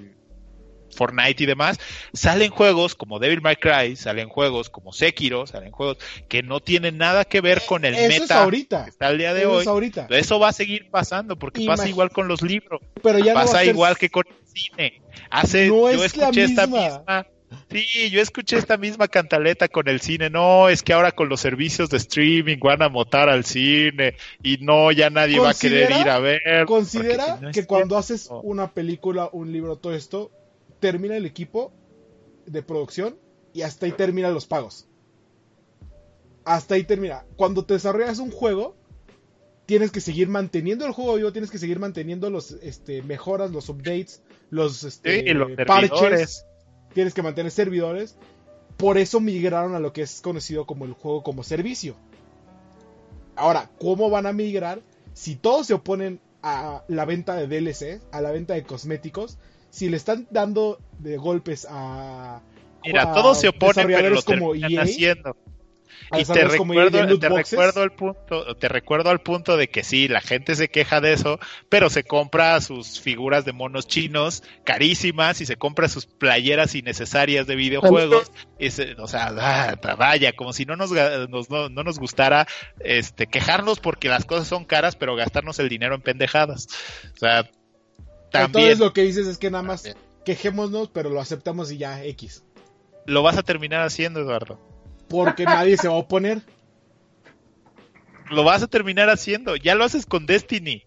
Fortnite y demás, salen juegos como Devil May Cry, salen juegos como Sekiro, salen juegos que no tienen nada que ver con el meta ahorita. que está al día de hoy. Eso va a seguir pasando porque pasa igual con los libros, Pero ya pasa igual que con el cine. Hace, yo escuché esta misma Sí, yo escuché esta misma cantaleta con el cine. No, es que ahora con los servicios de streaming van a motar al cine y no, ya nadie va a querer ir a ver. Considera que cuando haces una película, un libro, todo esto, termina el equipo de producción y hasta ahí terminan los pagos. Hasta ahí termina. Cuando te desarrollas un juego, tienes que seguir manteniendo el juego vivo, tienes que seguir manteniendo los este, mejoras, los updates, los, este, los parches tienes que mantener servidores. Por eso migraron a lo que es conocido como el juego como servicio. Ahora, ¿cómo van a migrar si todos se oponen a la venta de DLC, a la venta de cosméticos? Si le están dando de golpes a... Mira, todos se oponen, pero lo como EA, haciendo y te recuerdo, te recuerdo al punto, te recuerdo al punto de que sí, la gente se queja de eso, pero se compra sus figuras de monos chinos carísimas y se compra sus playeras innecesarias de videojuegos. o sea, ah, vaya, como si no nos, no, nos gustara este quejarnos porque las cosas son caras, pero gastarnos el dinero en pendejadas. O sea, también. Entonces lo que dices es que nada más quejémonos, pero lo aceptamos y ya X. Lo vas a terminar haciendo, Eduardo porque nadie se va a oponer. Lo vas a terminar haciendo, ya lo haces con Destiny.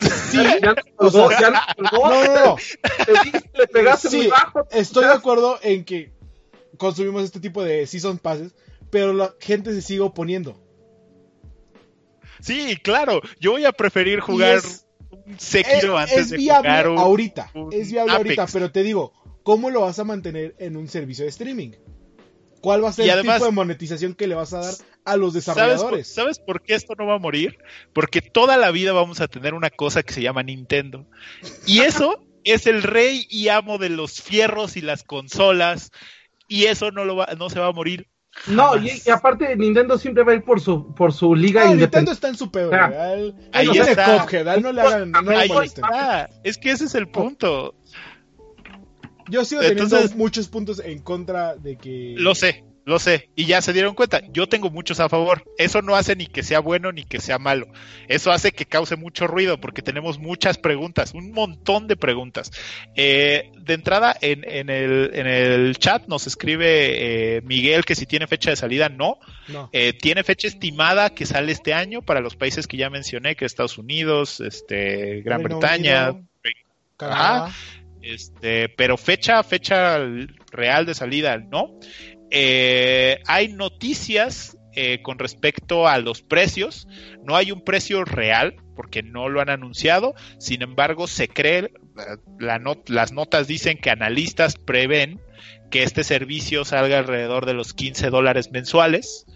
Sí, o sea, no, no, no. Le pegaste muy bajo. Estoy de acuerdo en que consumimos este tipo de season passes, pero la gente se sigue oponiendo. Sí, claro, yo voy a preferir jugar un Sekiro antes de jugar un, ahorita, es viable ahorita, pero te digo, ¿cómo lo vas a mantener en un servicio de streaming? ¿Cuál va a ser Y el además- tipo de monetización que le vas a dar a los ¿Sabes por, desarrolladores? ¿Sabes por qué esto no va a morir? Porque toda la vida vamos a tener una cosa que se llama Nintendo. Y eso es el rey y amo de los fierros y las consolas. Y eso no, lo va, no se va a morir. No, y, y aparte Nintendo siempre va a ir por su, por su liga No, Nintendo está en su pedo, Ah. güey. A él- él Ahí no tiene le hagan, no Ahí está. Es que ese es el punto. Yo sigo teniendo Entonces- muchos puntos en contra de que... Lo sé, lo sé. Y ya se dieron cuenta. Yo tengo muchos a favor. Eso no hace ni que sea bueno ni que sea malo. Eso hace que cause mucho ruido porque tenemos muchas preguntas, un montón de preguntas. Eh, de entrada, en, en, el, en el chat nos escribe eh, Miguel que si tiene fecha de salida, no. No. Eh, tiene fecha estimada que sale este año para los países que ya mencioné, que es Estados Unidos, este, Gran Reino Bretaña, Unido, Canadá. este, pero fecha, fecha real de salida, no. Eh, hay noticias eh, con respecto a los precios. No hay un precio real porque no lo han anunciado. Sin embargo, se cree, la not- las notas dicen que analistas prevén que este servicio salga alrededor de los 15 dólares mensuales.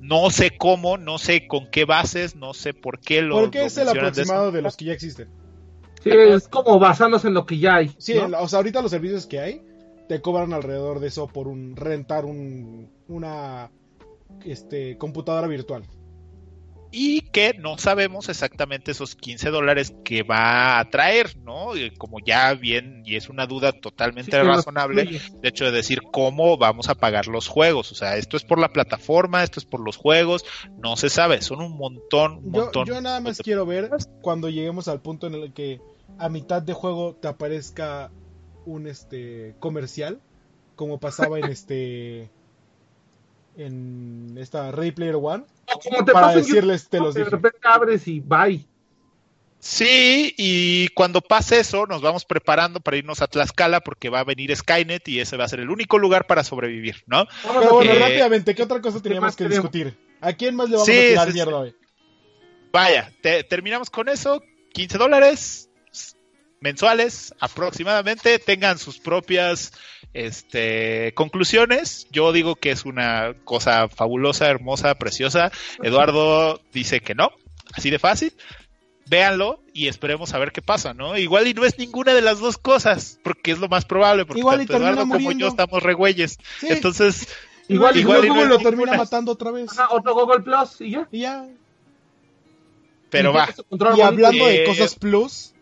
No sé cómo, no sé con qué bases, no sé por qué lo. Porque lo es el de aproximado de los que ya existen. Sí, es como basándose en lo que ya hay. Sí, la- o sea, ahorita los servicios que hay te cobran alrededor de eso por un rentar un una este computadora virtual. y que no sabemos exactamente esos 15 dólares que va a traer, ¿no? Y Como ya bien, y es una duda totalmente Sí, razonable, de hecho de decir cómo vamos a pagar los juegos, o sea, esto es por la plataforma, esto es por los juegos, no se sabe, son un montón, un Yo, montón. yo nada más quiero ver cuando lleguemos al punto en el que a mitad de juego te aparezca un este comercial, como pasaba en este en esta Ready Player One, como te para decirles te los de dije. repente abres y bye. Sí, y cuando pase eso, nos vamos preparando para irnos a Tlaxcala porque va a venir Skynet y ese va a ser el único lugar para sobrevivir, ¿no? Pero bueno, Eh, rápidamente, ¿qué otra cosa ¿qué teníamos que discutir? ¿A quién más le vamos Sí, a tirar sí, sí. mierda hoy? Vaya, te- terminamos con eso. 15 dólares mensuales aproximadamente. Tengan sus propias este, conclusiones. Yo digo que es una cosa fabulosa, hermosa, preciosa. Eduardo dice que no. Así de fácil. Véanlo y esperemos a ver qué pasa, ¿no? Igual y no es ninguna de las dos cosas, porque es lo más probable, porque Igual y tanto termina Eduardo como yo estamos regüeyes. Sí, Entonces, Igual, igual, igual y Google no lo termina ninguna. matando otra vez. Ajá, otro Google Plus y ya. Y ya. pero Y va. Y hablando de Eh, cosas plus,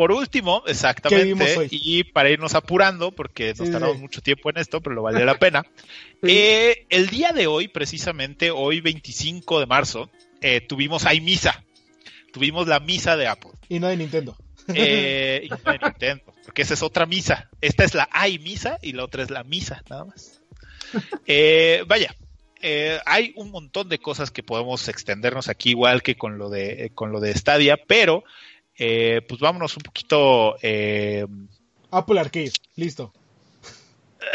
Por último, ¿Qué exactamente, y para irnos apurando, porque nos Sí, tardamos sí. mucho tiempo en esto, pero lo vale la pena. Sí. Eh, el día de hoy, precisamente, hoy 25 de marzo, eh, tuvimos, hay misa. Tuvimos la misa de Apple. y no de Nintendo. Eh, y no de Nintendo, porque esa es otra misa. Esta es la hay misa y la otra es la misa, nada más. Vaya, eh, hay un montón de cosas que podemos extendernos aquí, igual que con lo de, eh, con lo de Stadia, pero eh, pues vámonos un poquito eh, Apple Arcade, listo.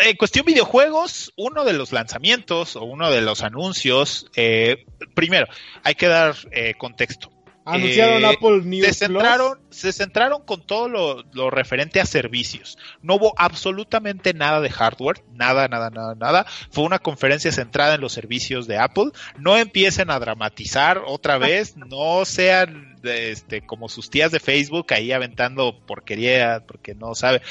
en cuestión videojuegos, uno de los lanzamientos o uno de los anuncios, eh, primero, hay que dar eh, contexto. Anunciaron Eh, Apple News Se centraron, se centraron con todo lo, lo referente a servicios. No hubo absolutamente nada de hardware, nada, nada, nada, nada. Fue una conferencia centrada en los servicios de Apple. No empiecen a dramatizar otra vez, no sean este, como sus tías de Facebook ahí aventando porquería porque no sabe.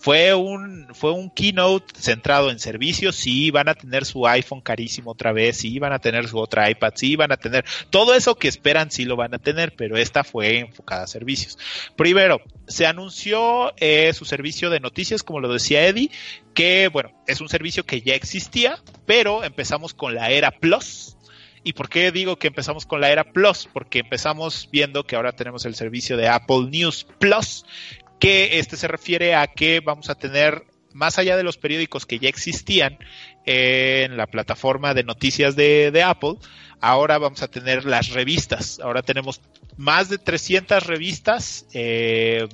Fue un, fue un keynote centrado en servicios, sí van a tener su iPhone carísimo otra vez, sí van a tener su otra iPad, sí van a tener todo eso que esperan, sí lo van a tener, pero esta fue enfocada a servicios. Primero, se anunció eh, su servicio de noticias, como lo decía Eddie, que bueno, es un servicio que ya existía, pero empezamos con la era Plus. ¿Y por qué digo que empezamos con la era Plus? Porque empezamos viendo que ahora tenemos el servicio de Apple News Plus, que este se refiere a que vamos a tener, más allá de los periódicos que ya existían eh, en la plataforma de noticias de, de Apple, ahora vamos a tener las revistas. Ahora tenemos más de 300 revistas eh,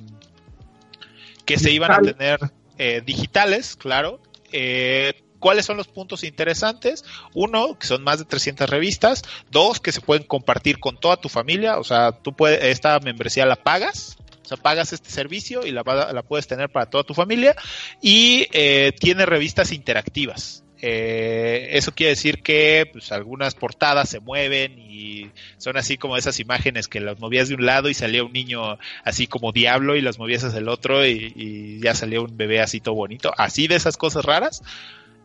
que se iban a tener eh, digitales, claro. Eh, ¿Cuáles son los puntos interesantes? Uno, que son más de 300 revistas. Dos, que se pueden compartir con toda tu familia. O sea, tú puedes, esta membresía la pagas. O sea, pagas este servicio y la, la puedes tener para toda tu familia. Y eh, tiene revistas interactivas. Eh, eso quiere decir que pues, algunas portadas se mueven y son así como esas imágenes que las movías de un lado y salía un niño así como diablo y las movías hacia el otro y, ya salía un bebé así todo bonito. Así de esas cosas raras.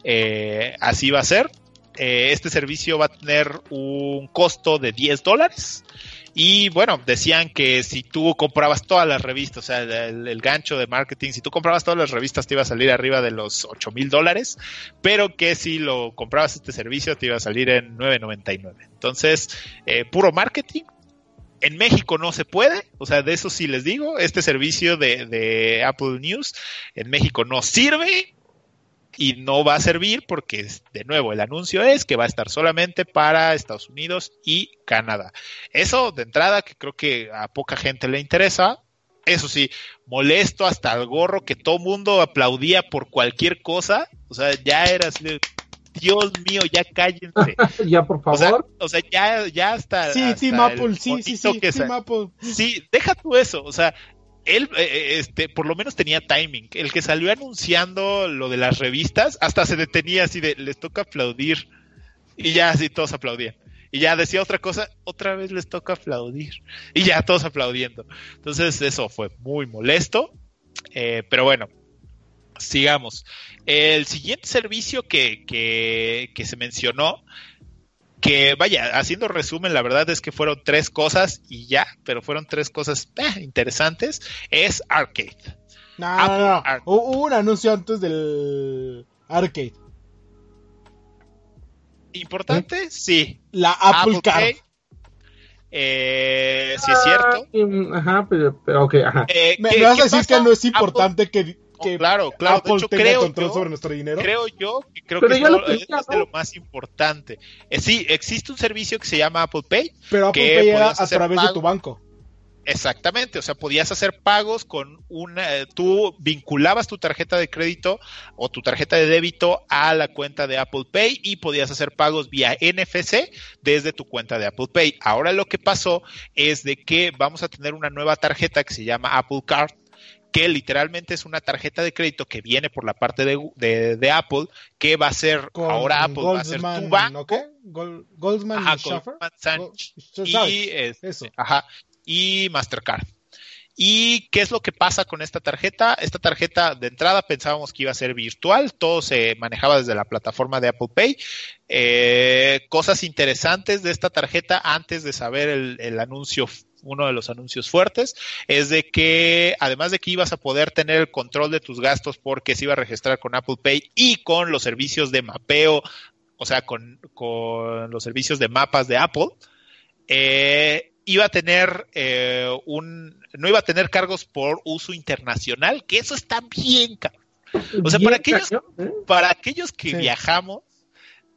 Eh, así va a ser. Eh, este servicio va a tener un costo de 10 dólares. Y bueno, decían que si tú comprabas todas las revistas, o sea, el, gancho de marketing, si tú comprabas todas las revistas te iba a salir arriba de los 8 mil dólares, pero que si lo comprabas este servicio te iba a salir en 9.99. Entonces, eh, puro marketing. En México no se puede, o sea, de eso sí les digo, este servicio de, de Apple News en México no sirve, y no va a servir porque, de nuevo, el anuncio es que va a estar solamente para Estados Unidos y Canadá. Eso de entrada que creo que a poca gente le interesa. Eso sí, molesto hasta el gorro que todo mundo aplaudía por cualquier cosa. O sea, ya era así Dios mío, ya cállense. ya, por favor. O sea, ya, ya hasta. Sí, sí, Maple, sí, sí, sí, sí, Maple. Sí, deja tú eso. O sea, él, eh, eh, este, por lo menos tenía timing. El que salió anunciando lo de las revistas, hasta se detenía así de, les toca aplaudir. Y ya así todos aplaudían. Y ya decía otra cosa, otra vez les toca aplaudir. Y ya todos aplaudiendo. Entonces eso fue muy molesto. Eh, pero bueno, sigamos. El siguiente servicio que, que, que se mencionó que vaya, haciendo resumen, la verdad es que fueron tres cosas y ya, pero fueron tres cosas eh, interesantes, es Arcade. No, no, no. Hubo un anuncio antes del Arcade. ¿Importante? Sí. La Apple, Card. Eh, sí es cierto. Ah, ajá, pero, pero ok, ajá. Eh, ¿Me, vas a decir que no es importante que claro, claro. de hecho, creo control yo, sobre nuestro dinero. Creo yo, creo que es, lo, es, de lo más importante. Eh, sí, existe un servicio que se llama Apple Pay. Pero Apple Pay era a través de tu banco. Exactamente, o sea, podías hacer pagos con una, eh, tú vinculabas tu tarjeta de crédito o tu tarjeta de débito a la cuenta de Apple Pay y podías hacer pagos vía NFC desde tu cuenta de Apple Pay. Ahora lo que pasó es de que vamos a tener una nueva tarjeta que se llama Apple Card que literalmente es una tarjeta de crédito que viene por la parte de, de, Apple, que va a ser, ahora Apple va a ser tu banco. Goldman, y, Eso. Ajá, y Mastercard. ¿Y qué es lo que pasa con esta tarjeta? Esta tarjeta de entrada pensábamos que iba a ser virtual, todo se manejaba desde la plataforma de Apple Pay. Eh, cosas interesantes de esta tarjeta antes de saber el, el anuncio uno de los anuncios fuertes, es de que además de que ibas a poder tener el control de tus gastos porque se iba a registrar con Apple Pay y con los servicios de mapeo, o sea, con, los servicios de mapas de Apple, eh, iba a tener eh, un, no iba a tener cargos por uso internacional, que eso está bien, O sea, para aquellos, ¿eh? para aquellos que viajamos,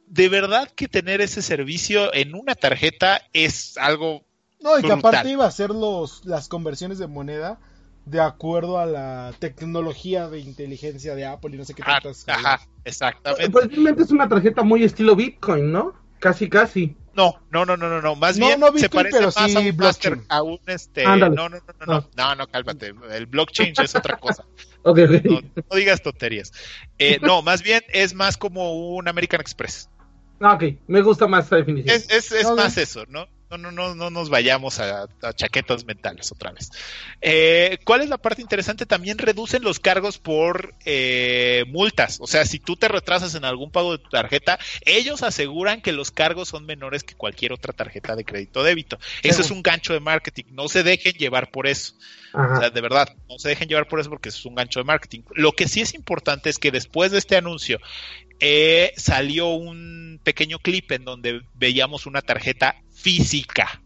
de verdad que tener ese servicio en una tarjeta es algo no, y que aparte iba a hacer los, las conversiones de moneda de acuerdo a la tecnología de inteligencia de Apple y no sé qué ah, tantas. Ajá, exactamente. Pues realmente es una tarjeta muy estilo Bitcoin, ¿no? Casi, casi. No, no, no, no, no, no. Más bien se parece más a un blockchain. a un este. No, no, no, no, no, no, no, cálmate. El blockchain es otra cosa. okay, okay. No, digas tonterías. Eh, no, más bien es más como un American Express. Ah, ok, me gusta más esa definición. Es, es, es más eso, ¿no? No, no, no, no nos vayamos a, chaquetas mentales otra vez. Eh, ¿Cuál es la parte interesante? También reducen los cargos por eh, multas. O sea, si tú te retrasas en algún pago de tu tarjeta, ellos aseguran que los cargos son menores que cualquier otra tarjeta de crédito o débito. Eso es un gancho de marketing. No se dejen llevar por eso. O sea, de verdad, no se dejen llevar por eso porque eso es un gancho de marketing. Lo que sí es importante es que después de este anuncio, eh, salió un pequeño clip en donde veíamos una tarjeta física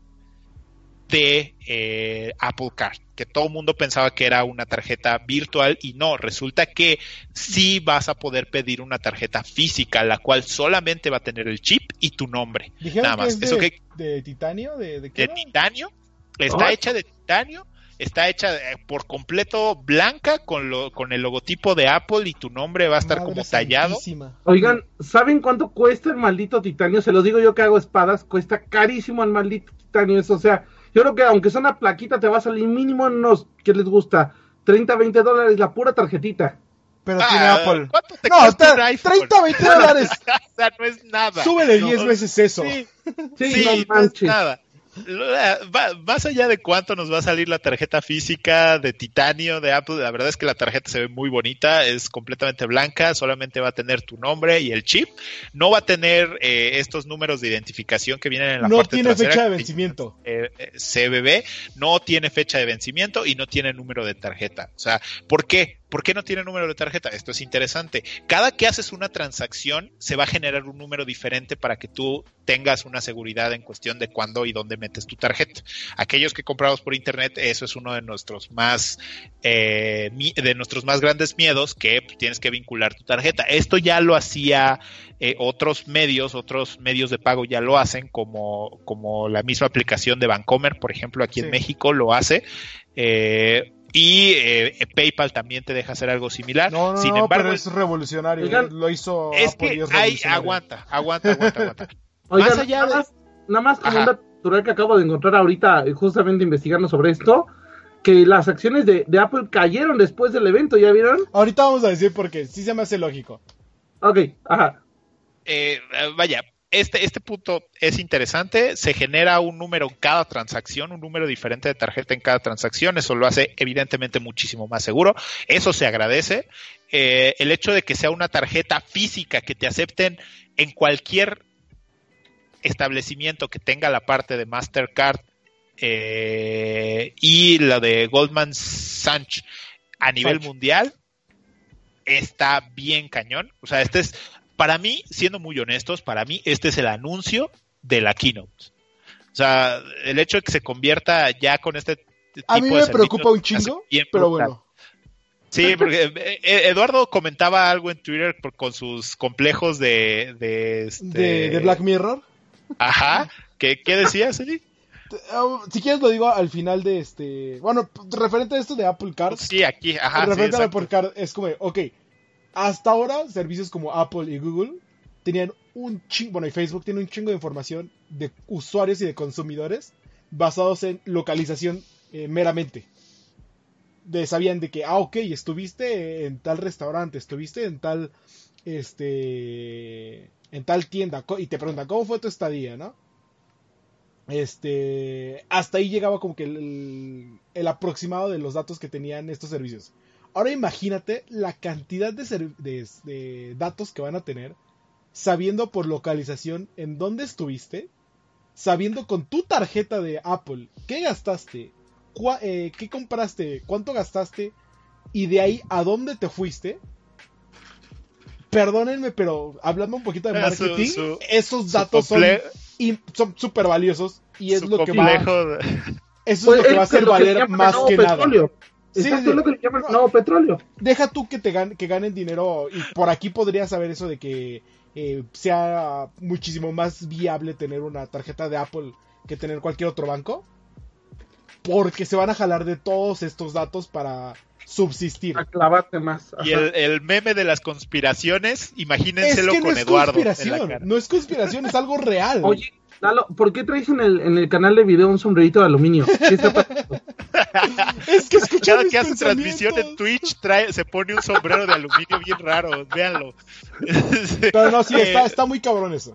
de eh, Apple Card, que todo el mundo pensaba que era una tarjeta virtual y no, resulta que sí vas a poder pedir una tarjeta física, la cual solamente va a tener el chip y tu nombre. Nada más. de, ¿Eso que, de titanio? ¿De, de, titanio? Está hecha de titanio está hecha eh, por completo blanca con, lo, con el logotipo de Apple y tu nombre va a estar como tallado. Oigan, ¿saben cuánto cuesta el maldito titanio? Se los digo yo que hago espadas, cuesta carísimo el maldito titanio. Eso, o sea, yo creo que aunque sea una plaquita, te va a salir mínimo unos, ¿qué les gusta? 30, 20 dólares la pura tarjetita. Pero tiene Ah, Apple. ¿Cuánto te No, cuesta un iPhone? 30, 20 dólares. o sea, no es nada. Súbele No, 10 veces eso. Sí, Sí, sí, no no es manches. nada. Más allá de cuánto nos va a salir la tarjeta física de titanio de Apple, la verdad es que la tarjeta se ve muy bonita, es completamente blanca, solamente va a tener tu nombre y el chip, no va a tener eh, estos números de identificación que vienen en la No parte tiene trasera, fecha de vencimiento. eh, eh, CBB no tiene fecha de vencimiento y no tiene número de tarjeta. O sea, ¿por qué? ¿Por qué no tiene número de tarjeta? Esto es interesante. Cada que haces una transacción se va a generar un número diferente para que tú tengas una seguridad en cuestión de cuándo y dónde metes tu tarjeta. Aquellos que compramos por internet, eso es uno de nuestros más eh, de nuestros más grandes miedos, que tienes que vincular tu tarjeta. Esto ya lo hacía eh, otros medios, otros medios de pago ya lo hacen, como, como la misma aplicación de Bancomer, por ejemplo, aquí Sí. en México lo hace. Eh, y eh, PayPal también te deja hacer algo similar. No, no, Sin no, embargo, pero es revolucionario. Oigan, Lo hizo es Apple que es hay, aguanta, aguanta, aguanta, aguanta. Oigan, Más allá nada de- más, nada más como Ajá. un dato que acabo de encontrar ahorita, eh, justamente investigando sobre esto, que las acciones de, de Apple cayeron después del evento, ¿ya vieron? Ahorita vamos a decir por qué. Sí se me hace lógico. Ok, ajá. eh, vaya, este, este punto es interesante. Se genera un número en cada transacción, un número diferente de tarjeta en cada transacción. Eso lo hace evidentemente muchísimo más seguro. Eso se agradece. Eh, el hecho de que sea una tarjeta física que te acepten en cualquier establecimiento que tenga la parte de Mastercard eh, y la de Goldman Sachs a nivel mundial está bien cañón. O sea, este es, para mí, siendo muy honestos, para mí este es el anuncio de la keynote. O sea, el hecho de que se convierta ya con este tipo A mí me preocupa un chingo, pero bueno. Sí, porque eh, Eduardo comentaba algo en Twitter con sus complejos de... De, este- De, de Black Mirror. Ajá. ¿Qué, qué decías, Eli? Uh, Si quieres lo digo al final de este... Bueno, referente a esto de Apple Card. Sí, aquí, ajá. sí, referente a. Apple Card es como, ok, hasta ahora servicios como Apple y Google tenían un chingo, bueno, y Facebook tiene un chingo de información de usuarios y de consumidores basados en localización eh, meramente. De, sabían de que, ah, ok, estuviste en tal restaurante, estuviste en tal, este, en tal tienda, y te preguntan, ¿cómo fue tu estadía, no? Este, hasta ahí llegaba como que el- el aproximado de los datos que tenían estos servicios. Ahora imagínate la cantidad de, ser- de- de datos que van a tener sabiendo por localización en dónde estuviste, sabiendo con tu tarjeta de Apple qué gastaste, cua- eh, qué compraste, cuánto gastaste y de ahí a dónde te fuiste. Perdónenme, pero hablando un poquito de su- marketing, su- esos datos son súper valiosos y es su lo que va, complejo de- eso Pues es lo que va a hacer valer más que nada. petróleo. Sí, Exacto, sí. es lo que le llaman No. nuevo petróleo. Deja tú que te gan- que ganen dinero y por aquí podrías saber eso de que eh, sea muchísimo más viable tener una tarjeta de Apple que tener cualquier otro banco. Porque se van a jalar de todos estos datos para subsistir. A clavarte más. Y el, el meme de las conspiraciones, Es imagínenselo que no con es Eduardo. en la conspiración, cara. no es conspiración, es algo real. Oye, Lalo, ¿por qué traes en el, en el canal de video un sombrerito de aluminio? ¿Qué está pasando? es que escucha Cada mis que hace transmisión en. Twitch trae, se pone un sombrero de aluminio bien raro, véanlo. Pero no, sí, Eh, está, está muy cabrón eso.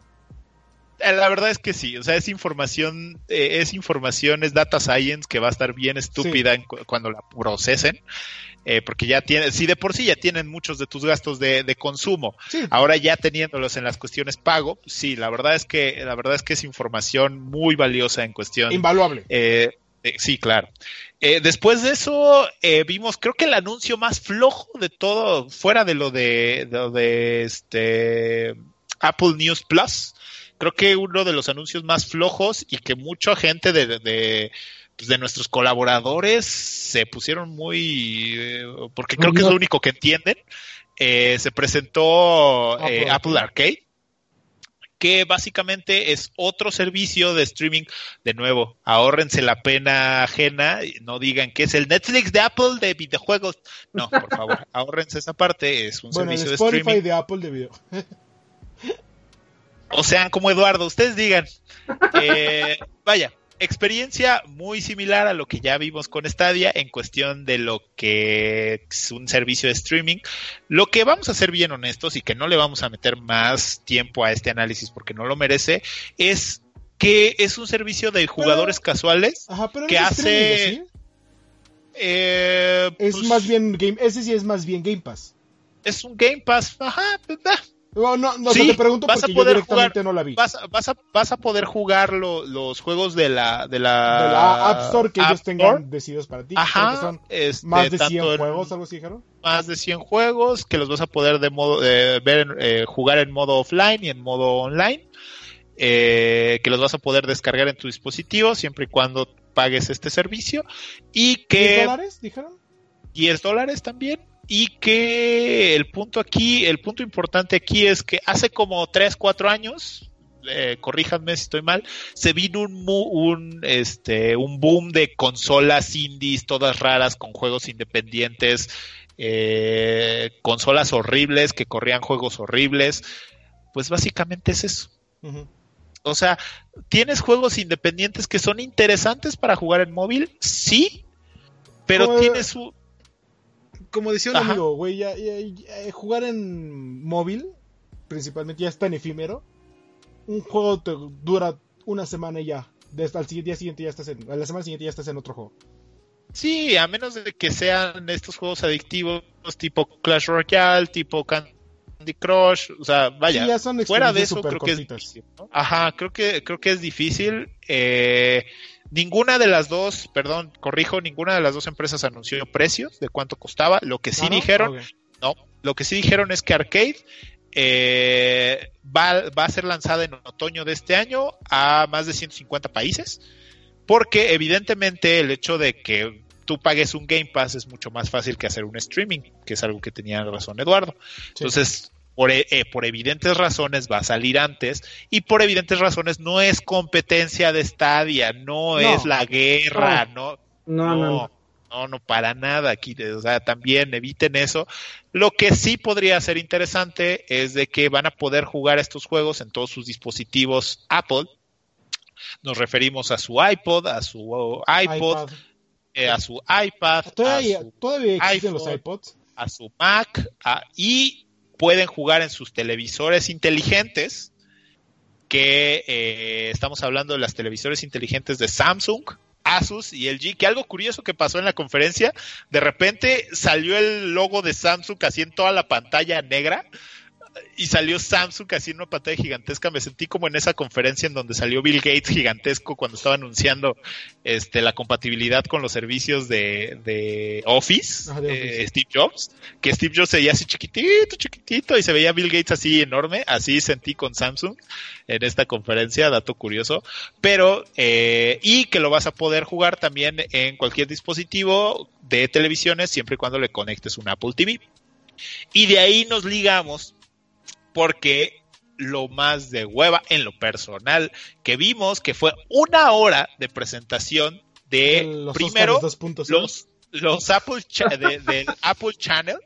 Eh, La verdad es que sí, o sea, es información, eh, es información, es data science que va a estar bien estúpida en cu- cuando la procesen, eh, porque ya tiene, si de por sí ya tienen muchos de tus gastos de, de consumo, Sí, ahora ya teniéndolos en las cuestiones pago, sí, la verdad es que, la verdad es que es información muy valiosa en cuestión invaluable. eh, eh, sí, claro. Eh, después de eso, eh, vimos, creo que el anuncio más flojo de todo, fuera de lo de, de, de, este Apple News Plus, creo que uno de los anuncios más flojos y que mucha gente de, pues, de nuestros colaboradores se pusieron muy, eh, porque creo que es lo único que entienden, eh, se presentó eh, Apple Apple Arcade que básicamente es otro servicio de streaming. De nuevo, ahórrense la pena ajena, no digan que es el Netflix de Apple de videojuegos. No, por favor, ahórrense esa parte, es un Bueno, el servicio de Spotify streaming. de Apple de video. O sean como Eduardo, ustedes digan. Eh, vaya, experiencia muy similar a lo que ya vimos con Stadia en cuestión de lo que es un servicio de streaming. Lo que vamos a ser bien honestos y que no le vamos a meter más tiempo a este análisis porque no lo merece, es que es un servicio de jugadores casuales Ajá, pero que hace... eh, Es pues, más bien Game, ese sí es más bien Game Pass. es un Game Pass, ajá, pues, ah, No, no, no, Sí, te pregunto porque yo directamente jugar- no la vi. vas, a- vas, a, vas a poder jugar lo- los juegos de la de la, de la App Store que App ellos tengan Store. decididos para ti. Ajá, son este, más de 100 tanto en- juegos, algo así dijeron. más de 100 juegos que los vas a poder de modo, eh, ver, eh, jugar en modo offline y en modo online, eh, que los vas a poder descargar en tu dispositivo siempre y cuando pagues este servicio y ¿10 que dólares dijeron? 10 dólares también y que el punto aquí, el punto importante aquí es que hace como 3, 4 años eh, corríjanme si estoy mal, se vino un, un, este, un boom de consolas indies, todas raras, con juegos independientes, eh, consolas horribles que corrían juegos horribles. Pues básicamente es eso. O sea, ¿tienes juegos independientes que son interesantes para jugar en móvil? Sí, pero Como- tienes un... Como decía un Ajá. amigo, güey, ya, ya- ya- jugar en móvil, principalmente ya es tan efímero. Un juego te dura una semana y ya. Desde al día siguiente ya estás en. A la semana siguiente ya estás en otro juego. Sí, a menos de que sean estos juegos adictivos tipo Clash Royale, tipo Candy Crush, o sea, vaya, Sí, ya son fuera de eso creo que es. Ajá, creo que creo que es difícil. Eh, ninguna de las dos, perdón, corrijo, ninguna de las dos empresas anunció precios de cuánto costaba. Lo que sí ¿Ah, no? dijeron, no, lo que sí dijeron es que Arcade eh, va, va a ser lanzada en otoño de este año a más de 150 países, porque evidentemente el hecho de que tú pagues un Game Pass es mucho más fácil que hacer un streaming, que es algo que tenía razón Eduardo. Sí. Entonces, por, e- eh, por evidentes razones va a salir antes y por evidentes razones no es competencia de Stadia, no, No. es la guerra, no, No, no, no. no, no, para nada aquí, o sea, también eviten eso. Lo que sí podría ser interesante es de que van a poder jugar estos juegos en todos sus dispositivos Apple. Nos referimos a su iPod, a su uh, iPod, iPad. eh, a su iPad, a Todavía, su, todavía existen los iPhone. iPods. a su Mac a- y pueden jugar en sus televisores inteligentes que eh, estamos hablando de las televisores inteligentes de Samsung, Asus y LG, que algo curioso que pasó en la conferencia, de repente salió el logo de Samsung así en toda la pantalla negra y salió Samsung así en una pantalla gigantesca, me sentí como en esa conferencia en donde salió Bill Gates gigantesco cuando estaba anunciando este la compatibilidad con los servicios de, de Office, de Office. eh, Steve Jobs, que Steve Jobs se veía así chiquitito, chiquitito y se veía Bill Gates así enorme, así sentí con Samsung en esta conferencia, dato curioso, pero eh, y que lo vas a poder jugar también en cualquier dispositivo de televisiones siempre y cuando le conectes un Apple TV. Y de ahí nos ligamos porque lo más de hueva en lo personal que vimos que fue una hora de presentación de los primero Oscars 2.0. los, los Apple de- del Apple Channel.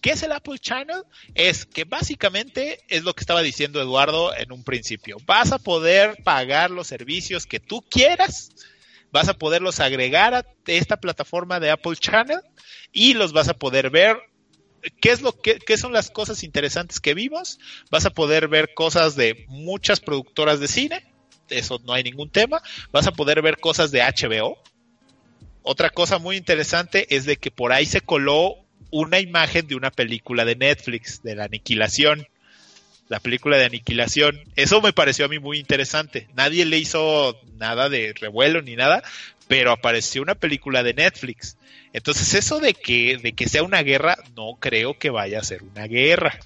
¿Qué es el Apple Channel? Es que básicamente es lo que estaba diciendo Eduardo en un principio. Vas a poder pagar los servicios que tú quieras, vas a poderlos agregar a esta plataforma de Apple Channel y los vas a poder ver. ¿Qué es lo que qué son las cosas interesantes que vimos? Vas a poder ver cosas de muchas productoras de cine, eso no hay ningún tema. Vas a poder ver cosas de HBO, otra cosa muy interesante es de que por ahí se coló una imagen de una película de Netflix, de la aniquilación. La película de aniquilación. Eso me pareció a mí muy interesante. Nadie le hizo nada de revuelo ni nada, pero apareció una película de Netflix. Entonces eso de que, de que sea una guerra, no creo que vaya a ser una guerra.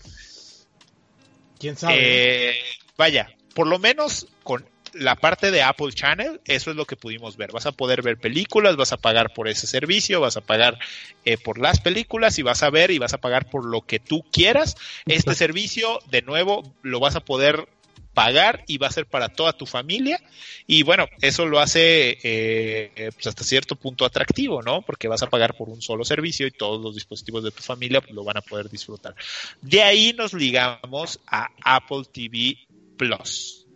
¿Quién sabe? Eh, vaya, por lo menos con la parte de Apple Channel, eso es lo que pudimos ver. Vas a poder ver películas, vas a pagar por ese servicio, vas a pagar eh, por las películas y vas a ver y vas a pagar por lo que tú quieras. Este servicio, de nuevo, lo vas a poder pagar y va a ser para toda tu familia. Y bueno eso lo hace eh, pues hasta cierto punto atractivo no porque vas a pagar por un solo servicio y todos los dispositivos de tu familia lo van a poder disfrutar. De ahí nos ligamos a Apple TV Plus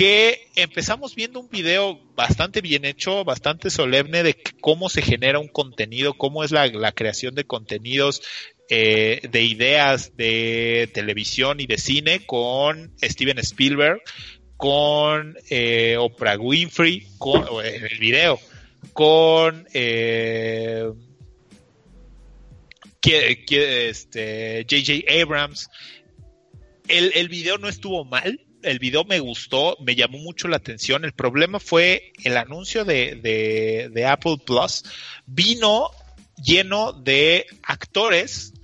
que empezamos viendo un video bastante bien hecho, bastante solemne de cómo se genera un contenido, cómo es la, creación de contenidos, eh, de ideas de televisión y de cine con Steven Spielberg, con eh, Oprah Winfrey, con el video, con eh, este, JJ Abrams. El, el video no estuvo mal, el video me gustó, me llamó mucho la atención. El problema fue el anuncio de, de, Apple Plus. Vino lleno de actores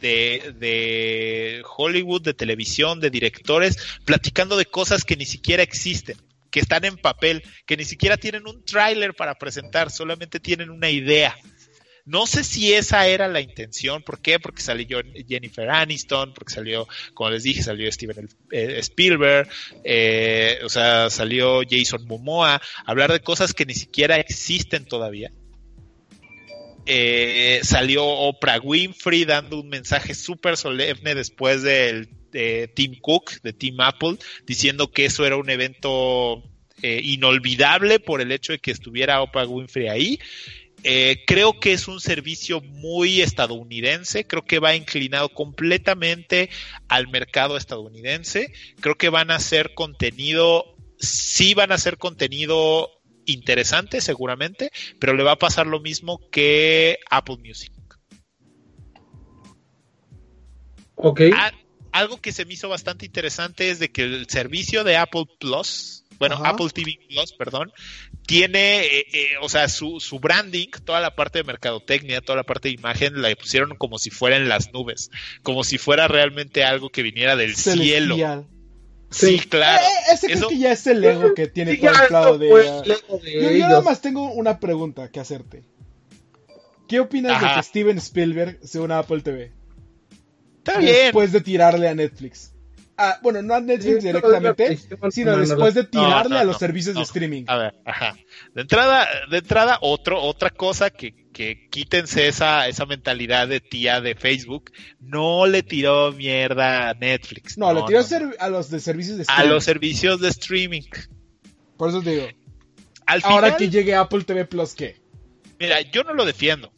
de, de, Hollywood, de televisión, de directores, platicando de cosas que ni siquiera existen, que están en papel, que ni siquiera tienen un tráiler para presentar, solamente tienen una idea. No sé si esa era la intención. ¿Por qué? Porque salió Jennifer Aniston, porque salió, como les dije, salió Steven eh, Spielberg, eh, o sea, salió Jason Momoa, hablar de cosas que ni siquiera existen todavía. Eh, salió Oprah Winfrey dando un mensaje súper solemne después del de Tim Cook, de Team Apple, diciendo que eso era un evento inolvidable por el hecho de que estuviera Oprah Winfrey ahí. Eh, creo que es un servicio muy estadounidense, creo que va inclinado completamente al mercado estadounidense, creo que van a hacer contenido, sí van a hacer contenido interesante seguramente, pero le va a pasar lo mismo que Apple Music. Ok. algo que se me hizo bastante interesante es de que el servicio de Apple Plus, bueno, Apple TV Plus, perdón, tiene, eh, eh, o sea, su, su branding, toda la parte de mercadotecnia, toda la parte de imagen, la pusieron como si fuera en las nubes, como si fuera realmente algo que viniera del cielo. Sí, claro. Eh, ese creo que ya es el ego que tiene todo el lado de... yo, yo nada más tengo una pregunta que hacerte. ¿Qué opinas de que Steven Spielberg sea una Apple TV? Está bien. Después de tirarle a Netflix bueno, no a Netflix directamente, sino después de tirarle a los servicios de streaming. A ver, ajá. De entrada, de entrada otro, otra cosa que, que quítense esa, esa mentalidad de tía de Facebook. No le tiró mierda a Netflix. No, le tiró a los de servicios de streaming. A los servicios de streaming. Por eso te digo. Ahora que llegue Apple TV Plus, ¿qué? Mira, yo no lo defiendo.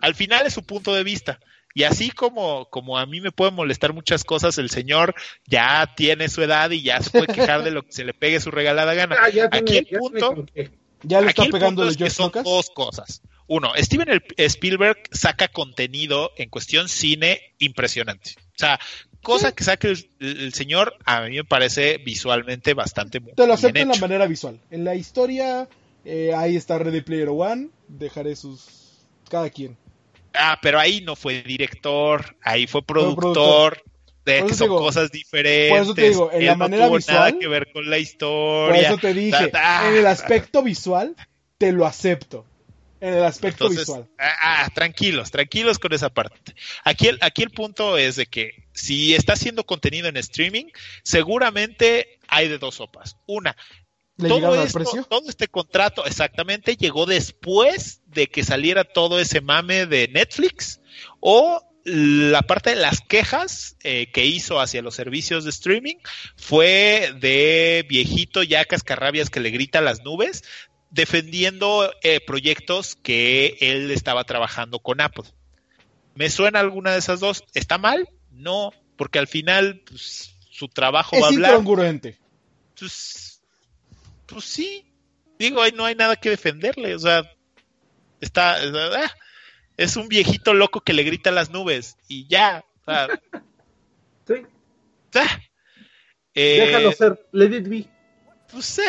Al final es su punto de vista. Y así como, como a mí me pueden molestar muchas cosas, el señor ya tiene su edad y ya se puede quejar de lo que se le pegue su regalada gana. Ah, aquí el punto, ya le está pegando es que son dos cosas. Uno, Steven Spielberg saca contenido en cuestión cine impresionante. O sea, cosa que saque el, señor, a mí me parece visualmente bastante Te lo acepto en la manera visual. En la historia, eh, ahí está Ready Player One, dejaré sus... cada quien. Ah, pero ahí no fue director, ahí fue productor. De que son cosas diferentes. Por eso te digo, en la manera no tuvo visual. nada que ver con la historia. Por eso te dije, en el aspecto visual, te lo acepto. En el aspecto visual. Ah, ah, tranquilos, tranquilos con esa parte. Aquí el, aquí el punto es de que si está haciendo contenido en streaming, seguramente hay de dos sopas. Una, todo, todo este contrato exactamente llegó después de que saliera todo ese mame de Netflix o la parte de las quejas eh, que hizo hacia los servicios de streaming fue de viejito ya cascarrabias que le grita a las nubes defendiendo eh, proyectos que él estaba trabajando con Apple. ¿Me suena alguna de esas dos? ¿Está mal? No, porque al final pues, su trabajo va a hablar. Incongruente. Pues, pues sí, digo, no hay nada que defenderle, o sea, está, ah, es un viejito loco que le grita a las nubes y ya, o sea, sí. Ah, eh, Déjalo ser, let it be. Pues eh,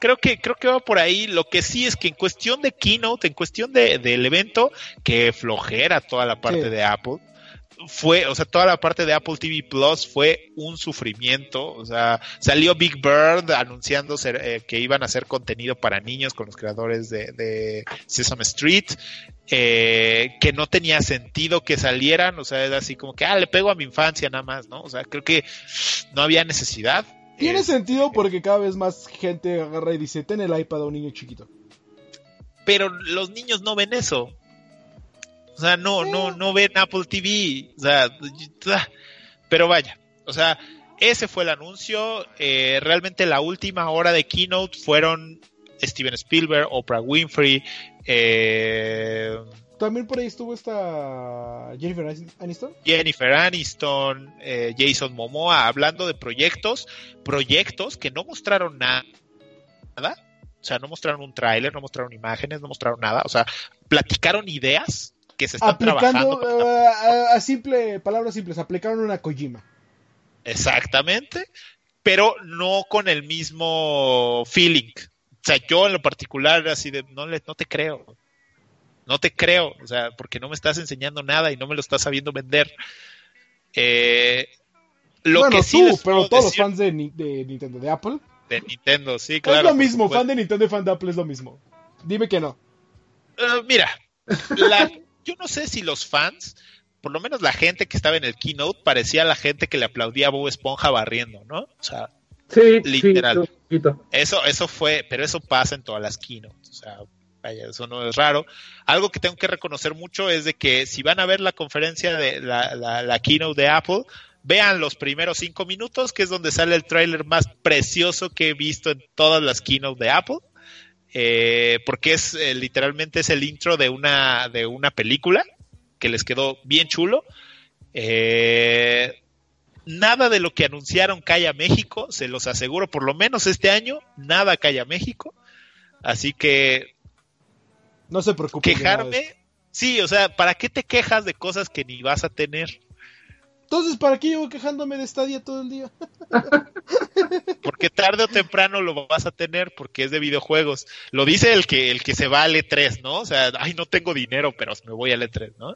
creo que creo que va por ahí. Lo que sí es que en cuestión de keynote, en cuestión de, del evento, que flojera toda la parte de Apple fue, o sea, toda la parte de Apple TV Plus fue un sufrimiento. O sea, salió Big Bird anunciando eh, que iban a hacer contenido para niños con los creadores de, Sesame Street, eh, que no tenía sentido que salieran. O sea, era así como que, ah, le pego a mi infancia nada más, ¿no? O sea, creo que no había necesidad. Tiene eh, sentido porque cada vez más gente agarra y dice, ten el iPad a un niño chiquito. Pero los niños no ven eso. O sea, no, no, no ven Apple TV. O sea, pero vaya, o sea, ese fue el anuncio. Eh, realmente la última hora de keynote fueron Steven Spielberg, Oprah Winfrey. Eh, También por ahí estuvo esta Jennifer Aniston. Jennifer Aniston, eh, Jason Momoa, hablando de proyectos, proyectos que no mostraron nada. O sea, no mostraron un tráiler, no mostraron imágenes, no mostraron nada. O sea, platicaron ideas que se Aplicando, trabajando. eh, a, simple, palabras simples, aplicaron una Kojima. Exactamente, pero no con el mismo feeling. O sea, yo en lo particular, así de, no, le, no te creo. No te creo, o sea, porque no me estás enseñando nada y no me lo estás sabiendo vender. Eh, lo bueno, que sí tú, pero todos los fans de, Ni- de Nintendo, de Apple. de Nintendo, sí, claro. es lo mismo, fan de Nintendo y fan de Apple es lo mismo. Dime que no. Eh, mira, la- yo no sé si los fans, por lo menos la gente que estaba en el keynote, parecía la gente que le aplaudía a Bob Esponja barriendo, ¿no? O sea, Sí, Literal. sí. Eso, eso fue, pero eso pasa en todas las keynotes. O sea, vaya, eso no es raro. Algo que tengo que reconocer mucho es de que si van a ver la conferencia de la, la, la keynote de Apple, vean los primeros cinco minutos, que es donde sale el tráiler más precioso que he visto en todas las keynote de Apple. Eh, porque es eh, literalmente es el intro de una, de una película que les quedó bien chulo. Eh, nada de lo que anunciaron cae a México, se los aseguro, por lo menos este año, nada cae a México. Así que No se preocupen. quejarme, sí, o sea, ¿para qué te quejas de cosas que ni vas a tener? Entonces, ¿para qué llevo quejándome de Stadia todo el día? Porque tarde o temprano lo vas a tener porque es de videojuegos. Lo dice el que el que se va al E3, ¿no? O sea, ay, no tengo dinero, pero me voy al E3, ¿no?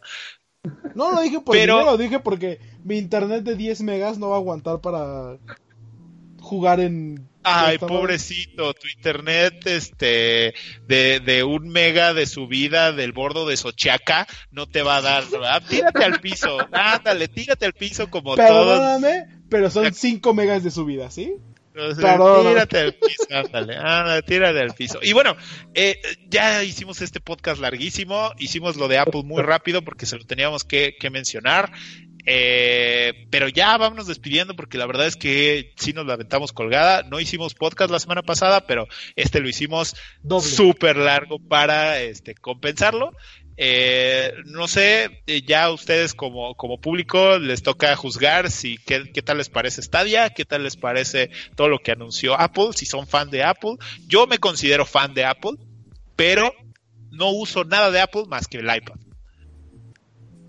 No lo dije por Pero- dinero, lo dije porque mi internet de 10 megas no va a aguantar para jugar en... Ay, pobrecito, tu internet este de, de un mega de subida del bordo de Sochiaca no te va a dar, ¿verdad? Tírate al piso, ándale, tírate al piso como todos. Perdóname, pero son 5 megas de subida, ¿sí? Tírate al piso, ándale, ándale, tírate al piso. Y bueno, eh, ya hicimos este podcast larguísimo, hicimos lo de Apple muy rápido porque se lo teníamos que, que mencionar. Eh, pero ya vámonos despidiendo porque la verdad es que sí nos la aventamos colgada. No hicimos podcast la semana pasada, pero este lo hicimos súper largo para este compensarlo. Eh, no sé, eh, ya ustedes como, como público les toca juzgar si qué, qué tal les parece Stadia, qué tal les parece todo lo que anunció Apple, si son fan de Apple. Yo me considero fan de Apple, pero no uso nada de Apple más que el iPad.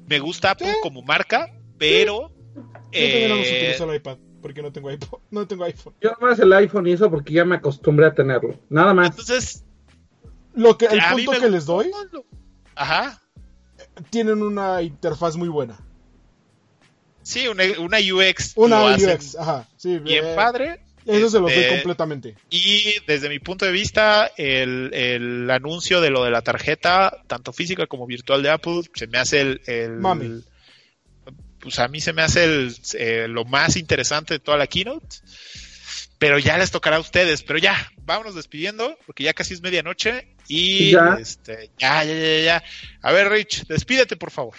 Me gusta Apple Sí. como marca, pero Yo también no eh, utilizar el iPad, porque no tengo iPhone. No tengo iPhone. Yo más el iPhone y eso porque ya me acostumbré a tenerlo. Nada más. entonces Lo que, el punto que les doy. Ajá. tienen una interfaz muy buena. Sí, una, una UX. Una UX, ajá. Sí, bien eh, padre. Eso se lo doy Este, completamente. Y desde mi punto de vista, el, el anuncio de lo de la tarjeta, tanto física como virtual de Apple, se me hace el... el- Mami. Pues a mí se me hace el, eh, lo más interesante de toda la keynote. Pero ya les tocará a ustedes. Pero ya, vámonos despidiendo, porque ya casi es medianoche. Y Ya. Este, ya, ya, ya, ya. A ver, Rich, despídete, por favor.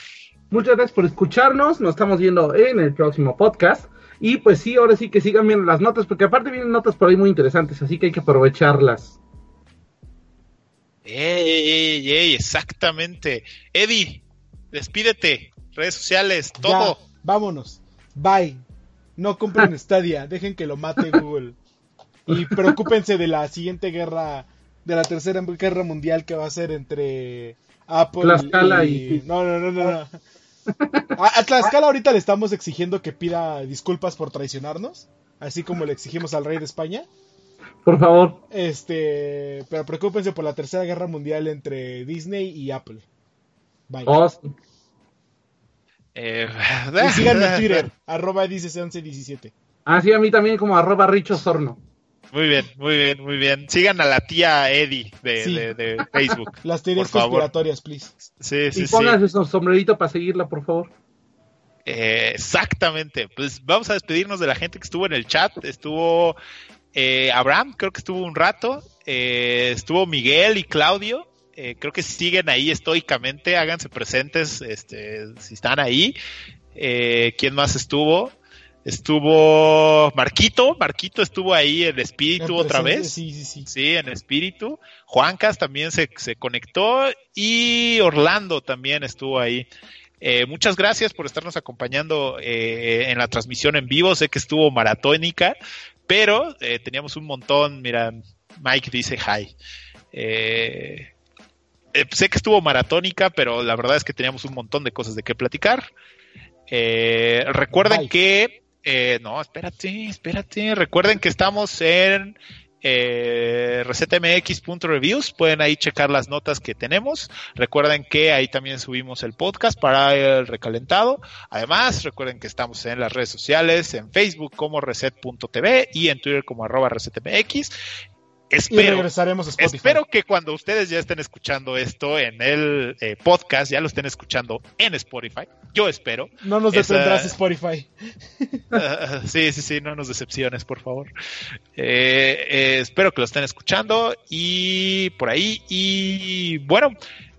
Muchas gracias por escucharnos. Nos estamos viendo en el próximo podcast. Y pues sí, ahora sí que sigan viendo las notas, porque aparte vienen notas por ahí muy interesantes, así que hay que aprovecharlas. Ey, ey, ey, ey, exactamente. Eddie, despídete. Redes sociales, todo. Ya, vámonos. Bye. No compren Stadia, dejen que lo mate Google. Y preocúpense de la siguiente guerra, de la tercera guerra mundial que va a ser entre Apple Tlaxcala y- No, no, no, no. no. A, a Tlaxcala ahorita le estamos exigiendo que pida disculpas por traicionarnos, así como le exigimos al rey de España. Por favor. Este, pero preocúpense por la tercera guerra mundial entre Disney y Apple. Bye. Sí. Eh, Y síganme en Twitter, arroba dice1117. Ah, sí, a mí también como arroba Richo Sorno. Muy bien, muy bien, muy bien. Sigan a la tía Eddie de, Sí. de- de Facebook. Las teorías Por favor. conspiratorias, please. Sí, sí, y sí. pónganse su sombrerito para seguirla, por favor. Eh, exactamente. Pues vamos a despedirnos de la gente que estuvo en el chat. Estuvo eh, Abraham, creo que estuvo un rato. Eh, estuvo Miguel y Claudio. Eh, creo que siguen ahí estoicamente. Háganse presentes este, si están ahí. Eh, ¿Quién más estuvo? Estuvo Marquito, Marquito estuvo ahí en espíritu otra vez. Sí, sí, sí. Sí, en espíritu. Juancas también se, se conectó y Orlando también estuvo ahí. Eh, muchas gracias por estarnos acompañando eh, en la transmisión en vivo. Sé que estuvo maratónica, pero eh, teníamos un montón. Mira, Mike dice hi. Eh, sé que estuvo maratónica, pero la verdad es que teníamos un montón de cosas de qué platicar. Eh, recuerden Bye. que eh, no, espérate, espérate. Recuerden que estamos en eh, resetmx.reviews. Pueden ahí checar las notas que tenemos. Recuerden que ahí también subimos el podcast para el recalentado. Además, recuerden que estamos en las redes sociales, en Facebook como reset.tv y en Twitter como arroba resetmx. Y Espero, regresaremos a Spotify. Espero que cuando ustedes ya estén escuchando esto en el eh, podcast, ya lo estén escuchando en Spotify. Yo espero. No nos Esa- detendrás Spotify. Ah, sí, sí, sí, no nos decepciones, por favor. Eh, eh, espero que lo estén escuchando y por ahí. Y bueno,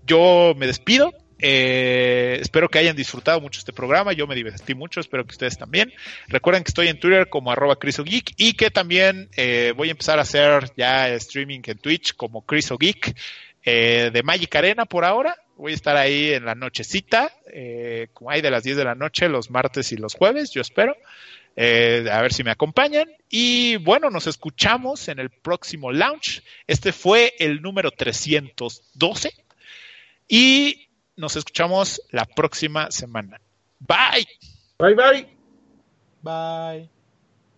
yo me despido. Eh, espero que hayan disfrutado mucho este programa. Yo me divertí mucho, espero que ustedes también. Recuerden que estoy en Twitter como arroba CrisoGeek y que también eh, voy a empezar a hacer ya streaming en Twitch como CrisoGeek eh, de Magic Arena por ahora. Voy a estar ahí en la nochecita, como hay de las 10 de la noche, los martes y los jueves, yo espero. A ver si me acompañan. Y bueno, nos escuchamos en el próximo launch. Este fue el número 312. Y nos escuchamos la próxima semana. Bye. Bye bye. Bye.